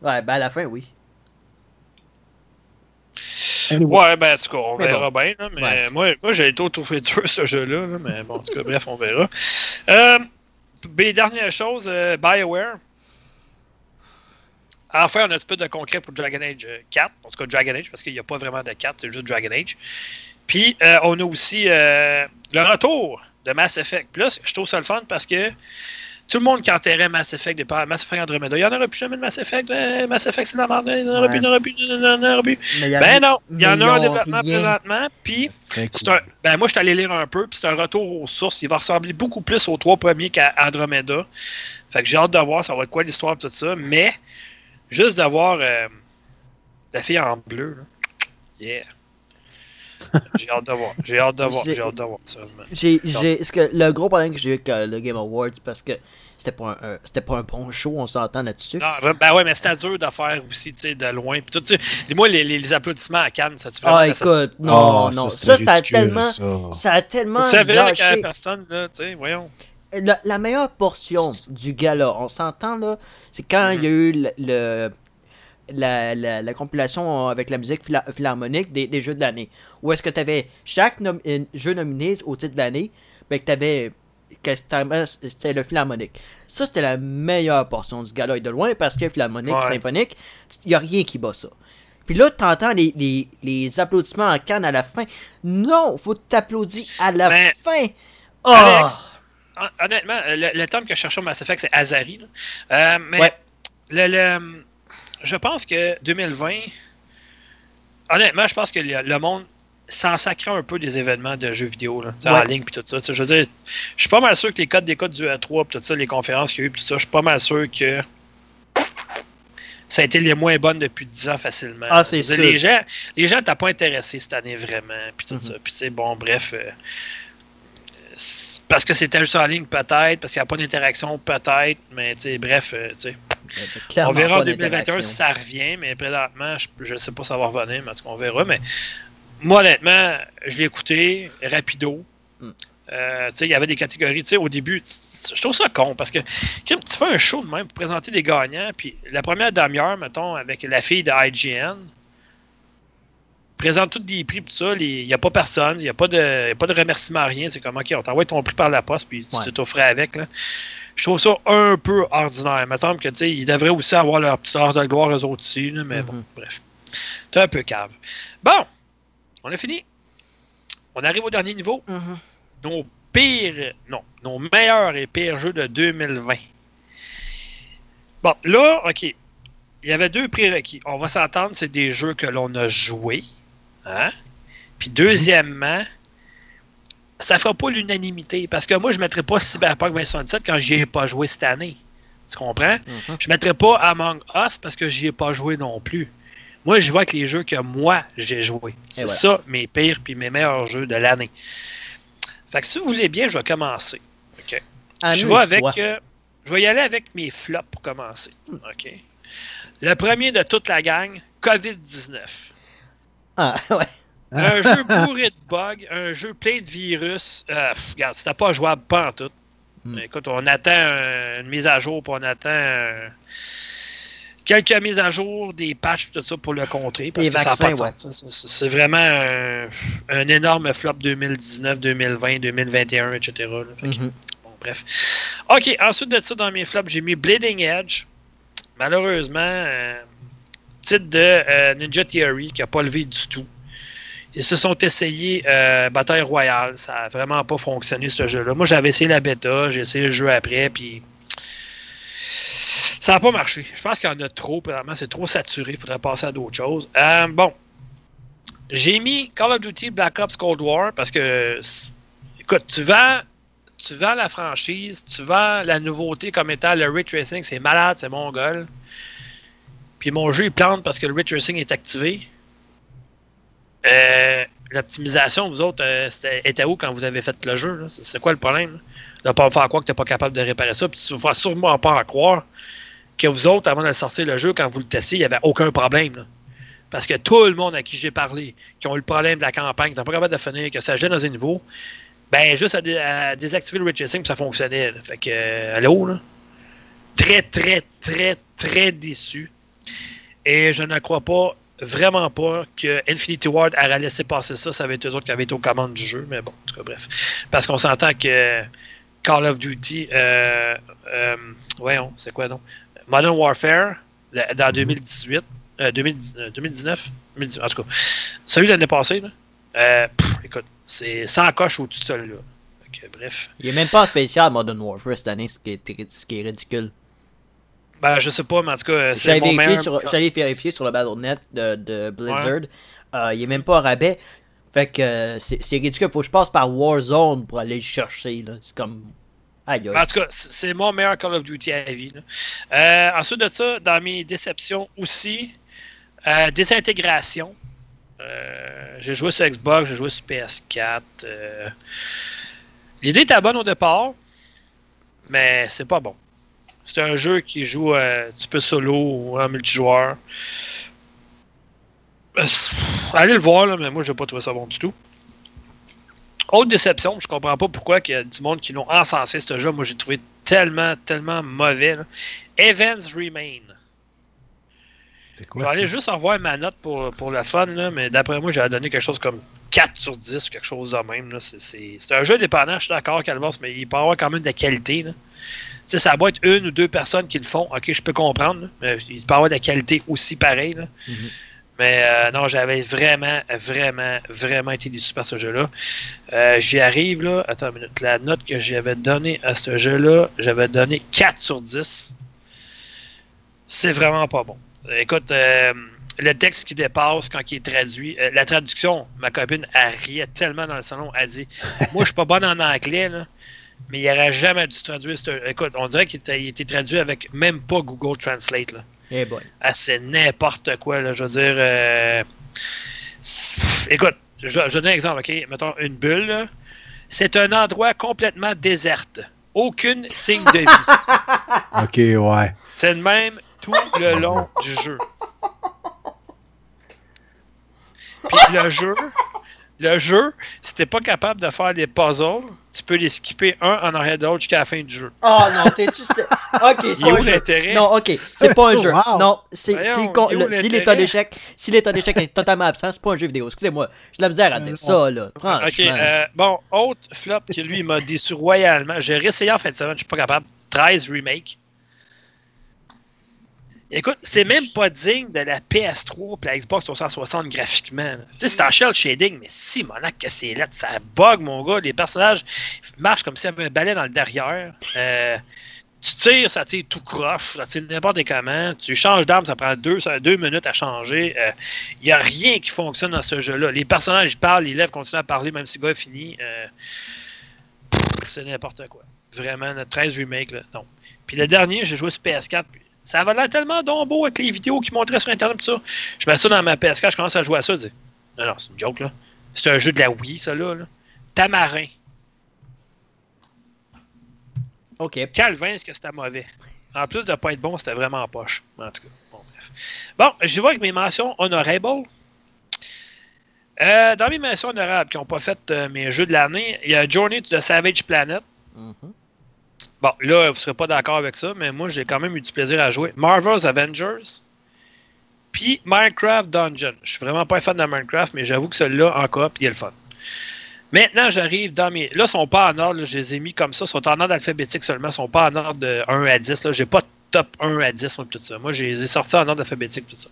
[SPEAKER 3] Ouais, ben à la fin, oui.
[SPEAKER 2] Anyway,
[SPEAKER 1] Ouais, ben en tout cas, on
[SPEAKER 3] Mais
[SPEAKER 1] verra bien. là, mais
[SPEAKER 3] Ouais.
[SPEAKER 1] moi, moi j'ai été au trouvé dur ce jeu-là. là, mais bon, en tout cas, bref, on verra. Euh, dernière chose, euh, BioWare. Enfin, on a un petit peu de concret pour Dragon Age euh, 4. En tout cas, Dragon Age, parce qu'il n'y a pas vraiment de 4, c'est juste Dragon Age. Puis, euh, on a aussi euh, le retour de Mass Effect. Puis là, je trouve ça le fun parce que tout le monde qui enterrait Mass Effect départ, Mass Effect Andromeda. Il n'y en aura plus jamais de Mass Effect. euh, Mass Effect, c'est la merde. Il n'y en aura plus, il n'y en aura plus, il n'y en aura plus. Ben non, il y en a un développement
[SPEAKER 3] rien.
[SPEAKER 1] présentement. Puis,
[SPEAKER 2] cool.
[SPEAKER 1] un- ben moi, je suis allé lire un peu. Puis, c'est un retour aux sources. Il va ressembler beaucoup plus aux trois premiers qu'à Andromeda. Fait que j'ai hâte de voir ça va être quoi l'histoire et tout ça. Mais, juste de voir euh, la fille en bleu. Là. Yeah. J'ai hâte de voir. J'ai hâte de voir.
[SPEAKER 3] J'ai-
[SPEAKER 1] hâte de voir, sérieusement.
[SPEAKER 3] J'ai, j'ai, ce que, le gros problème que j'ai eu avec euh, le Game Awards, parce que c'était pas un, c'était pas un bon show, on s'entend là-dessus.
[SPEAKER 1] Non, ben ouais, mais c'était dur de faire aussi, tu sais, de loin. Puis tout, dis-moi, les, les, les applaudissements à Cannes, ça tu
[SPEAKER 3] Ah,
[SPEAKER 1] ça-
[SPEAKER 3] écoute, non,
[SPEAKER 2] Ah,
[SPEAKER 3] non. Ça, ça a
[SPEAKER 2] ridicule,
[SPEAKER 3] tellement,
[SPEAKER 2] ça.
[SPEAKER 3] ça a tellement
[SPEAKER 1] C'est vrai qu'il y a
[SPEAKER 3] gâché.
[SPEAKER 1] personne, là, tu sais, voyons.
[SPEAKER 3] La, la meilleure portion du gala, on s'entend là, c'est quand il y a eu le, le- la, la, la compilation avec la musique phila- philharmonique des, des jeux de l'année. Où est-ce que tu avais chaque nom- jeu nominé au titre de l'année, mais que tu avais c'était le philharmonique. Ça, c'était la meilleure portion du gala et de loin parce que philharmonique,
[SPEAKER 1] Ouais.
[SPEAKER 3] symphonique, il n'y a rien qui bat ça. Puis là, t'entends les, les, les applaudissements en canne à la fin. Non, faut t'applaudir à la
[SPEAKER 1] Mais-
[SPEAKER 3] fin.
[SPEAKER 1] Alex, hon- honnêtement, euh, le, le terme que je cherchais au Mass Effect, c'est Azari. Euh, mais
[SPEAKER 3] Ouais.
[SPEAKER 1] le, le- je pense que 2020, honnêtement, je pense que le, monde s'en sacrait un peu des événements de jeux vidéo, là,
[SPEAKER 3] Ouais.
[SPEAKER 1] en ligne puis tout ça. Je veux dire, je suis pas mal sûr que les codes des codes du E3 puis tout ça, les conférences qu'il y a eu puis tout ça, je suis pas mal sûr que ça a été les moins bonnes depuis 10 ans facilement.
[SPEAKER 3] Ah, c'est sûr.
[SPEAKER 1] Les gens, les gens t'as pas intéressé cette année vraiment puis tout
[SPEAKER 3] Mhm.
[SPEAKER 1] ça. Puis tu sais, bon, bref. euh, parce que c'était juste en ligne, peut-être, parce qu'il n'y a pas d'interaction, peut-être, mais tu sais, bref, euh, tu sais, on verra en
[SPEAKER 3] pas
[SPEAKER 1] 2021
[SPEAKER 3] d'interaction.
[SPEAKER 1] si ça revient, mais présentement, je ne sais pas si ça va revenir, mais en tout cas, on verra. Mais moi, honnêtement, je l'ai écouté, rapido.
[SPEAKER 3] Mm.
[SPEAKER 1] Euh, il y avait des catégories, au début, je trouve ça con parce que Kim, tu fais un show de même pour présenter les gagnants, puis la première demi-heure, mettons, avec la fille de IGN, présente tous des prix, tout ça, il n'y a pas personne, il n'y a, pas de- y a pas de remerciement, rien. C'est comme, OK, on t'envoie ton prix par la poste, puis tu
[SPEAKER 3] Ouais.
[SPEAKER 1] te t'offrais avec. Là. Je trouve ça un peu ordinaire. Il me semble que, tu sais, ils devraient aussi avoir leur petite heure de gloire, eux autres aussi, là, mais bon,
[SPEAKER 3] Mhm.
[SPEAKER 1] bref. C'est un peu cave. Bon, on a fini. On arrive au dernier niveau.
[SPEAKER 3] Mhm.
[SPEAKER 1] Nos pires, non, nos meilleurs et pires jeux de 2020. Bon, là, OK. Il y avait deux prérequis. On va s'entendre, c'est des jeux que l'on a joués. Hein? Puis deuxièmement, ça fera pas l'unanimité. Parce que moi, je ne mettrais pas Cyberpunk 2077 quand j'y ai pas joué cette année. Tu comprends?
[SPEAKER 3] Mhm.
[SPEAKER 1] Je ne mettrais pas Among Us parce que j'y ai pas joué non plus. Moi, je vois avec les jeux que moi, j'ai joué. C'est
[SPEAKER 3] voilà.
[SPEAKER 1] ça, mes pires puis mes meilleurs jeux de l'année. Fait que si vous voulez bien, je vais commencer. je vais avec. euh, je vais y aller avec mes flops pour commencer. OK. Le premier de toute la gang, COVID-19.
[SPEAKER 3] Ah, ouais.
[SPEAKER 1] Un jeu bourré de bugs, un jeu plein de virus. Euh, pff, regarde, c'était pas jouable pas en tout.
[SPEAKER 3] Hmm.
[SPEAKER 1] Écoute, on attend une mise à jour, puis on attend euh, quelques mises à jour, des patchs, tout ça pour le contrer. Parce
[SPEAKER 3] Des
[SPEAKER 1] que ça n'a pas de
[SPEAKER 3] vaccins,
[SPEAKER 1] sens. C'est- vraiment un, un énorme flop 2019, 2020, 2021, etc. là. Fait que,
[SPEAKER 3] Mhm.
[SPEAKER 1] Bon, bref. OK, ensuite de ça, dans mes flops, j'ai mis Bleeding Edge. Malheureusement, euh, titre de euh, Ninja Theory qui n'a pas levé du tout. Ils se sont essayés euh, Bataille Royale. Ça n'a vraiment pas fonctionné, ce jeu-là. Moi, j'avais essayé la bêta, j'ai essayé le jeu après, puis ça n'a pas marché. Je pense qu'il y en a trop, vraiment. C'est trop saturé. Il faudrait passer à d'autres choses. Euh, bon. J'ai mis Call of Duty Black Ops Cold War parce que, écoute, tu vends, tu vends la franchise, tu vends la nouveauté comme étant le Ray Tracing, c'est malade, c'est mongol. Puis mon jeu, il plante parce que le Ray est activé. Euh, L'optimisation, vous autres, euh, c'était était où quand vous avez fait le jeu? C'est quoi le problème? là? De pas faire croire que tu n'es pas capable de réparer ça. Puis tu vas sûrement pas en croire que vous autres, avant de sortir le jeu, quand vous le testiez, il n'y avait aucun problème. là. Parce que tout le monde à qui j'ai parlé, qui ont eu le problème de la campagne, qui n'ont pas capable de finir, que ça gêne dans un niveau, ben juste à, dé- à désactiver le ray tracing, puis ça fonctionnait. Fait que, euh, allô, là? Très, très, très, très déçu. Et je ne crois pas, vraiment pas, que Infinity Ward aurait laissé passer ça. Ça avait été eux autres qui avaient été aux commandes du jeu. Mais bon, en tout cas, bref. Parce qu'on s'entend que Call of Duty, euh, euh, voyons, c'est quoi donc? Modern Warfare, le- dans 2018, euh, 2010, euh, 2019, 2018, en tout cas, celui de l'année passée, là, euh, pff, écoute, c'est 100 coches au-dessus de celui-là. Bref.
[SPEAKER 3] Il est même pas spécial Modern Warfare cette année, ce qui est, ce qui est ridicule.
[SPEAKER 1] Ben, je sais pas, mais en tout cas, c'est
[SPEAKER 3] J'allais
[SPEAKER 1] mon
[SPEAKER 3] vérifier,
[SPEAKER 1] meilleur...
[SPEAKER 3] sur, j'allais vérifier sur le Battle.net de, de Blizzard. Euh, il est même pas en rabais. Fait que euh, c'est, c'est ridicule. Faut que je passe par Warzone pour aller le chercher. C'est comme. Aïe, aïe.
[SPEAKER 1] En tout cas, c'est mon meilleur Call of Duty à la vie. là. Euh, ensuite de ça, dans mes déceptions aussi, euh, désintégration. Euh, j'ai joué sur Xbox, j'ai joué sur PS4. euh. L'idée était bonne au départ, mais c'est pas bon. C'est un jeu qui joue euh, tu peux solo ou en multijoueur. Euh, Allez le voir, là, mais moi, j'ai pas trouvé ça bon du tout. Autre déception, je comprends pas pourquoi il y a du monde qui l'ont encensé ce jeu. Moi, j'ai trouvé tellement, tellement mauvais. là. Evans Remain. Je
[SPEAKER 2] ça?
[SPEAKER 1] juste revoir ma note pour, pour le fun, là, mais d'après moi, j'avais donné quelque chose comme 4 sur 10 ou quelque chose de même. c'est un jeu dépendant, je suis d'accord, Calvas, mais il peut avoir quand même de la qualité. là. Tu sais, ça va être une ou deux personnes qui le font. Ok, je peux comprendre, là, mais il peut avoir de la qualité aussi pareil. là.
[SPEAKER 3] Mhm.
[SPEAKER 1] Mais euh, non, j'avais vraiment, vraiment, vraiment été déçu par ce jeu-là. Euh, J'y arrive, là. Attends une minute. La note que j'avais donnée à ce jeu-là, j'avais donné 4 sur 10. C'est vraiment pas bon. Écoute, euh, le texte qui dépasse quand il est traduit, euh, la traduction, ma copine, elle riait tellement dans le salon. Elle dit Moi, je suis pas bonne en anglais, là, mais il n'aurait jamais dû traduire. Écoute, on dirait qu'il était, il était traduit avec même pas Google Translate. Là.
[SPEAKER 3] Eh boy.
[SPEAKER 1] Ah, c'est n'importe quoi, là. Je veux dire. euh, Écoute, je, je vais donner un exemple, OK? Mettons une bulle, là. C'est un endroit complètement déserte. Aucune signe de vie.
[SPEAKER 2] Ok, ouais.
[SPEAKER 1] C'est le même tout le long du jeu. Puis le jeu, le jeu, si t'es pas capable de faire les puzzles, tu peux les skipper un en arrière de l'autre jusqu'à la fin du jeu.
[SPEAKER 3] Oh non, t'es-tu. Ok, c'est pas
[SPEAKER 1] où
[SPEAKER 3] un jeu.
[SPEAKER 1] l'intérêt?
[SPEAKER 3] Non, ok, c'est pas un jeu.
[SPEAKER 2] Wow.
[SPEAKER 3] Non, c'est, si, con- l'état d'échec, si l'état d'échec est totalement absent, c'est pas un jeu vidéo. Excusez-moi, j'ai de la misère à dire ça, là. Franchement.
[SPEAKER 1] Ok, euh, bon, autre flop qui lui il m'a déçu royalement. J'ai réessayé en fin de semaine, je suis pas capable. 13 Remake. Écoute, c'est même pas digne de la PS3 et la Xbox 360 graphiquement. Tu sais, c'est en shell shading, mais si, monac, que c'est là, ça bug, mon gars. Les personnages marchent comme s'il y avait un balai dans le derrière. Euh, tu tires, ça tire tout croche, ça tire n'importe comment. Tu changes d'arme, ça prend deux, ça- deux minutes à changer. Il n'y a rien qui fonctionne dans ce jeu-là. Les personnages parlent, les lèvres continuent à parler, même si le gars est fini. Euh, c'est n'importe quoi. Vraiment, le 13 remake, là, non. Puis le dernier, j'ai joué sur PS4. puis ça avait l'air tellement donc beau avec les vidéos qu'ils montraient sur Internet. Tout ça. Je mets ça dans ma PS4, je commence à jouer à ça. Je dis, non, non, c'est une joke, là. C'est un jeu de la Wii, ça, là. là. Tamarin.
[SPEAKER 3] Ok.
[SPEAKER 1] Calvin, est-ce que c'était mauvais? En plus de pas être bon, c'était vraiment en poche. En tout cas, bon, bref. Bon, j'y vais avec mes mentions honorables. Euh, dans mes mentions honorables qui n'ont pas fait euh, mes jeux de l'année, il y a Journey to the Savage Planet.
[SPEAKER 3] Mhm.
[SPEAKER 1] Bon, là, vous ne serez pas d'accord avec ça, mais moi, j'ai quand même eu du plaisir à jouer. Marvel's Avengers. Puis Minecraft Dungeon. Je suis vraiment pas un fan de Minecraft, mais j'avoue que celui-là, en coop, il est le fun. Maintenant, j'arrive dans mes. Là, ils sont pas en ordre, je les ai mis comme ça. Ils sont en ordre alphabétique seulement. Ils sont pas en ordre de 1 à 10. Là. J'ai pas de top 1 à 10, moi, tout ça. Moi, je les ai sortis en ordre alphabétique, tout ça.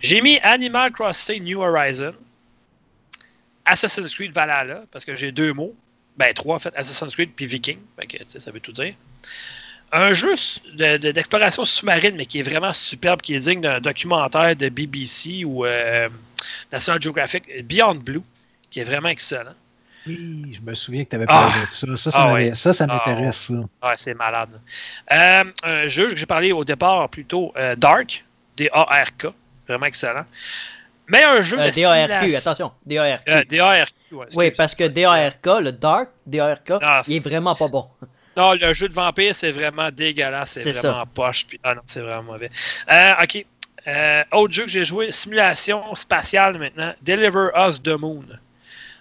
[SPEAKER 1] J'ai mis Animal Crossing New Horizon, Assassin's Creed Valhalla, parce que j'ai deux mots. Ben, trois, en fait, Assassin's Creed puis Viking. Fait que, ça veut tout dire. Un jeu de- de- d'exploration sous-marine, mais qui est vraiment superbe, qui est digne d'un documentaire de BBC ou euh, National Geographic, Beyond Blue, qui est vraiment excellent.
[SPEAKER 2] Oui, je me souviens que tu avais
[SPEAKER 1] Ah.
[SPEAKER 2] parlé de ça. Ça, ça,
[SPEAKER 1] Ah
[SPEAKER 2] m'avait-
[SPEAKER 1] ouais.
[SPEAKER 2] ça, ça
[SPEAKER 1] Ah
[SPEAKER 2] m'intéresse.
[SPEAKER 1] Ouais, c'est malade. Euh, un jeu que j'ai parlé au départ plutôt euh, Dark, D-A-R-K, vraiment excellent. Mais un jeu
[SPEAKER 3] Euh,
[SPEAKER 1] de
[SPEAKER 3] DARQ,
[SPEAKER 1] simulation-
[SPEAKER 3] attention, DARQ.
[SPEAKER 1] Euh, D-A-R-Q, ouais,
[SPEAKER 3] oui, parce que DARK, le Dark, DARK,
[SPEAKER 1] Ah,
[SPEAKER 3] il est vraiment pas bon.
[SPEAKER 1] Non, le jeu de vampire, c'est vraiment dégueulasse. C'est vraiment poche. Puis... Ah non, c'est vraiment mauvais. Euh, ok. Euh, autre jeu que j'ai joué, simulation spatiale maintenant. Deliver Us the Moon.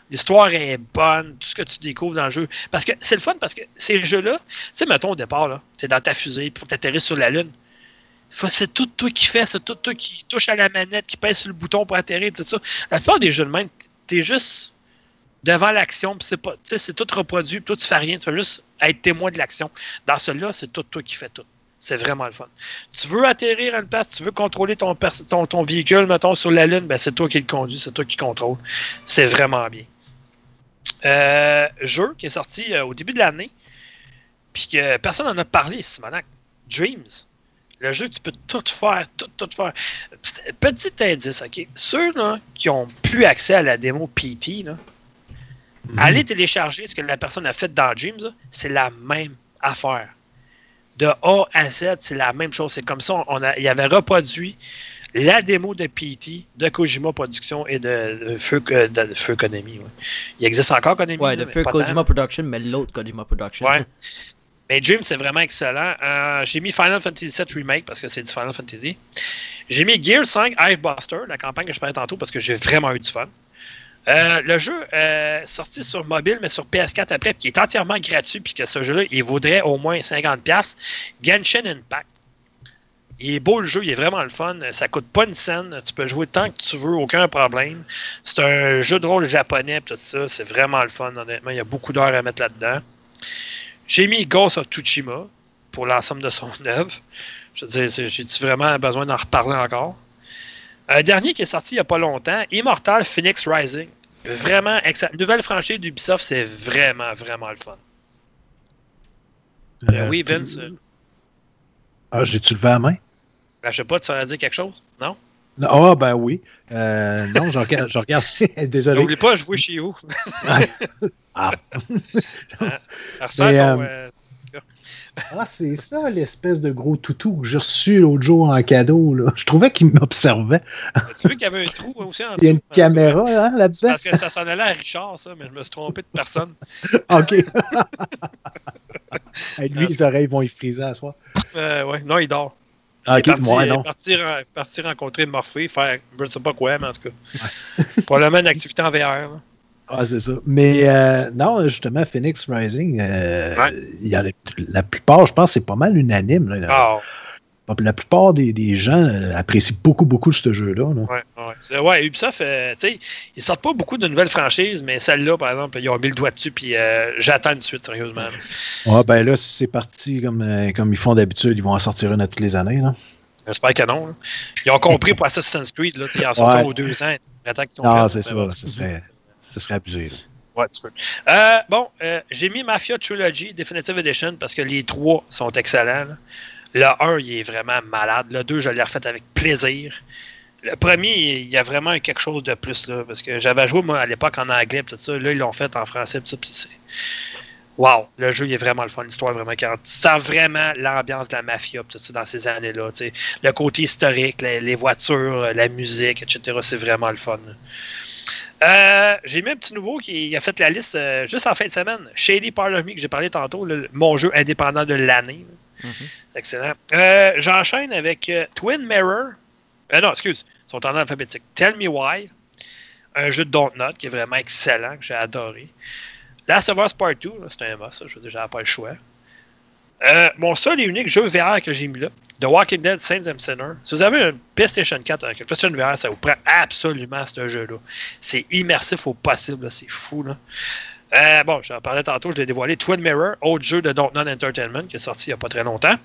[SPEAKER 1] L'histoire est bonne, tout ce que tu découvres dans le jeu. Parce que c'est le fun parce que ces jeux-là, tu sais, mettons au départ, là, t'es dans ta fusée, il faut que tu atterrisses sur la Lune. C'est tout toi qui fais, c'est tout toi qui touche à la manette, qui pèse sur le bouton pour atterrir, tout ça. La plupart des jeux de même, t'es juste devant l'action, c'est pas, c'est tout reproduit, toi tu fais rien, tu fais juste être témoin de l'action. Dans celui-là, c'est tout toi qui fais tout. C'est vraiment le fun. Tu veux atterrir à une place, tu veux contrôler ton véhicule, mettons, sur la Lune, ben c'est toi qui le conduis, c'est toi qui contrôle. C'est vraiment bien. Euh, jeu qui est sorti euh, au début de l'année, puis que personne n'en a parlé, Simonac. Dreams. Le jeu, tu peux tout faire, tout, tout faire. Petit indice, OK? Ceux là, qui ont plus accès à la démo PT, là,
[SPEAKER 2] Mhm.
[SPEAKER 1] allez télécharger ce que la personne a fait dans Dreams, c'est la même affaire. De A à Z, c'est la même chose. C'est comme ça, on a, il avait reproduit la démo de PT, de Kojima Productions et de, de Feu, de, de Feu Konami. ouais. Il existe encore Konami.
[SPEAKER 3] Ouais,
[SPEAKER 1] là,
[SPEAKER 3] de Feu. Kojima Production, mais l'autre Kojima Production.
[SPEAKER 1] Ouais. Mais Dream, c'est vraiment excellent. Euh, j'ai mis Final Fantasy VII Remake parce que c'est du Final Fantasy. J'ai mis Gear 5 Buster, la campagne que je parlais tantôt parce que j'ai vraiment eu du fun. Euh, le jeu euh, sorti sur mobile, mais sur PS4 après, qui est entièrement gratuit, puis que ce jeu-là, il vaudrait au moins 50$. Genshin Impact. Il est beau le jeu, il est vraiment le fun. Ça coûte pas une scène. Tu peux jouer tant que tu veux, aucun problème. C'est un jeu de rôle japonais, tout ça. C'est vraiment le fun, honnêtement. Il y a beaucoup d'heures à mettre là-dedans. J'ai mis Ghost of Tsushima pour l'ensemble de son œuvre. Je veux dire, j'ai-tu vraiment besoin d'en reparler encore? Un dernier qui est sorti il n'y a pas longtemps, Immortal Phoenix Rising. Vraiment excellent. Nouvelle franchise d'Ubisoft, c'est vraiment, vraiment le fun. Euh, oui, Vince.
[SPEAKER 2] Ah, j'ai-tu levé la main?
[SPEAKER 1] ben, je sais pas, tu saurais dire quelque chose? Non?
[SPEAKER 2] Ah, ben oui. Euh, non, je regarde. je regarde. Désolé.
[SPEAKER 1] N'oublie pas, je vois chez vous.
[SPEAKER 2] Ah,
[SPEAKER 1] ton,
[SPEAKER 2] euh,
[SPEAKER 1] euh,
[SPEAKER 2] Ah, c'est ça, l'espèce de gros toutou que j'ai reçu l'autre jour en cadeau. Là. Je trouvais qu'il m'observait.
[SPEAKER 1] Tu veux qu'il y avait un trou aussi en
[SPEAKER 2] Il y a une
[SPEAKER 1] dessous?
[SPEAKER 2] caméra hein, là-dedans.
[SPEAKER 1] Parce que ça s'en allait à Richard, ça, mais je me suis trompé de personne.
[SPEAKER 2] OK. Hey, lui, les oreilles vont y friser à.
[SPEAKER 1] Euh, ouais, non, il dort.
[SPEAKER 2] Ah,
[SPEAKER 1] il
[SPEAKER 2] OK,
[SPEAKER 1] est parti,
[SPEAKER 2] moi,
[SPEAKER 1] il est
[SPEAKER 2] non.
[SPEAKER 1] parti, ren- parti rencontrer Morphée, faire je ne sais pas quoi, mais en tout cas. Probablement une activité en VR. là.
[SPEAKER 2] Ah, c'est ça. Mais euh, non, justement, Phoenix Rising, euh,
[SPEAKER 1] Ouais.
[SPEAKER 2] il y a la, plupart, je pense, c'est pas mal unanime. là.
[SPEAKER 1] Ah,
[SPEAKER 2] La plupart des, des gens euh, apprécient beaucoup, beaucoup ce jeu-là. là.
[SPEAKER 1] ouais, ouais. Ouais, Ubisoft, euh, tu sais, ils sortent pas beaucoup de nouvelles franchises, mais celle-là, par exemple, ils ont mis le doigt dessus, puis euh, j'attends une suite, sérieusement.
[SPEAKER 2] Ah, ben là, si c'est parti comme, euh, comme ils font d'habitude, ils vont en sortir une à toutes les années. Là.
[SPEAKER 1] J'espère que non. là. Ils ont compris pour Assassin's Creed, là, ils en sortent
[SPEAKER 2] Ouais.
[SPEAKER 1] aux deux ans. Qu'ils
[SPEAKER 2] Ah, c'est ça. Ce serait, ce serait abusé. là.
[SPEAKER 1] Ouais, tu peux. Euh, bon, j'ai mis Mafia Trilogy Definitive Edition parce que les trois sont excellents. là. Le 1, il est vraiment malade. Le 2, je l'ai refait avec plaisir. Le premier, il y a vraiment quelque chose de plus là. Parce que j'avais joué moi à l'époque en anglais tout ça. Là, ils l'ont fait en français tout ça. Wow! Le jeu il est vraiment le fun, l'histoire est vraiment 40. Tu sens vraiment l'ambiance de la mafia tout ça dans ces années-là. Le côté historique, les, voitures, la musique, etc. C'est vraiment le fun. Euh, j'ai mis un petit nouveau qui a fait la liste euh, juste en fin de semaine. Shady Part of Me, que j'ai parlé tantôt, mon jeu indépendant de l'année.
[SPEAKER 3] Mhm.
[SPEAKER 1] Excellent. Euh, J'enchaîne avec euh, Twin Mirror. Euh, non, excuse, ils sont en alphabétique. Tell Me Why. Un jeu de Dontnod qui est vraiment excellent, que j'ai adoré. Last of Us Part 2, là, c'est un must, je veux dire, j'avais pas le choix. Mon seul et unique jeu VR que j'ai mis là, The Walking Dead Saints and Sinners. Si vous avez une PlayStation 4 avec PlayStation VR, ça vous prend absolument ce jeu-là. C'est immersif au possible, c'est fou. Là. Euh, bon, j'en parlais tantôt, je l'ai dévoilé. Twin Mirror, autre jeu de Dontnod Entertainment qui est sorti il n'y a pas très longtemps.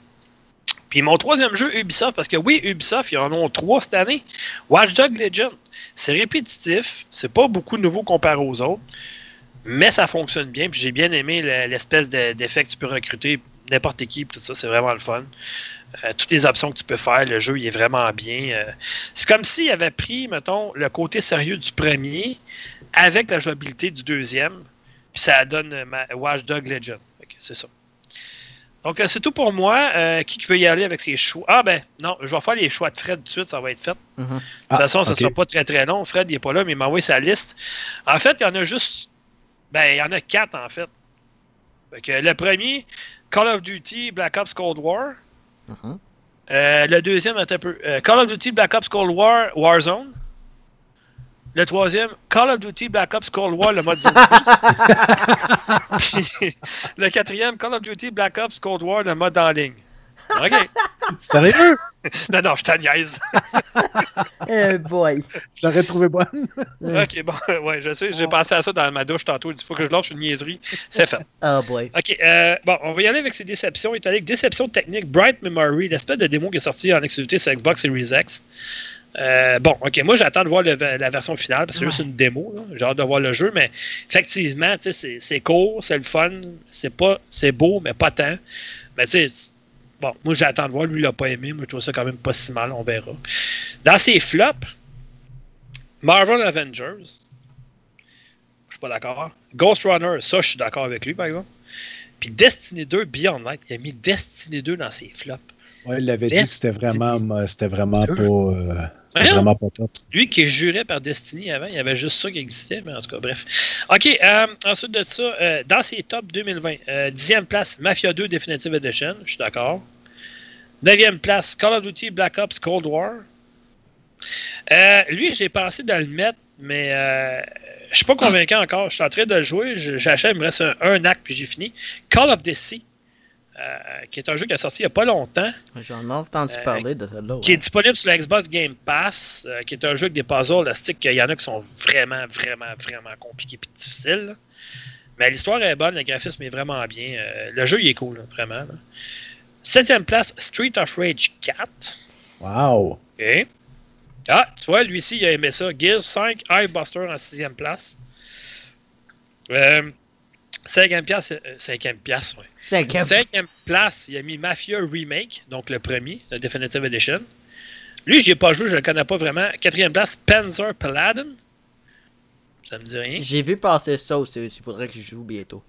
[SPEAKER 1] Puis mon troisième jeu, Ubisoft, parce que oui, Ubisoft, ils en ont trois cette année. Watch Dogs Legend. C'est répétitif, c'est pas beaucoup de nouveau comparé aux autres, mais ça fonctionne bien. J'ai bien aimé le- l'espèce de- d'effet que tu peux recruter n'importe qui, tout ça, c'est vraiment le fun. Euh, toutes les options que tu peux faire, le jeu il est vraiment bien. Euh, c'est comme s'il avait pris, mettons, le côté sérieux du premier avec la jouabilité du deuxième, puis ça donne euh, ma- Watch Dog Legend. C'est ça. Donc, euh, c'est tout pour moi. Euh, qui qui veut y aller avec ses choix? Ah, ben, non, je vais faire les choix de Fred tout de suite, ça va être fait. De
[SPEAKER 3] Mhm.
[SPEAKER 1] toute
[SPEAKER 2] Ah,
[SPEAKER 1] façon, ça ne sera pas très très long. Fred, il n'est pas là, mais il m'a envoyé sa liste. En fait, il y en a juste. Ben, il y en a quatre, en fait. Fait que le premier, Call of Duty Black Ops Cold War.
[SPEAKER 3] Mhm.
[SPEAKER 1] Euh, le deuxième, un peu. Euh, Call of Duty Black Ops Cold War Warzone. Le troisième, Call of Duty Black Ops Cold War, le mode zombie. Puis, le quatrième, Call of Duty Black Ops Cold War, le mode en ligne. OK.
[SPEAKER 2] Sérieux?
[SPEAKER 1] Non, non, je t'en niaise.
[SPEAKER 3] Eh boy.
[SPEAKER 2] Je l'aurais trouvé bonne.
[SPEAKER 1] OK, bon, ouais, je sais, j'ai pensé à ça dans ma douche tantôt. Il faut que je lâche une niaiserie. C'est fait.
[SPEAKER 3] Oh boy.
[SPEAKER 1] OK, euh, bon, on va y aller avec ces déceptions. Il est allé avec déception technique, Bright Memory, l'espèce de démo qui est sorti en exclusivité sur Xbox Series X. Euh, bon, ok, moi j'attends de voir le- la version finale parce que c'est juste une démo. J'ai hâte de voir le jeu, mais effectivement, c'est- court, c'est le fun, c'est pas, c'est beau, mais pas tant. Mais tu sais, bon, moi j'attends de voir. Lui, il l'a pas aimé. Moi, je trouve ça quand même pas si mal. On verra. Dans ses flops, Marvel Avengers. Je suis pas d'accord. Ghost Runner, ça, je suis d'accord avec lui, par exemple. Puis Destiny 2 Beyond Light, il a mis Destiny 2 dans ses flops.
[SPEAKER 2] Ouais, il l'avait dit que c'était vraiment, c'était vraiment pas, euh, c'était vraiment pas top.
[SPEAKER 1] Lui qui jurait par Destiny avant, il y avait juste ça qui existait, mais en tout cas, bref. OK, euh, ensuite de ça, euh, dans ses top 2020, euh, dixième place, Mafia 2 Definitive Edition, je suis d'accord. Neuvième place, Call of Duty Black Ops Cold War. Euh, lui, j'ai pensé de le mettre, mais euh, je suis pas convaincu encore. Je suis en train de le jouer, j'achète, il me reste un, un acte, puis j'ai fini. Call of euh, qui est un jeu qui est sorti il n'y a pas longtemps.
[SPEAKER 3] J'en ai entendu
[SPEAKER 1] Euh,
[SPEAKER 3] parler de celle-là.
[SPEAKER 1] qui est disponible sur la Xbox Game Pass, euh, qui est un jeu avec des puzzles, la stick, il y en a qui sont vraiment, vraiment, vraiment compliqués et difficiles. là. Mais l'histoire est bonne, le graphisme est vraiment bien. euh, le jeu, il est cool, là, vraiment. là. Septième place, Street of Rage 4.
[SPEAKER 2] Wow!
[SPEAKER 1] OK. Ah, tu vois, lui-ci, il a aimé ça. Gears 5, Buster en sixième place. Euh, cinquième place, euh, cinquième place, ouais.
[SPEAKER 3] Cinquième.
[SPEAKER 1] Cinquième place, il a mis Mafia Remake, donc le premier, le Definitive Edition. Lui, je ai pas joué, je le connais pas vraiment. Quatrième place, Panzer Paladin. Ça me dit rien.
[SPEAKER 3] J'ai vu passer ça aussi. Il faudrait que je joue bientôt.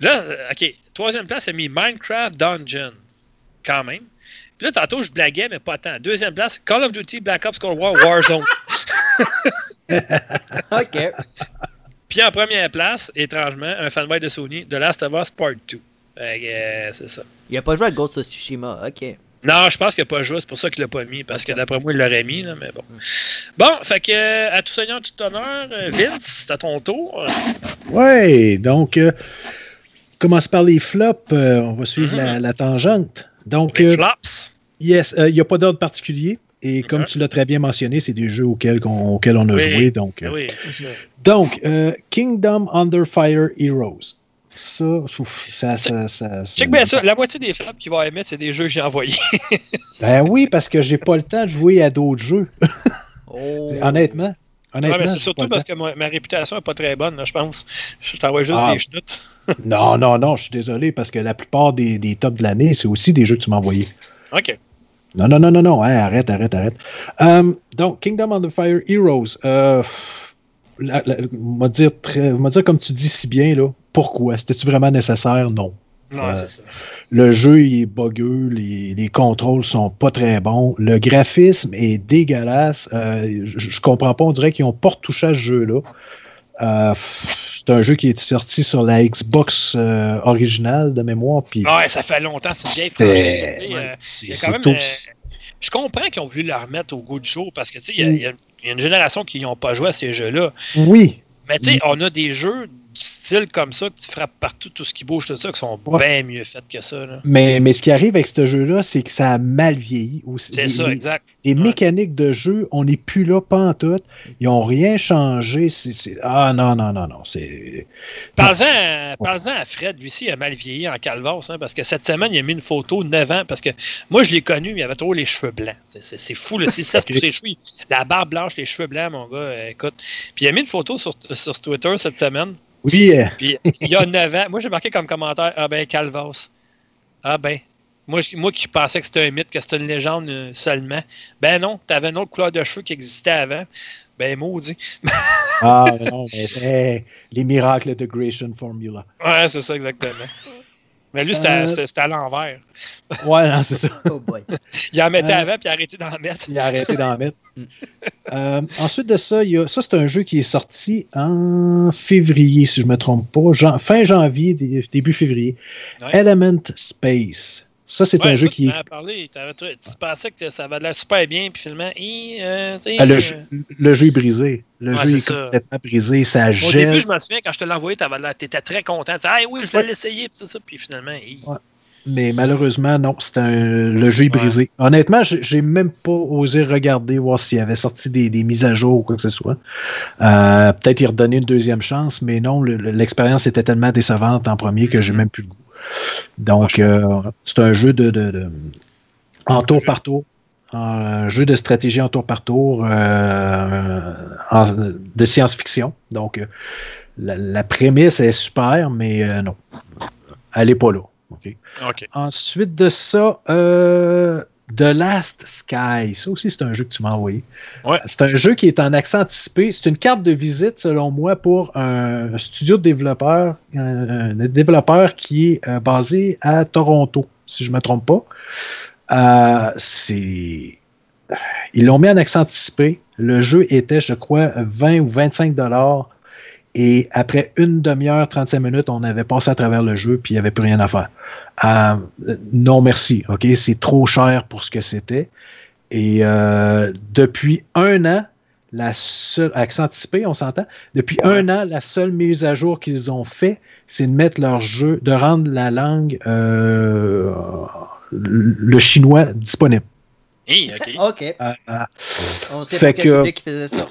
[SPEAKER 1] Là, euh, OK. Troisième place, il a mis Minecraft Dungeon. Quand même. Puis là, tantôt, je blaguais, mais pas tant. Deuxième place, Call of Duty Black Ops Cold War Warzone.
[SPEAKER 3] Ok.
[SPEAKER 1] Puis en première place, étrangement, un fanboy de Sony, The Last of Us Part 2. Euh, c'est ça.
[SPEAKER 3] Il a pas joué à Ghost of Tsushima. Ok.
[SPEAKER 1] Non, je pense qu'il n'a pas joué, c'est pour ça qu'il l'a pas mis, parce que d'après moi, il l'aurait mis, là, mais bon. Bon, fait que, euh, à tout seigneur, tout honneur, euh, Vince, c'est à ton tour.
[SPEAKER 2] Ouais, donc, euh, commence par les flops. euh, on va suivre la, la tangente. Donc,
[SPEAKER 1] Les
[SPEAKER 2] euh,
[SPEAKER 1] flops.
[SPEAKER 2] yes, euh, il n'y a pas d'ordre particulier. Et comme tu l'as très bien mentionné, c'est des jeux auxquels, on, auxquels on a
[SPEAKER 1] Oui.
[SPEAKER 2] joué. Donc, euh,
[SPEAKER 1] Oui, c'est ça.
[SPEAKER 2] donc euh, Kingdom Under Fire Heroes. Ça, ouf, ça, ça, ça,
[SPEAKER 1] Check bien ça, la moitié des flops qu'il va émettre, c'est des jeux que j'ai envoyés.
[SPEAKER 2] Ben oui, parce que j'ai pas le temps de jouer à d'autres jeux.
[SPEAKER 3] Oh.
[SPEAKER 2] Honnêtement. Honnêtement.
[SPEAKER 1] Ouais, c'est surtout parce que ma, ma réputation n'est pas très bonne, là, je pense. Je t'envoie juste
[SPEAKER 2] Ah.
[SPEAKER 1] des chenoutes.
[SPEAKER 2] Non, non, non, je suis désolé parce que la plupart des, des tops de l'année, c'est aussi des jeux que tu m'as envoyés.
[SPEAKER 1] OK.
[SPEAKER 2] Non, non, non, non, non, hein, arrête, arrête, arrête. Euh, donc, Kingdom Under Fire Heroes. Euh, la- la- on va dire, très- dire comme tu dis si bien, là, pourquoi? C'était-tu vraiment nécessaire? Non.
[SPEAKER 1] Non,
[SPEAKER 2] Euh,
[SPEAKER 1] c'est ça.
[SPEAKER 2] Le jeu il est buggeux, les, les contrôles sont pas très bons, le graphisme est dégueulasse. Euh, je, je comprends pas, on dirait qu'ils ont pas retouché à ce jeu-là. Euh, c'est un jeu qui est sorti sur la Xbox euh, originale de mémoire. Puis
[SPEAKER 1] Ouais, ça fait longtemps, c'est une vieille
[SPEAKER 2] C'est-
[SPEAKER 1] euh,
[SPEAKER 2] c'est
[SPEAKER 1] même, je comprends qu'ils ont voulu la remettre au goût du jour parce que tu sais, il y a- il y, a- il y a une génération qui n'ont pas joué à ces jeux-là.
[SPEAKER 2] Oui,
[SPEAKER 1] Mais tu sais, on a des jeux style comme ça que tu frappes partout, tout ce qui bouge, tout ça, qui sont
[SPEAKER 2] Ouais.
[SPEAKER 1] bien mieux faits que ça. là.
[SPEAKER 2] mais, mais ce qui arrive avec ce jeu-là, c'est que ça a mal vieilli. aussi.
[SPEAKER 1] C'est ça,
[SPEAKER 2] les-
[SPEAKER 1] exact.
[SPEAKER 2] Les
[SPEAKER 1] Ouais.
[SPEAKER 2] mécaniques de jeu, on n'est plus là, pas en tout. Ils n'ont rien changé. Ah non, non, non, non. C'est.
[SPEAKER 1] Parle-en à, Fred, lui aussi, il a mal vieilli en calvasse, hein, parce que cette semaine, il a mis une photo 9 ans, parce que moi, je l'ai connu, il avait trop les cheveux blancs. C'est, fou, là. C'est ça,
[SPEAKER 2] Ok.
[SPEAKER 1] ses cheveux. La barbe blanche, les cheveux blancs, mon gars, euh, écoute. Puis il a mis une photo sur, sur Twitter cette semaine,
[SPEAKER 2] Oui, euh,
[SPEAKER 1] puis il y a 9 ans, moi, j'ai marqué comme commentaire, ah ben, calvasse. Ah ben, moi, moi qui pensais que c'était un mythe, que c'était une légende euh, seulement. Ben non, t'avais une autre couleur de cheveux qui existait avant. Ben, maudit.
[SPEAKER 2] ah non, mais les miracles de Gratian Formula.
[SPEAKER 1] Ouais, c'est ça, exactement. Mais lui, c'était,
[SPEAKER 2] Euh.
[SPEAKER 1] à l'envers.
[SPEAKER 2] Ouais, non, c'est ça.
[SPEAKER 3] Oh boy.
[SPEAKER 1] Il en mettait
[SPEAKER 2] Euh.
[SPEAKER 1] avant, puis il a arrêté d'en mettre.
[SPEAKER 2] Il a arrêté d'en mettre. Euh, ensuite de ça, il y a, ça c'est un jeu qui est sorti en février, si je ne me trompe pas. Jan- fin janvier, dé- début février.
[SPEAKER 1] Ouais.
[SPEAKER 2] Element Space. Ça, c'est
[SPEAKER 1] Ouais,
[SPEAKER 2] un
[SPEAKER 1] ça,
[SPEAKER 2] jeu
[SPEAKER 1] tu
[SPEAKER 2] qui
[SPEAKER 1] parlé. Tu, tu pensais que ça avait l'air super bien, puis finalement, hi, euh, tu
[SPEAKER 2] Ah, le,
[SPEAKER 1] euh,
[SPEAKER 2] jeu, le jeu est brisé. Le
[SPEAKER 1] Ouais,
[SPEAKER 2] jeu est
[SPEAKER 1] ça.
[SPEAKER 2] complètement brisé. Ça
[SPEAKER 1] Au
[SPEAKER 2] gèle.
[SPEAKER 1] début, je me souviens, quand je te l'ai envoyé, l'air- t'étais très content. Tu ah oui, je vais l'essayer, puis ça. Puis finalement, hi.
[SPEAKER 2] Ouais. Mais malheureusement, non, c'est un, le jeu est brisé. Honnêtement, j'ai même pas osé regarder, voir s'il avait sorti des, des mises à jour ou quoi que ce soit. Euh, Peut-être y redonner une deuxième chance, mais non, le- le- l'expérience était tellement décevante en premier que j'ai
[SPEAKER 1] Mhm.
[SPEAKER 2] même plus le goût. Donc, euh, c'est un jeu de, de- de- en tour par tour. un jeu de stratégie en tour par tour euh, en- de science-fiction. Donc, euh, la, la prémisse est super, mais euh, non, elle n'est pas là. Ensuite de ça, euh, The Last Sky. Ça aussi, c'est un jeu que tu m'as envoyé.
[SPEAKER 1] Ouais.
[SPEAKER 2] C'est un jeu qui est en accent anticipé. C'est une carte de visite, selon moi, pour un studio de développeur, un, développeur qui est euh, basé à Toronto, si je ne me trompe pas. Euh, c'est. Ils l'ont mis en accent anticipé. Le jeu était, je crois, 20 ou 25 dollars. Et après une demi-heure, 35 minutes, on avait passé à travers le jeu, puis il n'y avait plus rien à faire. Euh, non, merci. OK? C'est trop cher pour ce que c'était. Et euh, depuis un an, la seule. Accent anticipé, on s'entend. Depuis un an, la seule mise à jour qu'ils ont fait, c'est de mettre leur jeu, de rendre la langue, euh, le chinois disponible.
[SPEAKER 1] Hey, OK.
[SPEAKER 3] Ok.
[SPEAKER 2] Euh, euh,
[SPEAKER 3] On sait
[SPEAKER 2] Fait
[SPEAKER 3] pas quel
[SPEAKER 2] que-
[SPEAKER 3] public faisait ça.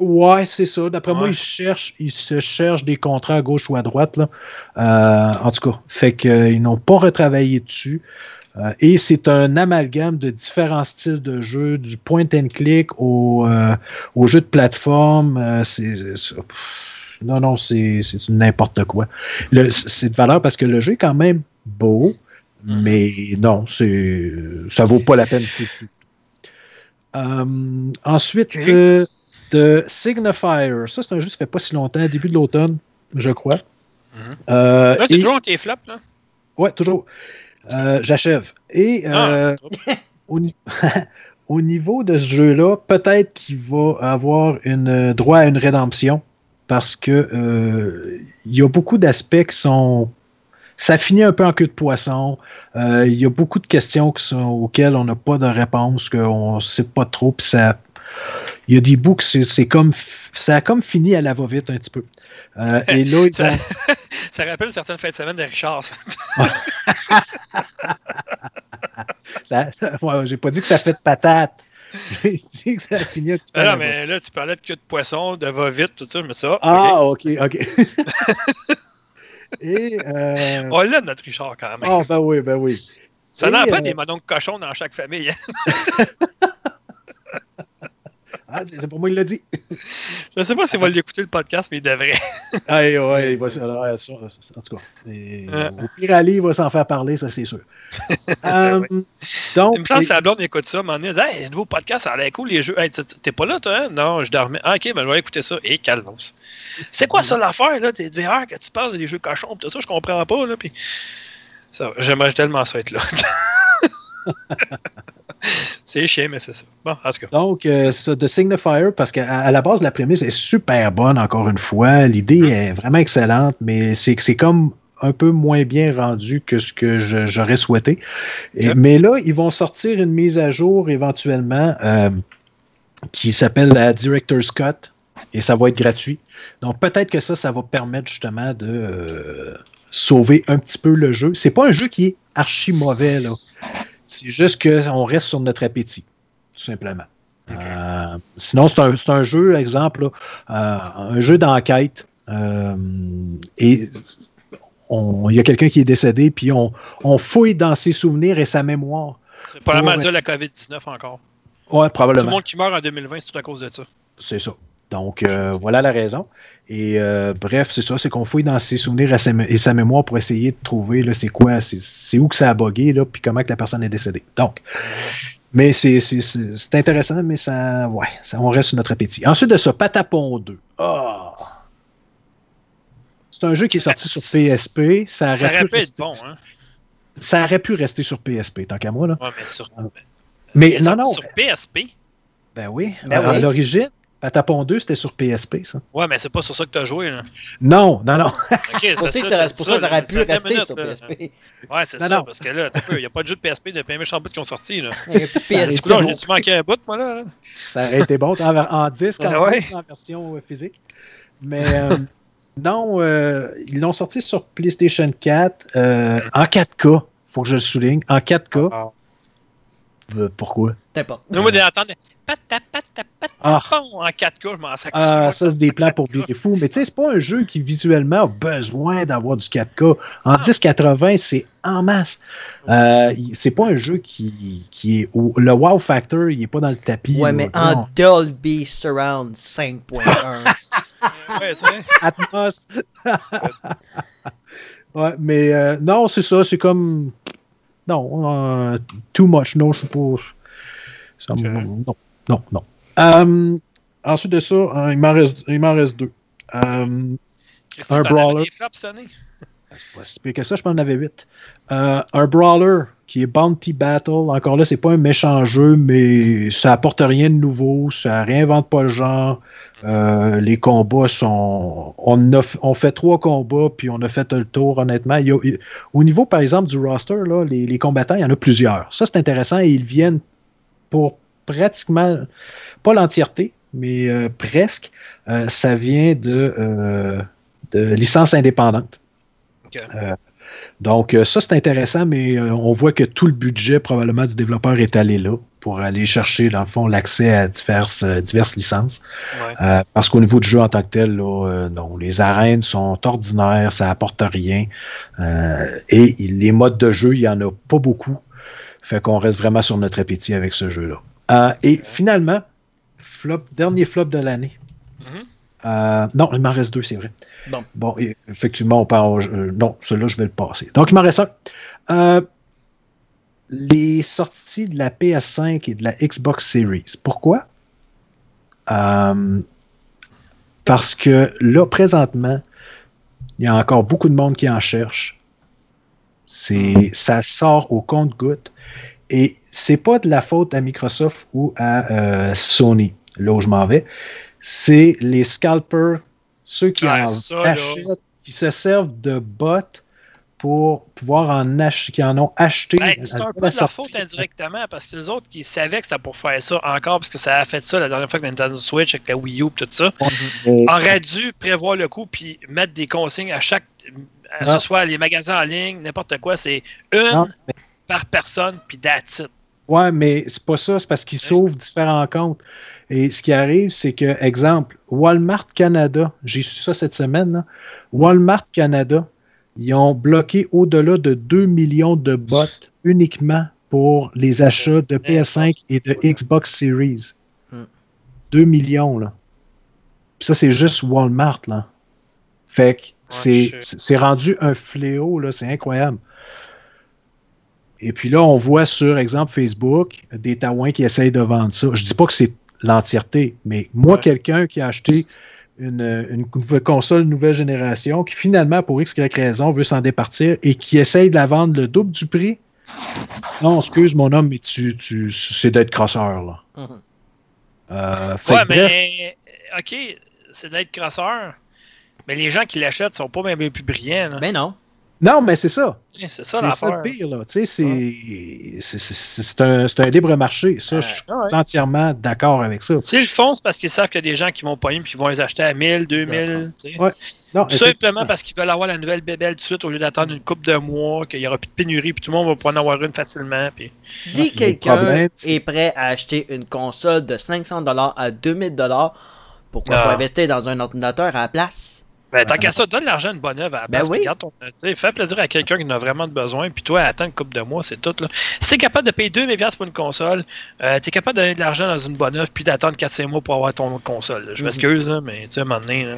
[SPEAKER 2] Ouais, c'est ça. D'après moi, ils cherchent, ils se cherchent des contrats à gauche ou à droite. Là. Euh, en tout cas, fait qu'ils n'ont pas retravaillé dessus. Euh, et c'est un amalgame de différents styles de jeu, du point and click au, euh, au jeu de plateforme. Euh, c'est, non, non, c'est, n'importe quoi. C'est de valeur parce que le jeu est quand même beau,
[SPEAKER 1] Mhm.
[SPEAKER 2] mais non, c'est, ça vaut pas la peine. Euh, ensuite, euh, de Signifier. Ça, c'est un jeu qui fait pas si longtemps, début de l'automne, je crois.
[SPEAKER 1] Mhm.
[SPEAKER 2] Euh,
[SPEAKER 1] Là, t'es
[SPEAKER 2] et-
[SPEAKER 1] toujours dans tes flops, là?
[SPEAKER 2] Ouais, toujours. Euh, J'achève. Et euh, au, ni- au niveau de ce jeu-là, peut-être qu'il va avoir une, droit à une rédemption parce que euh, il y a beaucoup d'aspects qui sont. Ça finit un peu en queue de poisson. Euh, il y a beaucoup de questions qui sont, auxquelles on n'a pas de réponse, qu'on ne sait pas trop. Puis ça, il y a des bouts que c'est comme. Ça a comme fini à la va-vite un petit peu. Euh, et là,
[SPEAKER 1] Ça-
[SPEAKER 2] ont-
[SPEAKER 1] Ça rappelle une certaine fin de semaine de Richard. ça.
[SPEAKER 2] Ça, ouais, j'ai pas dit que ça fait de patate. J'ai dit que ça a fini un petit peu.
[SPEAKER 1] Ah
[SPEAKER 2] à
[SPEAKER 1] non, mais là, tu parlais de queue de poisson, de va-vite, tout ça, mais ça.
[SPEAKER 2] Ah,
[SPEAKER 1] OK.
[SPEAKER 2] ok, ok. Et. Euh...
[SPEAKER 1] On l'a, notre Richard, quand même.
[SPEAKER 2] Oh, ben oui, ben oui.
[SPEAKER 1] ça
[SPEAKER 2] et,
[SPEAKER 1] n'a pas
[SPEAKER 2] euh,
[SPEAKER 1] des mononques cochons dans chaque famille. hein.
[SPEAKER 2] Ah, c'est pour moi, il l'a dit.
[SPEAKER 1] Je sais pas s'il va l'écouter le podcast, mais il devrait.
[SPEAKER 2] Ah, ouais, il va, alors, ça, en tout cas, et,
[SPEAKER 1] Euh.
[SPEAKER 2] au pire, Ali, il va s'en faire parler, ça, c'est sûr. Euh, donc,
[SPEAKER 1] Il me semble que sa blonde écoute ça, donné, elle dit Hey, nouveau podcast, ça a l'air cool, les jeux. Hey, t'es pas là, toi, hein? Non, je dormais. Ah, ok, ben je vais écouter ça. Et calmos. C'est quoi ça l'affaire, là? T'es de VR que tu parles des jeux cochons, tout ça, je comprends pas, là. Puis. J'aimerais tellement ça être là. c'est chiant, mais c'est ça. Bon, en tout cas.
[SPEAKER 2] Donc, euh, c'est ça, The Signifier, parce qu'à à la base, la prémisse est super bonne, encore une fois. L'idée est vraiment excellente, mais c'est que c'est comme un peu moins bien rendu que ce que j'aurais souhaité. Et-
[SPEAKER 1] Yep.
[SPEAKER 2] Mais là, ils vont sortir une mise à jour éventuellement euh, qui s'appelle la Director's Cut et ça va être gratuit. Donc, peut-être que ça, ça va permettre justement de euh, sauver un petit peu le jeu. C'est pas un jeu qui est archi mauvais, là. C'est juste qu'on reste sur notre appétit, tout simplement. Euh, sinon, c'est un, un jeu, exemple, là, euh, un jeu d'enquête. euh, et il y a quelqu'un qui est décédé, puis on, on fouille dans ses souvenirs et sa mémoire.
[SPEAKER 1] C'est probablement dû à la COVID-19 encore. Tout
[SPEAKER 2] probablement.
[SPEAKER 1] le monde qui meurt en 2020, c'est tout à cause de ça.
[SPEAKER 2] C'est ça. Donc, euh, voilà la raison. Et euh, bref, c'est ça, c'est qu'on fouille dans ses souvenirs et sa, mémoire pour essayer de trouver là, c'est quoi, c'est, c'est où que ça a bugué, là, puis comment que la personne est décédée. Donc, mais c'est, c'est, c'est- c'est intéressant, mais ça, ouais, ça, on reste sur notre appétit. Ensuite de ça, Patapon 2. Ah! C'est un jeu qui est sorti sur PSP. Ça aurait,
[SPEAKER 1] Ça
[SPEAKER 2] pu
[SPEAKER 1] aurait pu être
[SPEAKER 2] rester,
[SPEAKER 1] bon, hein?
[SPEAKER 2] ça aurait pu rester sur PSP, tant qu'à moi. Là.
[SPEAKER 1] Ouais, mais sur,
[SPEAKER 2] Mais non, non,
[SPEAKER 1] sur PSP.
[SPEAKER 2] ben oui.
[SPEAKER 3] Ben
[SPEAKER 2] à
[SPEAKER 3] oui.
[SPEAKER 2] l'origine, Patapon 2, c'était sur PSP, ça.
[SPEAKER 1] Ouais, mais c'est pas sur ça que t'as joué, là.
[SPEAKER 2] Non, non, non.
[SPEAKER 1] Ok, c'est
[SPEAKER 3] Pour ça, que
[SPEAKER 1] ça,
[SPEAKER 3] ça, pour ça, ça aurait pu rester
[SPEAKER 1] minutes,
[SPEAKER 3] sur
[SPEAKER 1] là.
[SPEAKER 3] PSP.
[SPEAKER 1] Ouais, c'est ça,
[SPEAKER 2] non.
[SPEAKER 1] parce que là, il n'y a pas de jeu de PSP depuis un méchant bout qui ont sorti, là.
[SPEAKER 3] Il y a plus de PSP.
[SPEAKER 2] bon.
[SPEAKER 1] j'ai-tu manqué un bout, moi, là?
[SPEAKER 2] Ça aurait été bon en, en disque, en,
[SPEAKER 1] Ah ouais?
[SPEAKER 2] en version euh, physique. Mais euh, non, euh, ils l'ont sorti sur PlayStation 4 euh, en 4K. Faut que je le souligne. En 4K.
[SPEAKER 1] Ah.
[SPEAKER 2] Euh, pourquoi?
[SPEAKER 3] N'importe.
[SPEAKER 1] Nous, moi, d'entendre.
[SPEAKER 2] Ah.
[SPEAKER 1] En 4K, je m'en sac.
[SPEAKER 2] Ah, ça, c'est des plans pour virer fou. Mais tu sais, c'est pas un jeu qui visuellement a besoin d'avoir du 4K. En
[SPEAKER 1] Ah.
[SPEAKER 2] 1080, c'est en masse. C'est pas un jeu qui, qui est. le wow factor, il est pas dans le tapis.
[SPEAKER 3] Ouais, mais en Dolby Surround 5.1.
[SPEAKER 1] Ouais.
[SPEAKER 2] Atmos. ouais, mais euh, non, c'est ça. C'est comme. Non, too much. Non, je suis pas. ça me- Non, non, non. Euh, ensuite de ça, euh, il m'en reste, il m'en reste deux. Euh, Un brawler.
[SPEAKER 1] des flops
[SPEAKER 2] c'est pas si pire que ça, je pense que j'en avais huit. Euh, un brawler qui est Bounty Battle. Encore là, c'est pas un méchant jeu, mais ça apporte rien de nouveau, ça réinvente pas le genre. Euh, les combats sont. On, a, f- on fait trois combats, puis on a fait le tour, honnêtement. Il y a- il- au niveau, par exemple, du roster, là, les, les combattants, il y en a plusieurs. Ça, c'est intéressant et ils viennent pour pratiquement, pas l'entièreté, mais euh, presque. Euh, ça vient de, euh, de licences indépendantes. Donc, ça, c'est intéressant, mais on voit que tout le budget, probablement, du développeur est allé là pour aller chercher, dans le fond, l'accès à diverses, diverses licences.
[SPEAKER 1] Ouais.
[SPEAKER 2] Parce qu'au niveau du jeu en tant que tel, là, non, les arènes sont ordinaires, ça apporte rien. Et les modes de jeu, il n'y en a pas beaucoup. Fait qu'on reste vraiment sur notre appétit avec ce jeu-là. Euh, et finalement, flop, dernier flop de l'année.
[SPEAKER 1] Mhm.
[SPEAKER 2] Euh, non, il m'en reste deux, c'est vrai.
[SPEAKER 3] Bon.
[SPEAKER 2] Bon, et effectivement, on parle. euh, non, celui-là, je vais le passer. Donc, il m'en reste un. Les sorties de la PS5 et de la Xbox Series. Pourquoi? Parce que là, présentement, il y a encore beaucoup de monde qui en cherche. C'est, ça sort au compte-goutte. Et c'est pas de la faute à Microsoft ou à euh, Sony, là où je m'en vais. C'est les scalpers, ceux qui
[SPEAKER 1] Ouais,
[SPEAKER 2] en
[SPEAKER 1] ça, là.
[SPEAKER 2] achètent, qui se servent de bots pour pouvoir en acheter, qui en ont acheté.
[SPEAKER 1] Ben, c'est
[SPEAKER 2] la
[SPEAKER 1] un peu de leur
[SPEAKER 2] sortie.
[SPEAKER 1] faute indirectement parce que c'est eux autres qui savaient que c'était pour faire ça encore parce que ça a fait ça la dernière fois que Nintendo Switch avec la Wii U et tout ça. Aurait dû prévoir le coup puis mettre des consignes à chaque. À
[SPEAKER 2] Ah.
[SPEAKER 1] ce soit les magasins en ligne, n'importe quoi, c'est une
[SPEAKER 2] Non,
[SPEAKER 1] par personne puis that's it.
[SPEAKER 2] Ouais, mais c'est pas ça, c'est parce qu'ils s'ouvrent différents comptes. Et ce qui arrive, c'est que, exemple, Walmart Canada, j'ai su ça cette semaine, là, Walmart Canada, ils ont bloqué au-delà de 2 millions de bots uniquement pour les achats de PS5 et de Xbox Series.
[SPEAKER 3] Hmm.
[SPEAKER 2] 2 millions, là. Puis ça, c'est juste Walmart, là. Fait que c'est rendu un fléau, là, c'est incroyable. Et puis là, on voit sur exemple Facebook des Taouins qui essayent de vendre ça. Je dis pas que c'est l'entièreté, mais moi,
[SPEAKER 1] Ouais.
[SPEAKER 2] quelqu'un qui a acheté une, console nouvelle génération, qui finalement, pour X, Y raison, veut s'en départir et qui essaye de la vendre le double du prix. Non, excuse mon homme, mais tu, tu c'est d'être crosseur, là.
[SPEAKER 3] Mhm.
[SPEAKER 2] Euh, fait
[SPEAKER 1] Ouais,
[SPEAKER 2] bref,
[SPEAKER 1] mais OK, c'est d'être crosseur. Mais les gens qui l'achètent sont pas même plus brillants. là.
[SPEAKER 3] Ben non.
[SPEAKER 2] Non, mais c'est ça.
[SPEAKER 1] c'est
[SPEAKER 2] C'est
[SPEAKER 1] ça l'affaire.
[SPEAKER 2] le pire, là. Tu sais, c'est- c'est- c'est c'est un, c'est un libre marché. Ça, je suis
[SPEAKER 1] Ah ouais.
[SPEAKER 2] entièrement d'accord avec ça.
[SPEAKER 1] S'ils le font, c'est parce qu'ils savent qu'il y a des gens qui vont pas puis qui vont les acheter à 1000, 2000. tu sais.
[SPEAKER 2] Ouais. Non,
[SPEAKER 1] Tout Simplement parce qu'ils veulent avoir la nouvelle bébelle tout de suite au lieu d'attendre une coupe de mois, qu'il n'y aura plus de pénurie, puis tout le monde va pouvoir en avoir une facilement. Puis...
[SPEAKER 3] Si quelqu'un
[SPEAKER 2] c'est-
[SPEAKER 3] est prêt à acheter une console de 500$ à 2000$, pourquoi
[SPEAKER 1] Ah.
[SPEAKER 3] pas investir dans un ordinateur à la place?
[SPEAKER 1] Ben, tant qu'à ça, donne l'argent à une bonne œuvre à la
[SPEAKER 3] Ben
[SPEAKER 1] place,
[SPEAKER 3] oui.
[SPEAKER 1] ton- sais, fais plaisir à quelqu'un qui en a vraiment de besoin, puis toi, attends une coupe de mois, c'est tout. Là. Si t'es capable de payer 2000$ piastres pour une console, euh, t'es capable de donner de l'argent dans une bonne œuvre, puis d'attendre 4-5 mois pour avoir ton autre console. là. Je
[SPEAKER 3] Mhm.
[SPEAKER 1] m'excuse, là, mais tu sais, à un moment donné. là.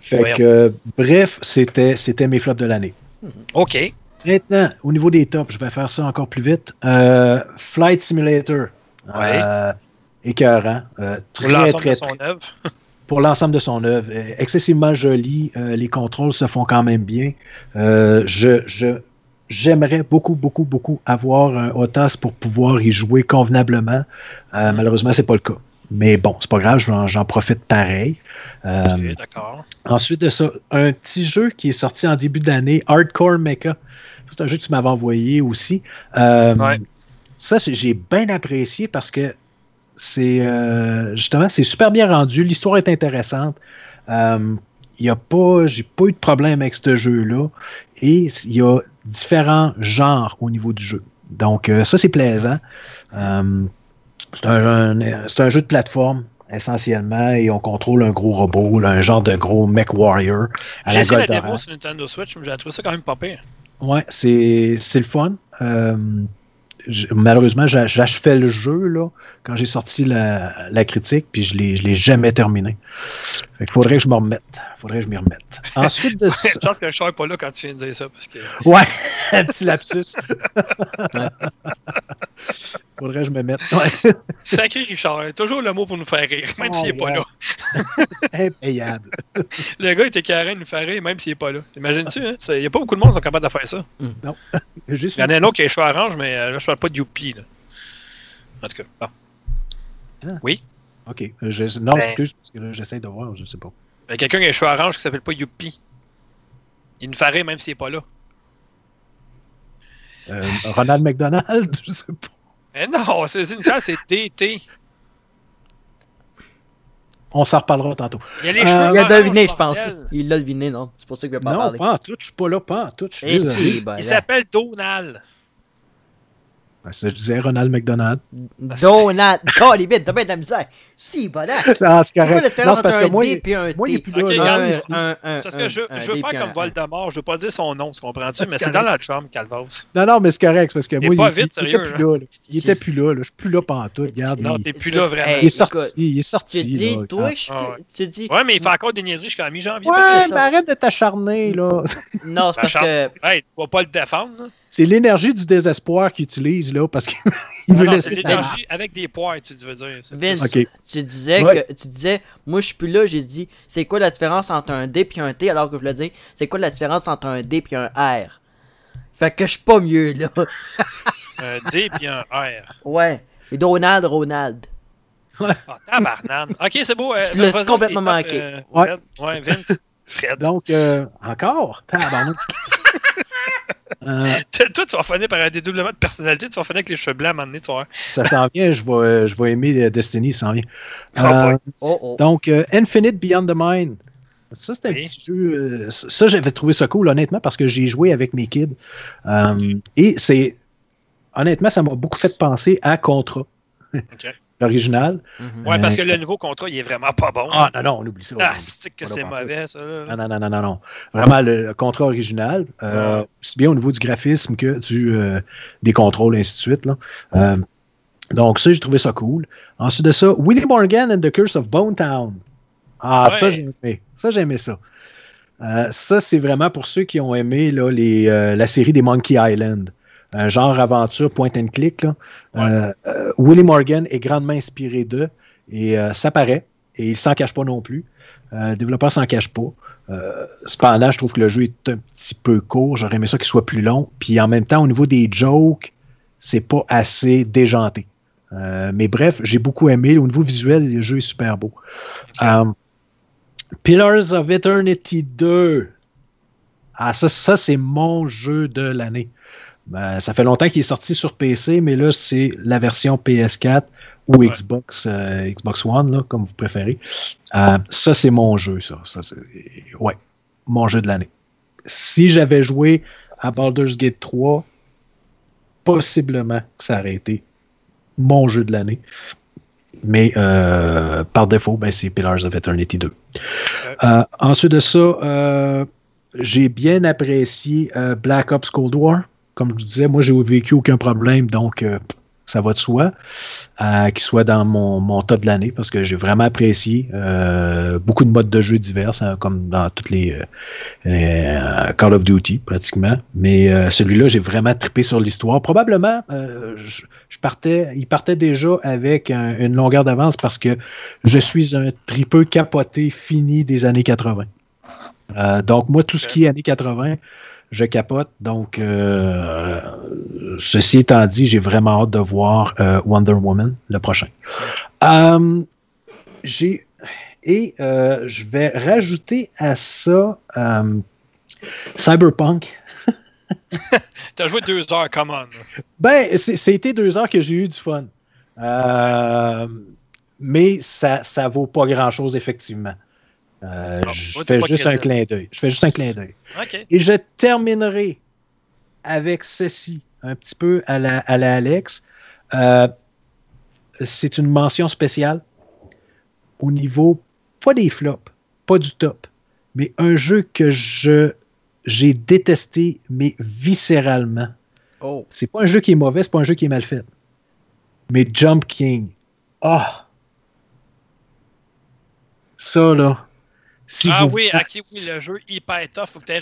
[SPEAKER 2] Fait
[SPEAKER 1] Voyons.
[SPEAKER 2] que, euh, bref, c'était c'était mes flops de l'année.
[SPEAKER 1] OK.
[SPEAKER 2] Maintenant, au niveau des tops, je vais faire ça encore plus vite. Euh, Flight Simulator.
[SPEAKER 1] Ouais.
[SPEAKER 2] Euh, écœurant. Euh, très, très,
[SPEAKER 1] son
[SPEAKER 2] très-
[SPEAKER 1] œuvre.
[SPEAKER 2] pour l'ensemble de son œuvre. Euh, excessivement joli. Euh, les contrôles se font quand même bien. Euh, je, je, j'aimerais beaucoup, beaucoup, beaucoup avoir un OTAS pour pouvoir y jouer convenablement. Euh,
[SPEAKER 1] Mhm.
[SPEAKER 2] Malheureusement, c'est pas le cas. Mais bon, c'est pas grave, j'en, profite pareil.
[SPEAKER 1] D'accord.
[SPEAKER 2] Ensuite de ça, un petit jeu qui est sorti en début d'année, Hardcore Mecha. C'est un jeu que tu m'avais envoyé aussi.
[SPEAKER 1] Ouais.
[SPEAKER 2] Ça, j'ai bien apprécié parce que c'est euh, justement c'est super bien rendu. L'histoire est intéressante. Euh, il y a pas, j'ai pas eu de problème avec ce jeu-là. Et il y a différents genres au niveau du jeu. Donc, euh, ça, c'est plaisant. Euh, c'est un, un- jeu de plateforme essentiellement, et on contrôle un gros robot, là, un genre de gros mech warrior.
[SPEAKER 1] J'ai essayé la démo sur Nintendo Switch, mais j'ai trouvé ça quand même pas pire.
[SPEAKER 2] Ouais, c'est le fun. Malheureusement, j'a- j'achevais le jeu là, quand j'ai sorti la, la critique, puis je l'ai je l'ai jamais terminé. Fait qu'il faudrait que je me remette. Faudrait que je m'y remette. Ensuite de ça.
[SPEAKER 1] Genre que je serais pas là quand tu viens de dire ça, parce que
[SPEAKER 2] Ouais, un petit lapsus. faudrait que je me mette. Ouais.
[SPEAKER 1] sacré Richard, toujours le mot pour nous faire rire, même
[SPEAKER 2] Oh,
[SPEAKER 1] s'il est pas là.
[SPEAKER 2] Impayable.
[SPEAKER 1] Le gars était carré de nous faire rire, même s'il est pas là. Imagine-tu, hein? Il y a pas beaucoup de monde qui sont capables de faire ça.
[SPEAKER 2] Juste
[SPEAKER 1] Il y en a un autre qui a les cheveux orange, mais euh, là, je parle pas de Youpi, là. En tout cas, bon.
[SPEAKER 2] Ok. Je- non,
[SPEAKER 1] Ben.
[SPEAKER 2] excuse, parce que là, j'essaie de voir, je sais pas.
[SPEAKER 1] A quelqu'un qui a les cheveux orange qui s'appelle pas Youpi. Il nous rire même s'il est pas là.
[SPEAKER 2] Euh, Ronald McDonald, je sais pas.
[SPEAKER 1] Mais non, c'est une ça, c'est DT.
[SPEAKER 2] On s'en reparlera tantôt.
[SPEAKER 1] Il a les
[SPEAKER 2] Euh,
[SPEAKER 1] cheveux
[SPEAKER 3] Il a
[SPEAKER 1] orange,
[SPEAKER 3] deviné, je pense. Il l'a deviné, non? C'est pour ça qu'il veut pas
[SPEAKER 2] non,
[SPEAKER 3] parler.
[SPEAKER 2] pas en tout, je suis pas là, pas en tout. Je suis
[SPEAKER 3] Et
[SPEAKER 2] désolé.
[SPEAKER 3] si, ben,
[SPEAKER 1] Il s'appelle Donald.
[SPEAKER 2] Ben, ça, je disais Ronald McDonald.
[SPEAKER 3] Donald. Oh, les bêtes, t'as bien de la misère. Si, bon là.
[SPEAKER 2] Non, c'est
[SPEAKER 3] quoi entre
[SPEAKER 2] que
[SPEAKER 3] un
[SPEAKER 2] moi,
[SPEAKER 3] D et un
[SPEAKER 2] moi, il est
[SPEAKER 3] T?
[SPEAKER 1] parce que je,
[SPEAKER 3] un
[SPEAKER 1] je veux faire comme
[SPEAKER 3] un-
[SPEAKER 1] Voldemort, je veux pas dire son nom, tu comprends-tu? Mais c'est dans la chambre, Calvas.
[SPEAKER 2] Non, non, mais c'est correct, parce que
[SPEAKER 1] Il est
[SPEAKER 2] moi,
[SPEAKER 1] pas
[SPEAKER 2] il,
[SPEAKER 1] vite,
[SPEAKER 2] il
[SPEAKER 1] sérieux,
[SPEAKER 2] était plus là. là. Il était
[SPEAKER 3] J'ai-
[SPEAKER 2] plus là, là. Je suis plus là pendant tout. Regarde,
[SPEAKER 1] Non,
[SPEAKER 2] il,
[SPEAKER 1] t'es plus là vraiment.
[SPEAKER 2] il est sorti. il est
[SPEAKER 3] Tu
[SPEAKER 2] sorti.
[SPEAKER 3] dis,
[SPEAKER 2] là.
[SPEAKER 3] toi,
[SPEAKER 2] Ah.
[SPEAKER 3] je
[SPEAKER 1] Ah
[SPEAKER 3] tu dis.
[SPEAKER 1] Ouais, mais il fait encore des niaiseries jusqu'à mi-janvier.
[SPEAKER 2] Ouais, mais arrête de t'acharner, là.
[SPEAKER 3] Non, c'est parce que.
[SPEAKER 1] Hey, tu vas pas le défendre, là.
[SPEAKER 2] C'est l'énergie du désespoir qu'il utilise, là, parce qu'il veut
[SPEAKER 1] Non,
[SPEAKER 2] laisser
[SPEAKER 1] c'est l'énergie avec des poires, tu veux dire.
[SPEAKER 3] Vince,
[SPEAKER 2] Ok.
[SPEAKER 3] tu disais
[SPEAKER 2] Ouais.
[SPEAKER 3] que tu disais moi je suis plus là, j'ai dit c'est quoi la différence entre un D puis un T alors que je voulais dire c'est quoi la différence entre un D puis un R? Fait que je suis pas mieux là.
[SPEAKER 1] Un D puis un R.
[SPEAKER 3] Ouais. Et Donald Ronald.
[SPEAKER 1] Ah, tabarnane. Ok, c'est beau. euh,
[SPEAKER 3] Tu l'as complètement manqué.
[SPEAKER 1] euh,
[SPEAKER 2] Ouais.
[SPEAKER 1] Ouais, Vince. Fred.
[SPEAKER 2] Donc, euh, encore? Tabarnak. Euh,
[SPEAKER 1] Toi, tu vas finir par un dédoublement de personnalité, tu vas finir avec les cheveux blancs à un moment donné, vas voir.
[SPEAKER 2] ça s'en vient, je vais, je vais aimer Destiny, ça s'en vient.
[SPEAKER 1] Ah,
[SPEAKER 2] Euh.
[SPEAKER 3] Oh oh.
[SPEAKER 2] Donc, euh, Infinite Beyond the Mind. Ça, c'est un
[SPEAKER 1] Oui.
[SPEAKER 2] petit jeu. ça, j'avais trouvé ça cool, honnêtement, parce que j'ai joué avec mes kids. Euh, et c'est. Honnêtement, ça m'a beaucoup fait penser à Contra,
[SPEAKER 1] Ok.
[SPEAKER 2] L'original.
[SPEAKER 3] Mhm.
[SPEAKER 1] Ouais, parce que
[SPEAKER 2] Euh,
[SPEAKER 1] le nouveau contrat, il est vraiment pas bon.
[SPEAKER 2] Ah, non, non, on oublie ça.
[SPEAKER 1] Ah, c'est que c'est mauvais, ça. là.
[SPEAKER 2] Non, non, non, non, non, non. Vraiment, le, contrat original, euh,
[SPEAKER 1] Ouais.
[SPEAKER 2] aussi bien au niveau du graphisme que du, euh, des contrôles, ainsi de suite. Là. Euh, donc, ça, j'ai trouvé ça cool. Ensuite de ça, Willie Morgan and the Curse of Bone Town. Ah,
[SPEAKER 1] Ouais.
[SPEAKER 2] ça, j'ai aimé. Ça, j'ai aimé ça. Euh, ça, c'est vraiment pour ceux qui ont aimé là, les, euh, la série des Monkey Island. Un genre aventure point and click. Là.
[SPEAKER 1] Ouais.
[SPEAKER 2] Euh, euh, Willie Morgan est grandement inspiré d'eux et euh, ça paraît. Et il s'en cache pas non plus. Le développeur s'en cache pas. Cependant, je trouve que le jeu est un petit peu court. J'aurais aimé ça qu'il soit plus long. Puis en même temps, au niveau des jokes, c'est pas assez déjanté. Mais bref, j'ai beaucoup aimé. Au niveau visuel, le jeu est super beau. Pillars of Eternity 2. Ah, ça, ça c'est mon jeu de l'année. Ben, ça fait longtemps qu'il est sorti sur PC, mais là, c'est la version PS4 ou
[SPEAKER 1] Ouais.
[SPEAKER 2] Xbox, euh, Xbox One, là, comme vous préférez. Euh, ça, c'est mon jeu, ça. ouais, mon jeu de l'année. Si j'avais joué à Baldur's Gate 3, possiblement que ça aurait été mon jeu de l'année. Mais euh, par défaut, ben, c'est Pillars of Eternity 2. Euh, ensuite de ça, j'ai bien apprécié Black Ops Cold War. Comme je vous disais, moi, j'ai vécu aucun problème, donc euh, ça va de soi euh, qu'il soit dans mon, mon top de l'année parce que j'ai vraiment apprécié euh, beaucoup de modes de jeu divers, hein, comme dans toutes les euh, Call of Duty pratiquement. Mais celui-là, j'ai vraiment trippé sur l'histoire. Probablement, je, partais, il partait déjà avec un- une longueur d'avance parce que je suis un tripeux capoté fini des années 80. Euh, donc, moi, tout ce qui est années 80, je capote. Donc, euh, ceci étant dit, j'ai vraiment hâte de voir euh, Wonder Woman, le prochain. Euh, j'ai et euh, je vais rajouter à ça Cyberpunk.
[SPEAKER 1] T'as joué deux heures, come on.
[SPEAKER 2] Ben, c'était deux heures que j'ai eu du fun. Mais ça ça vaut pas grand-chose, effectivement. Euh, je fais juste un clin d'œil. Je fais juste un clin d'œil. Et je terminerai avec ceci, un petit peu à la, à la Alex. Euh, c'est une mention spéciale. au niveau, pas des flops, pas du top, mais un jeu que je j'ai détesté, mais viscéralement.
[SPEAKER 3] Oh.
[SPEAKER 2] C'est pas un jeu qui est mauvais, c'est pas un jeu qui est mal fait. Mais Jump King. Ah! Ça, là. Si
[SPEAKER 1] ah
[SPEAKER 2] vous-
[SPEAKER 1] oui, ok, oui, le jeu hyper tough. Faut que tu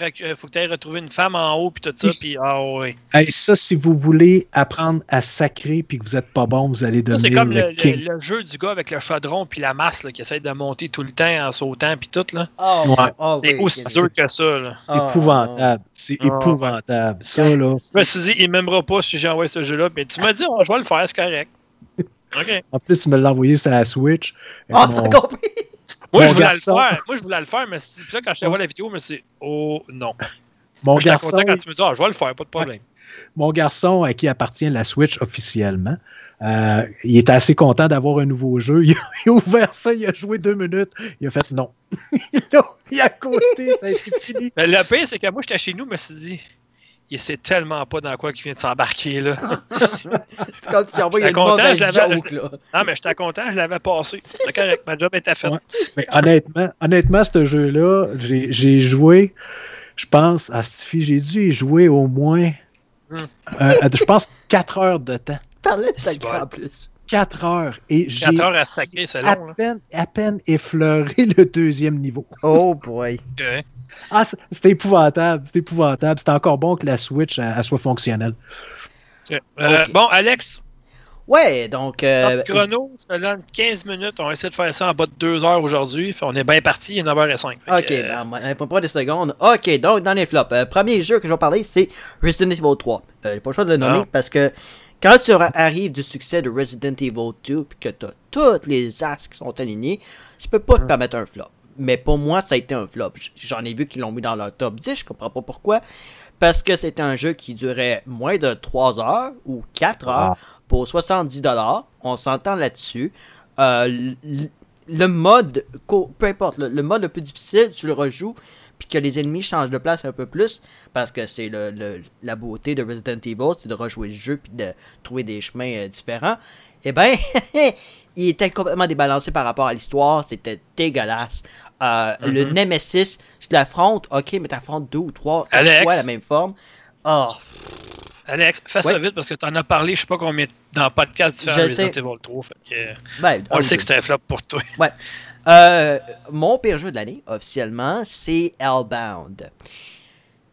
[SPEAKER 1] ailles, retrouver une femme en haut, puis tout ça, puis ah oui.
[SPEAKER 2] Hey, ça, si vous voulez apprendre à sacrer puis que vous êtes pas bon, vous allez
[SPEAKER 1] Ça,
[SPEAKER 2] devenir
[SPEAKER 1] C'est comme
[SPEAKER 2] le,
[SPEAKER 1] le, jeu du gars avec le chaudron puis la masse là, qui essaie de monter tout le temps en sautant puis tout. là.
[SPEAKER 3] Oh,
[SPEAKER 2] Ouais.
[SPEAKER 3] oh,
[SPEAKER 1] C'est
[SPEAKER 3] oui,
[SPEAKER 1] aussi dur que ça. Là.
[SPEAKER 2] C'est
[SPEAKER 3] Ah,
[SPEAKER 2] épouvantable. C'est
[SPEAKER 1] Ah,
[SPEAKER 2] épouvantable. Ça, là.
[SPEAKER 1] Je me suis dit, il m'aimera pas si j'envoie ce jeu-là. Mais tu m'as dit, oh, je vais le faire, c'est correct. OK.
[SPEAKER 2] En plus, tu me l'as envoyé sur la Switch.
[SPEAKER 3] Ah,
[SPEAKER 2] Mon-
[SPEAKER 3] t'as compris?
[SPEAKER 1] Moi, je voulais
[SPEAKER 2] garçon.
[SPEAKER 1] le faire. Moi, je voulais le faire, mais puis là, quand je te vois la vidéo, je me suis dit, oh non.
[SPEAKER 2] mon,
[SPEAKER 1] Moi,
[SPEAKER 2] garçon,
[SPEAKER 1] content quand tu me dis, ah, je vais le faire, pas de problème.
[SPEAKER 2] mon garçon à qui appartient la Switch officiellement, euh, il était assez content d'avoir un nouveau jeu. Il a, il a ouvert ça, il a joué deux minutes. Il a fait non. il a mis à côté, ça a été fini.
[SPEAKER 1] Mais le pire, c'est que moi, j'étais chez nous, je me suis dit, il sait tellement pas dans quoi qu'il vient de s'embarquer. là.
[SPEAKER 3] C'est si tu envoies une
[SPEAKER 1] content,
[SPEAKER 3] mauvaise
[SPEAKER 1] je l'avais-
[SPEAKER 3] joke, là.
[SPEAKER 1] Non, mais j'étais content, je l'avais passé. C'est correct, ma job était faite.
[SPEAKER 2] Ouais. Mais honnêtement, honnêtement, ce jeu-là, j'ai j'ai joué, je pense, à Stifi, j'ai dû y jouer au moins,
[SPEAKER 1] Hmm.
[SPEAKER 2] euh, je pense, 4 heures de temps.
[SPEAKER 3] Parlais de ça en plus.
[SPEAKER 2] 4 heures. Et j'ai
[SPEAKER 1] 4 heures à sacrer, c'est
[SPEAKER 2] à
[SPEAKER 1] long. Là.
[SPEAKER 2] peine, à peine effleuré le deuxième niveau.
[SPEAKER 3] Oh boy.
[SPEAKER 2] Ah, c'était épouvantable, c'était épouvantable. C'était encore bon que la Switch elle, elle soit fonctionnelle.
[SPEAKER 1] Euh,
[SPEAKER 3] Ok.
[SPEAKER 1] Bon, Alex,
[SPEAKER 3] Ouais, donc. euh,
[SPEAKER 1] notre chrono, ça donne 15 minutes. On va essayer de faire ça en bas de 2 heures aujourd'hui. On est bien parti, il est 9h05. Fait
[SPEAKER 3] Ok,
[SPEAKER 1] euh,
[SPEAKER 3] ben, pas des secondes. Ok, donc dans les flops, euh, premier jeu que je vais parler, c'est Resident Evil 3. Euh, j'ai pas le choix de le nommer
[SPEAKER 1] Ah.
[SPEAKER 3] parce que quand tu arrives du succès de Resident Evil 2 puis que t'as tous les as qui sont alignés, tu peux pas te permettre un flop. Mais pour moi, ça a été un flop. J'en ai vu qu'ils l'ont mis dans leur top 10, je comprends pas pourquoi. Parce que c'était un jeu qui durait moins de 3 heures ou 4 heures pour 70$. On s'entend là-dessus. Euh, le mode, peu importe, le mode le plus difficile, tu le rejoues, puis que les ennemis changent de place un peu plus, parce que c'est le, le- la beauté de Resident Evil, c'est de rejouer le jeu, puis de trouver des chemins euh, différents. Eh ben, il était complètement débalancé par rapport à l'histoire, c'était dégueulasse. Euh, Le
[SPEAKER 1] Mhm.
[SPEAKER 3] Nemesis, tu l'affrontes, ok, mais t'affrontes deux ou trois,
[SPEAKER 1] Alex.
[SPEAKER 3] fois la même forme. Oh,
[SPEAKER 1] Alex, fais ça
[SPEAKER 3] Ouais.
[SPEAKER 1] vite parce que tu en as parlé, je sais pas combien dans le podcast différents Resident. Evil 3. Fait que, euh,
[SPEAKER 3] ben,
[SPEAKER 1] on le sait que c'est un flop pour toi.
[SPEAKER 3] Euh, mon pire jeu de l'année, officiellement, c'est Hellbound.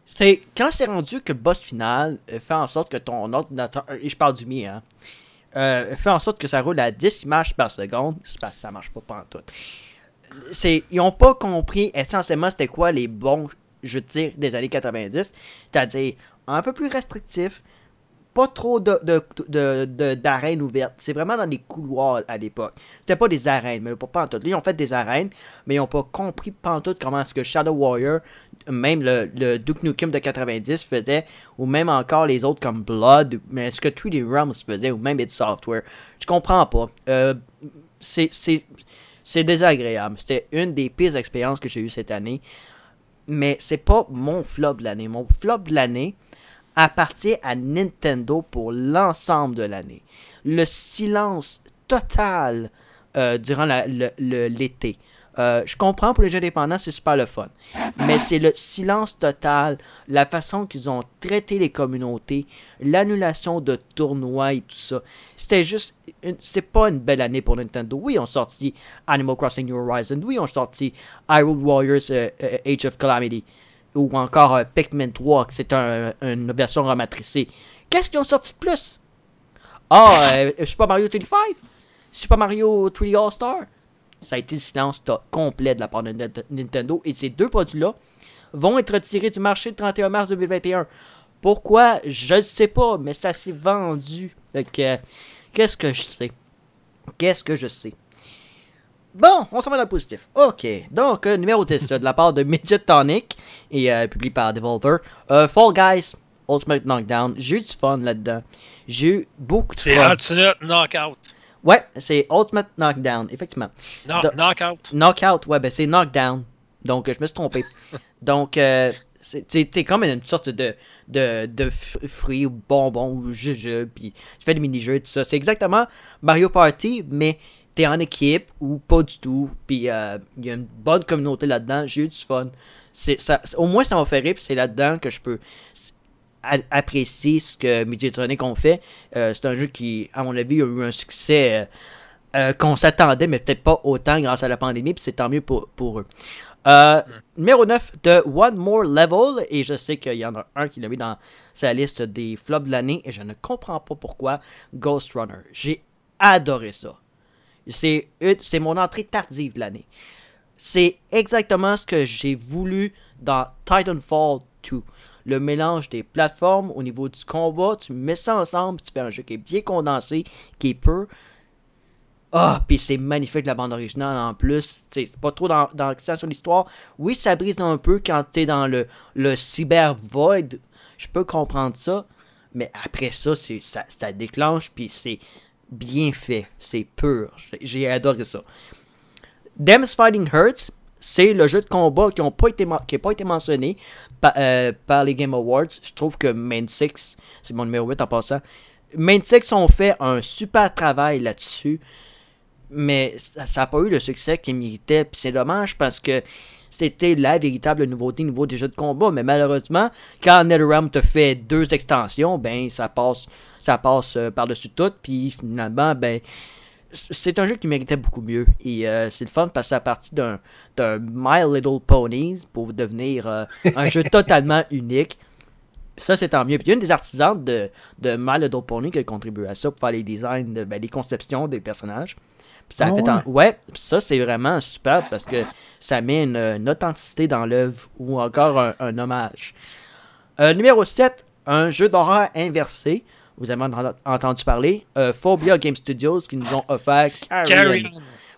[SPEAKER 3] C'est quand c'est rendu que le boss final euh, fait en sorte que ton ordinateur, euh, je parle du mien, hein, fait en sorte que ça roule à 10 images par seconde, c'est parce que ça marche pas pantoute. C'est, ils ont pas compris essentiellement c'était quoi les bons jeux de tir des années 90, c'est-à-dire un peu plus restrictif, pas trop de, d'arènes ouvertes. C'est vraiment dans les couloirs à l'époque. C'était pas des arènes, mais pas pantoute. Là, ils ont fait des arènes, mais ils ont pas compris pantoute comment est-ce que Shadow Warrior, même le, le Duke Nukem de 90 faisait, ou même encore les autres comme Blood, mais ce que 3D Realms faisait, ou même id Software. Je comprends pas. Euh, c'est, c'est, c'est désagréable. C'était une des pires expériences que j'ai eues cette année. Mais c'est pas mon flop de l'année. Mon flop de l'année appartient à Nintendo pour l'ensemble de l'année. Le silence total euh, durant l'été. Euh, je comprends pour les jeux indépendants, c'est super le fun. Mais c'est le silence total, la façon qu'ils ont traité les communautés, l'annulation de tournois et tout ça. C'était juste. C'est pas une belle année pour Nintendo. Oui, ont sorti Animal Crossing New Horizon. Oui, ont sorti Hyrule Warriors euh, Age of Calamity. Ou encore euh, Pikmin 3, que c'est un- une version rematricée. Qu'est-ce qu'ils ont sorti de plus? Ah, euh, Super Mario 35 Super Mario 3D All-Star? Ça a été le silence complet de la part de Nint- Nintendo. Et ces deux produits-là vont être retirés du marché le 31 mars 2021. Pourquoi? Je ne sais pas, mais ça s'est vendu. Euh, qu'est-ce que je sais? Qu'est-ce que je sais? Bon, on s'en va dans le positif. Ok, donc euh, numéro 10 euh, de la part de Mediatonic et euh, publié par Devolver. Euh, Fall Guys, Ultimate Knockdown. J'ai eu du fun là-dedans. J'ai eu beaucoup de
[SPEAKER 1] C'est
[SPEAKER 3] fun.
[SPEAKER 1] Ultimate Knockout.
[SPEAKER 3] Ouais, c'est Ultimate Knockdown, effectivement. De-
[SPEAKER 1] Knockout.
[SPEAKER 3] Knockout, ouais, ben c'est Knockdown. Donc, je me suis trompé. Donc, c'est c'est- c'est comme une sorte de, de, de fruits ou bonbons ou jujubes, puis tu fais des mini-jeux et tout ça. C'est exactement Mario Party, mais t'es en équipe ou pas du tout, puis euh, il y a une bonne communauté là-dedans, j'ai eu du fun. Ça, au moins, ça m'a fait rire, c'est là-dedans que je peux apprécier ce que Mediatronic ont fait. Euh, c'est un jeu qui, à mon avis, a eu un succès euh, qu'on s'attendait, mais peut-être pas autant grâce à la pandémie, puis c'est tant mieux pour, pour eux. Numéro 9 de One More Level, et je sais qu'il y en a un qui l'a mis dans sa liste des flops de l'année, et je ne comprends pas pourquoi Ghost Runner. J'ai adoré ça. C'est, mon entrée tardive de l'année. C'est exactement ce que j'ai voulu dans Titanfall 2. Le mélange des plateformes au niveau du combat, tu mets ça ensemble, tu fais un jeu qui est bien condensé, qui est peu. Ah, puis c'est magnifique la bande originale en plus. C'est pas trop dans, dans sur l'histoire. Oui, ça brise un peu quand t'es dans le, le cyber void. Je peux comprendre ça. Mais après ça, ça, ça déclenche, puis c'est bien fait. C'est pur. J'ai adoré ça. Dems Fighting Hurts, c'est le jeu de combat qui n'a pas, été pas été mentionné euh, par, les Game Awards. Je trouve que Main 6, c'est mon numéro 8 en passant, Main 6 ont fait un super travail là-dessus, mais ça n'a pas eu le succès qu'il méritait. Puis c'est dommage parce que c'était la véritable nouveauté au niveau des jeux de combat. Mais malheureusement, quand NetherRealm te fait deux extensions, ben ça passe, ça passe euh, par-dessus tout. Puis finalement, ben c'est un jeu qui méritait beaucoup mieux. Et euh, c'est le fun de passer à partir d'un, My Little Ponies pour devenir euh, un jeu totalement unique. Ça, c'est tant mieux. Puis il y a une des artisans de, de My Little Pony qui a contribué à ça pour faire les designs, de, ben, les conceptions des personnages. ça ah fait ouais? ça c'est vraiment super parce que ça met une, authenticité dans l'œuvre ou encore un, hommage. Euh, numéro 7, un jeu d'horreur inversé vous avez entendu parler. Euh, Phobia Game Studios qui nous ont offert Carrion.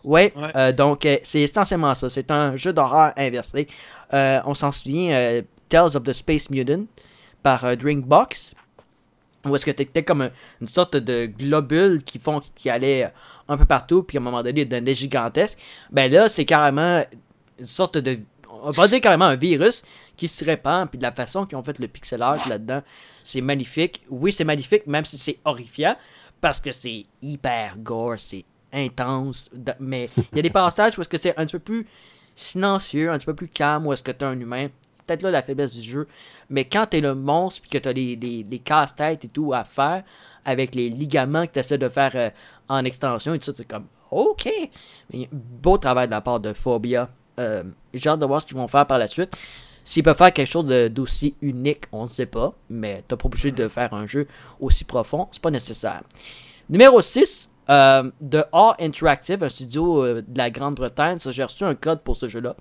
[SPEAKER 3] Ouais, euh, donc euh, c'est essentiellement ça. C'est un jeu d'horreur inversé. on s'en souvient, Tales of the Space Mutant par Drinkbox. Où est-ce que tu comme une sorte de globule qui font qui allait un peu partout, puis à un moment donné, il devenait gigantesque. Ben là, c'est carrément une sorte de. On va dire carrément un virus qui se répand, puis de la façon qu'ils ont fait le pixel art là-dedans, c'est magnifique. Oui, c'est magnifique, même si c'est horrifiant, parce que c'est hyper gore, c'est intense, mais il y a des passages où est-ce que c'est un petit peu plus silencieux, un petit peu plus calme, où est-ce que tu es un humain. C'est peut-être là la faiblesse du jeu. Mais quand tu es le monstre, puis que tu as les, les, casse-têtes et tout à faire, avec les ligaments que tu essaies de faire euh, en extension et tout ça, c'est comme, ok. Mais, beau travail de la part de Phobia. Euh, j'ai hâte de voir ce qu'ils vont faire par la suite. S'ils peuvent faire quelque chose d'aussi unique, on ne sait pas, mais t'as pas obligé de faire un jeu aussi profond, c'est pas nécessaire. Numéro 6, euh, de A Interactive, un studio euh, de la Grande-Bretagne, j'ai reçu un code pour ce jeu-là.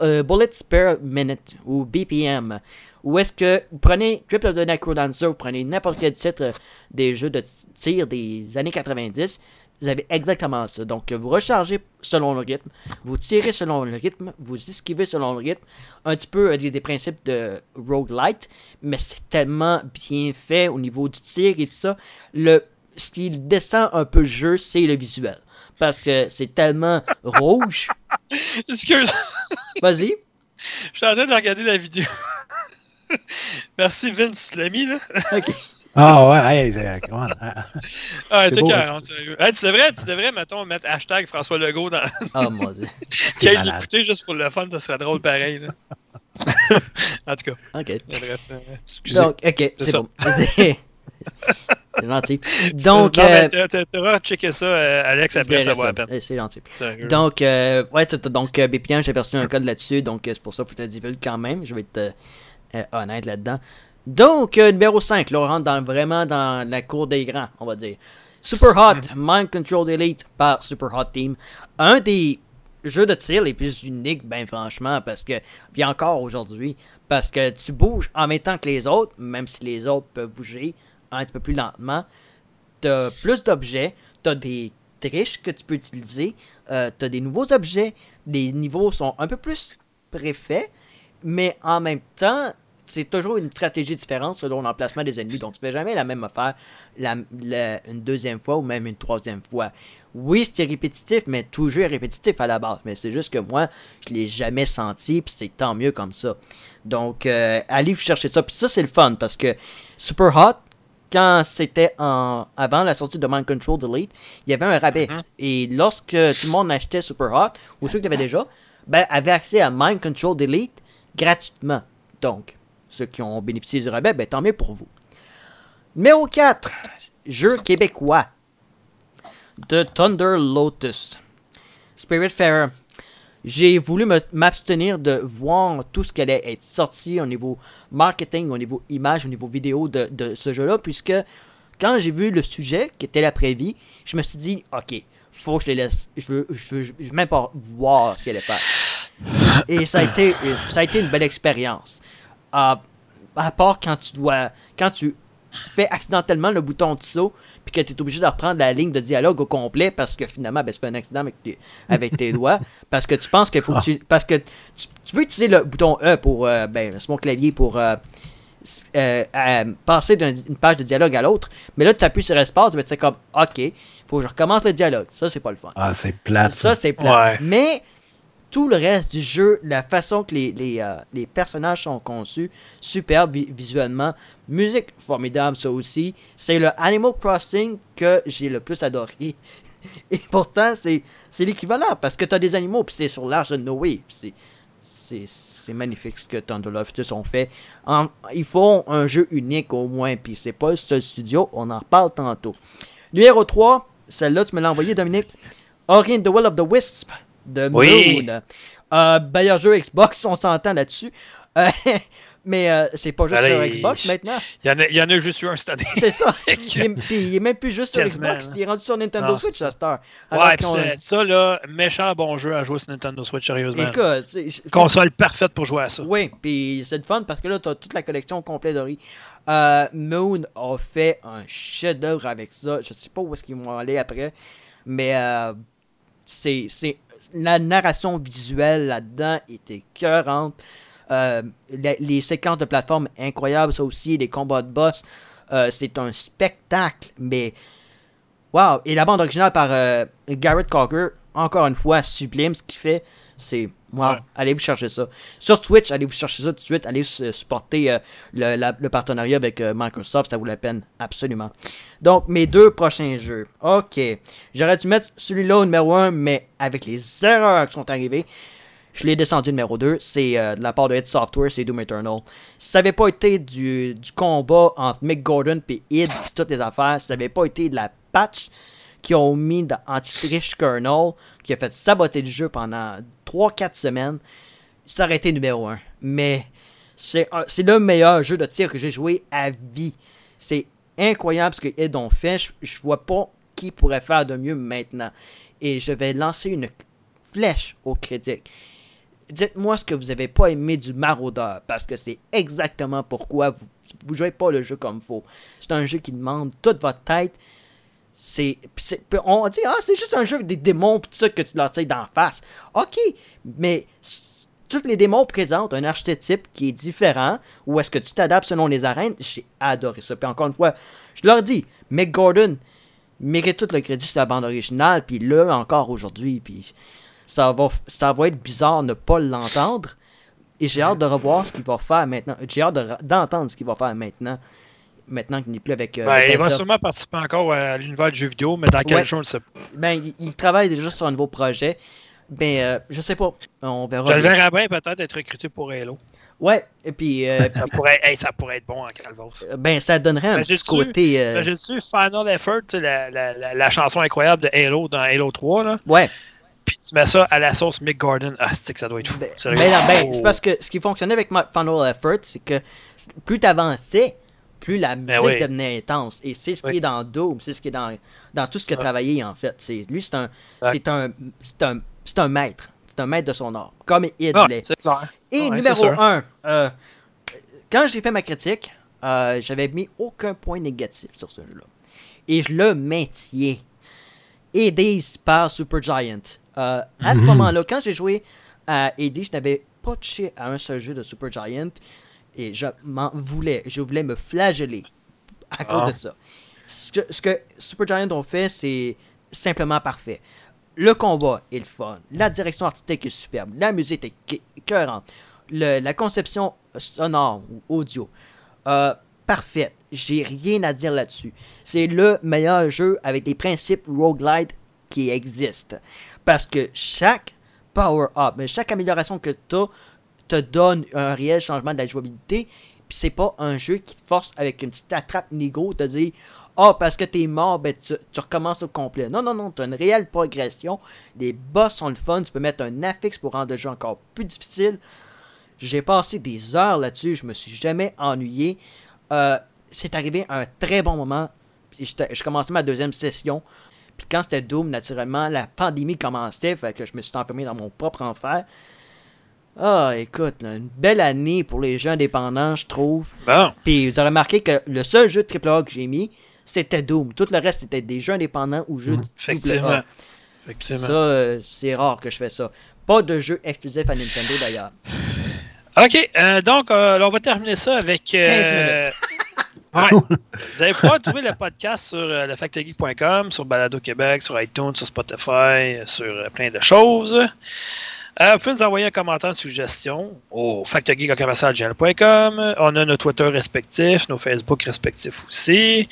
[SPEAKER 3] Euh, Bullets per Minute, ou BPM, où est-ce que vous prenez Trip of the Necrodancer, vous prenez n'importe quel titre des jeux de tir des années 90, vous avez exactement ça. Donc, vous rechargez selon le rythme, vous tirez selon le rythme, vous esquivez selon le rythme. Un petit peu euh, des, principes de roguelite, mais c'est tellement bien fait au niveau du tir et tout ça. Le, ce qui descend un peu le jeu, c'est le visuel. Parce que c'est tellement rouge.
[SPEAKER 1] Excuse.
[SPEAKER 3] Vas-y.
[SPEAKER 1] Je suis en train de regarder la vidéo. Merci Vince, l'ami, là.
[SPEAKER 2] ok. Ah ouais, c'est comment? Ah,
[SPEAKER 1] ah tu, devrais, tu devrais, mettons, mettre hashtag François Legault dans.
[SPEAKER 3] Oh mon dieu.
[SPEAKER 1] Qu'il l'écouter juste pour le fun, ça serait drôle pareil. Là. en tout cas.
[SPEAKER 3] Ok. Donc, ok, c'est bon. c'est gentil. Donc. Non,
[SPEAKER 1] euh, t'auras checké ça, euh, Alex, après ça va peine.
[SPEAKER 3] C'est gentil. Donc, euh, ouais, donc, BPN, j'ai perçu un code là-dessus, donc c'est pour ça qu'il faut que je te divulgue quand même. Je vais être honnête là-dedans. Donc, euh, numéro 5, là, on rentre dans, vraiment dans la cour des grands, on va dire. Super Hot, Mind Control Elite par Super Hot Team. Un des jeux de tir les plus uniques, ben franchement, parce que, bien encore aujourd'hui, parce que tu bouges en même temps que les autres, même si les autres peuvent bouger un petit peu plus lentement. T'as plus d'objets, t'as des triches que tu peux utiliser, euh, t'as des nouveaux objets, les niveaux sont un peu plus préfaits, mais en même temps, c'est toujours une stratégie différente selon l'emplacement des ennemis. Donc, tu fais jamais la même affaire la, une deuxième fois ou même une troisième fois. Oui, c'est répétitif, mais toujours répétitif à la base. Mais c'est juste que moi, je l'ai jamais senti, puis c'est tant mieux comme ça. Donc, euh, allez vous chercher ça. Puis ça, c'est le fun parce que Super Hot, quand c'était en avant la sortie de Mind Control Delete, il y avait un rabais.
[SPEAKER 1] Mhm.
[SPEAKER 3] Et lorsque tout le monde achetait Super Hot, ou ceux qui avaient déjà, ben, avaient accès à Mind Control Delete gratuitement. Donc, ceux qui ont bénéficié du rabais, ben, tant mieux pour vous. Numéro 4, jeu québécois de Thunder Lotus. Spiritfarer. J'ai voulu m'abstenir de voir tout ce qui allait être sorti au niveau marketing, au niveau image, au niveau vidéo de, de ce jeu-là, puisque quand j'ai vu le sujet, qui était la prévie, je me suis dit, ok, faut que je les laisse, je veux, je veux, je veux même pas voir ce qu'elle allait faire. Et ça a été, ça a été une belle expérience. Euh, à part quand tu dois, quand tu fais accidentellement le bouton de saut, puis que tu es obligé de reprendre la ligne de dialogue au complet parce que finalement, ben, tu fais un accident avec tes, avec tes doigts, parce que tu penses qu'il faut que tu, parce que tu, tu veux utiliser le bouton E pour, euh, ben, c'est mon clavier pour euh, euh, passer d'une page de dialogue à l'autre, mais là, tu appuies sur espace, ben, tu sais comme, ok, faut que je recommence le dialogue. Ça, c'est pas le fun.
[SPEAKER 2] Ah, c'est plate.
[SPEAKER 3] Ça, c'est plat.
[SPEAKER 1] Ouais.
[SPEAKER 3] Mais tout le reste du jeu, la façon que les, les, euh, personnages sont conçus, superbe vi- visuellement. Musique formidable, ça aussi. C'est le Animal Crossing que j'ai le plus adoré. Et pourtant, c'est l'équivalent parce que tu as des animaux, puis c'est sur l'arche de Noé. c'est- magnifique ce que Thunder Loftus ont fait. Ils font un jeu unique au moins, puis c'est pas le seul studio, on en reparle tantôt. Numéro 3, celle-là, tu me l'as envoyé, Dominique. Ori and the Will of the Wisp de
[SPEAKER 1] Oui.
[SPEAKER 3] Moon. Euh, meilleur jeu Xbox, on s'entend là-dessus. Euh, mais euh, c'est pas juste
[SPEAKER 1] Allez.
[SPEAKER 3] sur Xbox maintenant.
[SPEAKER 1] Il y, en a, il y en a juste eu un cette année.
[SPEAKER 3] C'est ça. Il il est même plus juste sur
[SPEAKER 1] Quasiment,
[SPEAKER 3] Xbox, il est rendu sur Nintendo
[SPEAKER 1] Non,
[SPEAKER 3] Switch
[SPEAKER 1] c'est
[SPEAKER 3] à cette heure.
[SPEAKER 1] Ouais, pis ça, là, méchant bon jeu à jouer sur Nintendo Switch, sérieusement.
[SPEAKER 3] Écoute,
[SPEAKER 1] Console parfaite pour jouer à ça.
[SPEAKER 3] Oui, puis c'est fun parce que là, t'as toute la collection complète d'Ori. Euh, Moon a fait un chef-d'œuvre avec ça. Je sais pas où est-ce qu'ils vont aller après, mais euh, c'est- la narration visuelle là-dedans était écœurante. Euh, les séquences de plateforme incroyables, ça aussi, les combats de boss, euh, c'est un spectacle, mais Wow! Et la bande originale par euh, Garrett Cocker, encore une fois, sublime ce qu'il fait. C'est. Wow!
[SPEAKER 1] Ouais.
[SPEAKER 3] Allez vous chercher ça. Sur Twitch, allez vous chercher ça tout de suite. Allez su- supporter euh, le, la- le partenariat avec euh, Microsoft, ça vaut la peine, absolument. Donc, mes deux prochains jeux. Ok. J'aurais dû mettre celui-là au numéro 1, mais avec les erreurs qui sont arrivées, je l'ai descendu numéro 2. C'est euh, de la part de Id Software, c'est Doom Eternal. Si ça n'avait pas été du, du combat entre Mick Gordon et Id puis toutes les affaires, si ça n'avait pas été de la patch qu'ils ont mis dans Anti-Trish Kernel, qui a fait saboter le jeu pendant 3-4 semaines, ça aurait été numéro 1. Mais c'est le meilleur jeu de tir que j'ai joué à vie. C'est incroyable ce Id ont fait. Je, je vois pas qui pourrait faire de mieux maintenant. Et je vais lancer une flèche aux critiques. Dites-moi ce que vous avez pas aimé du Maraudeur, parce que c'est exactement pourquoi vous, vous jouez pas le jeu comme faut. C'est un jeu qui demande toute votre tête. C'est, on dit ah c'est juste un jeu avec des démons pis ça que tu leur tires d'en face. Ok, mais s- tous les démons présentent un archétype qui est différent, ou est-ce que tu t'adaptes selon les arènes? J'ai adoré ça. Puis encore une fois, je leur dis, Mick Gordon mérite tout le crédit sur la bande originale, puis là encore aujourd'hui, puis ça va, ça va être bizarre ne pas l'entendre. Et j'ai hâte de revoir ce qu'il va faire maintenant. J'ai hâte de re- d'entendre ce qu'il va faire maintenant. Maintenant qu'il n'est plus avec. euh,
[SPEAKER 1] Ben, il va sûrement participer encore à l'univers du jeu vidéo, mais dans quel
[SPEAKER 3] Ouais.
[SPEAKER 1] jeu, on le sait pas.
[SPEAKER 3] Ben, il, il travaille déjà sur un nouveau projet. Ben, euh, je sais pas. On verra.
[SPEAKER 1] Je le
[SPEAKER 3] bien.
[SPEAKER 1] verrais bien peut-être être recruté pour Halo.
[SPEAKER 3] Ouais, et puis. euh,
[SPEAKER 1] Ça pourrait, hey, ça pourrait être bon en Calvos.
[SPEAKER 3] ben, ça donnerait un petit
[SPEAKER 1] j'ai-tu-
[SPEAKER 3] côté. euh,
[SPEAKER 1] Imagine-tu Final Effort, la, la, la, la chanson incroyable de Halo dans Halo 3, là,
[SPEAKER 3] Ouais.
[SPEAKER 1] puis tu mets ça à la sauce Mick Gordon. Ah, c'est que ça doit être fou.
[SPEAKER 3] Ben, ben non, ben, c'est parce que ce qui fonctionnait avec Final Effort, c'est que plus t'avançais, plus la musique
[SPEAKER 1] Ben oui.
[SPEAKER 3] devenait intense. Et c'est ce qui est dans Doom, c'est ce qui est dans, dans tout ce qu'il a travaillé en fait. C'est, lui, c'est un, c'est un, c'est un, c'est un maître. C'est un maître de son art. Comme Id
[SPEAKER 1] Ah,
[SPEAKER 3] l'est.
[SPEAKER 1] c'est clair.
[SPEAKER 3] Et
[SPEAKER 1] Ouais,
[SPEAKER 3] numéro
[SPEAKER 1] c'est sûr.
[SPEAKER 3] 1, quand j'ai fait ma critique, euh, j'avais mis aucun point négatif sur ce jeu-là. Et je le maintiens. Hades par Supergiant. Euh, à ce
[SPEAKER 2] Mhm.
[SPEAKER 3] moment-là, quand j'ai joué à Hades, je n'avais pas touché à un seul jeu de Supergiant. Et je m'en voulais. Je voulais me flageller à cause
[SPEAKER 1] Ah.
[SPEAKER 3] de ça. Ce que, ce que Supergiant ont fait, c'est simplement parfait. Le combat est le fun. La direction artistique est superbe. La musique est. Le- la conception sonore ou audio. Euh, parfaite. J'ai rien à dire là-dessus. C'est le meilleur jeu avec les principes roguelite qui existent. Parce que chaque power-up, chaque amélioration que tu as te donne un réel changement de la jouabilité. Puis c'est pas un jeu qui te force avec une petite attrape nigo te dire Ah, parce que t'es mort, ben tu, recommences au complet. Non, non, non, t'as une réelle progression. Les boss sont le fun. Tu peux mettre un affixe pour rendre le jeu encore plus difficile. J'ai passé des heures là-dessus. Je me suis jamais ennuyé. Euh, c'est arrivé un très bon moment. Je commençais ma deuxième session. Puis quand c'était Doom, naturellement, la pandémie commençait. Fait que je me suis enfermé dans mon propre enfer. Ah, écoute, une belle année pour les jeux indépendants, je trouve.
[SPEAKER 1] Bon.
[SPEAKER 3] Puis vous avez remarqué que le seul jeu de AAA que j'ai mis, c'était Doom. Tout le reste, c'était des jeux indépendants ou jeux
[SPEAKER 1] mmh, Effectivement.
[SPEAKER 3] AAA.
[SPEAKER 1] Effectivement.
[SPEAKER 3] Ça, euh, c'est rare que je fais ça. Pas de jeu exclusif à Nintendo d'ailleurs.
[SPEAKER 1] OK, euh, donc euh, on va terminer ça avec.
[SPEAKER 3] 15 minutes.
[SPEAKER 1] Ouais. Vous allez pouvoir trouver le podcast sur lefactogeek.com, sur Balado Québec, sur iTunes, sur Spotify, sur plein de choses. Euh, vous pouvez nous envoyer un commentaire, une suggestion au factogeek.com. On a nos Twitter respectifs, nos Facebook respectifs aussi.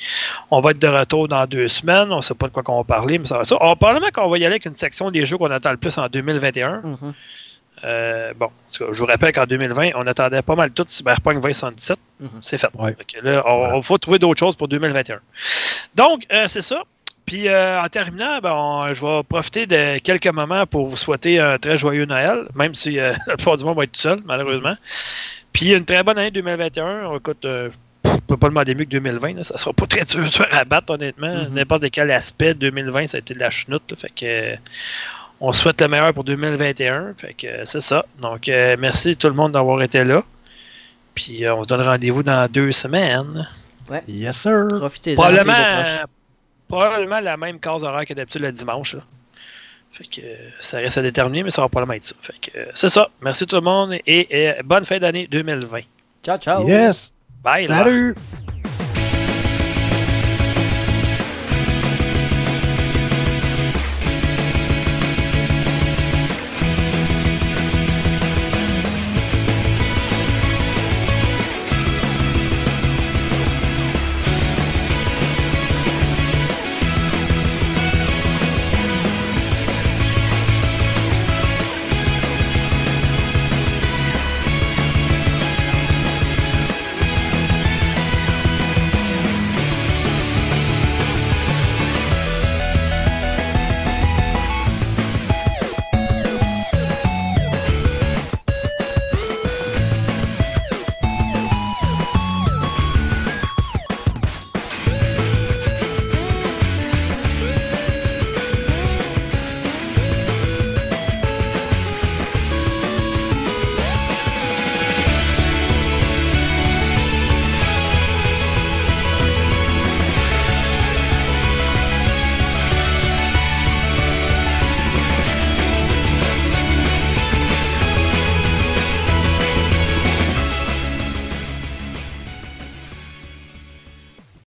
[SPEAKER 1] On va être de retour dans deux semaines. On ne sait pas de quoi on va parler, mais ça va ça. On, probablement qu'on va y aller avec une section des jeux qu'on attend le plus en 2021.
[SPEAKER 3] Mhm.
[SPEAKER 1] Euh, bon, je vous rappelle qu'en 2020, on attendait pas mal tout Cyberpunk 2077.
[SPEAKER 3] Mhm.
[SPEAKER 1] C'est fait.
[SPEAKER 2] Ouais.
[SPEAKER 1] Que là, on, on faut trouver d'autres choses pour 2021. Donc, euh, c'est ça. Puis euh, en terminant, ben, on- je vais profiter de quelques moments pour vous souhaiter un très joyeux Noël, même si euh, la plupart du monde va être tout seul, malheureusement. Puis une très bonne année 2021. Écoute, euh, je peux pas demander mieux que 2020. Là. Ça sera pas très dur, dur à battre, honnêtement.
[SPEAKER 3] Mhm.
[SPEAKER 1] N'importe quel aspect, 2020, ça a été de la chenoute. là. fait que euh, on souhaite le meilleur pour 2021. Fait que euh, c'est ça. Donc, euh, merci tout le monde d'avoir été là. Puis euh, on se donne rendez-vous dans deux semaines.
[SPEAKER 2] Yes, sir.
[SPEAKER 3] Profitez-en.
[SPEAKER 1] Probablement. Probablement la même case horaire que d'habitude le dimanche. là. Fait que euh, ça reste à déterminer, mais ça va probablement être ça. Fait que euh, c'est ça. Merci tout le monde et, et bonne fin d'année 2020.
[SPEAKER 3] Ciao, ciao.
[SPEAKER 2] Yes.
[SPEAKER 1] Bye. là.
[SPEAKER 2] Salut.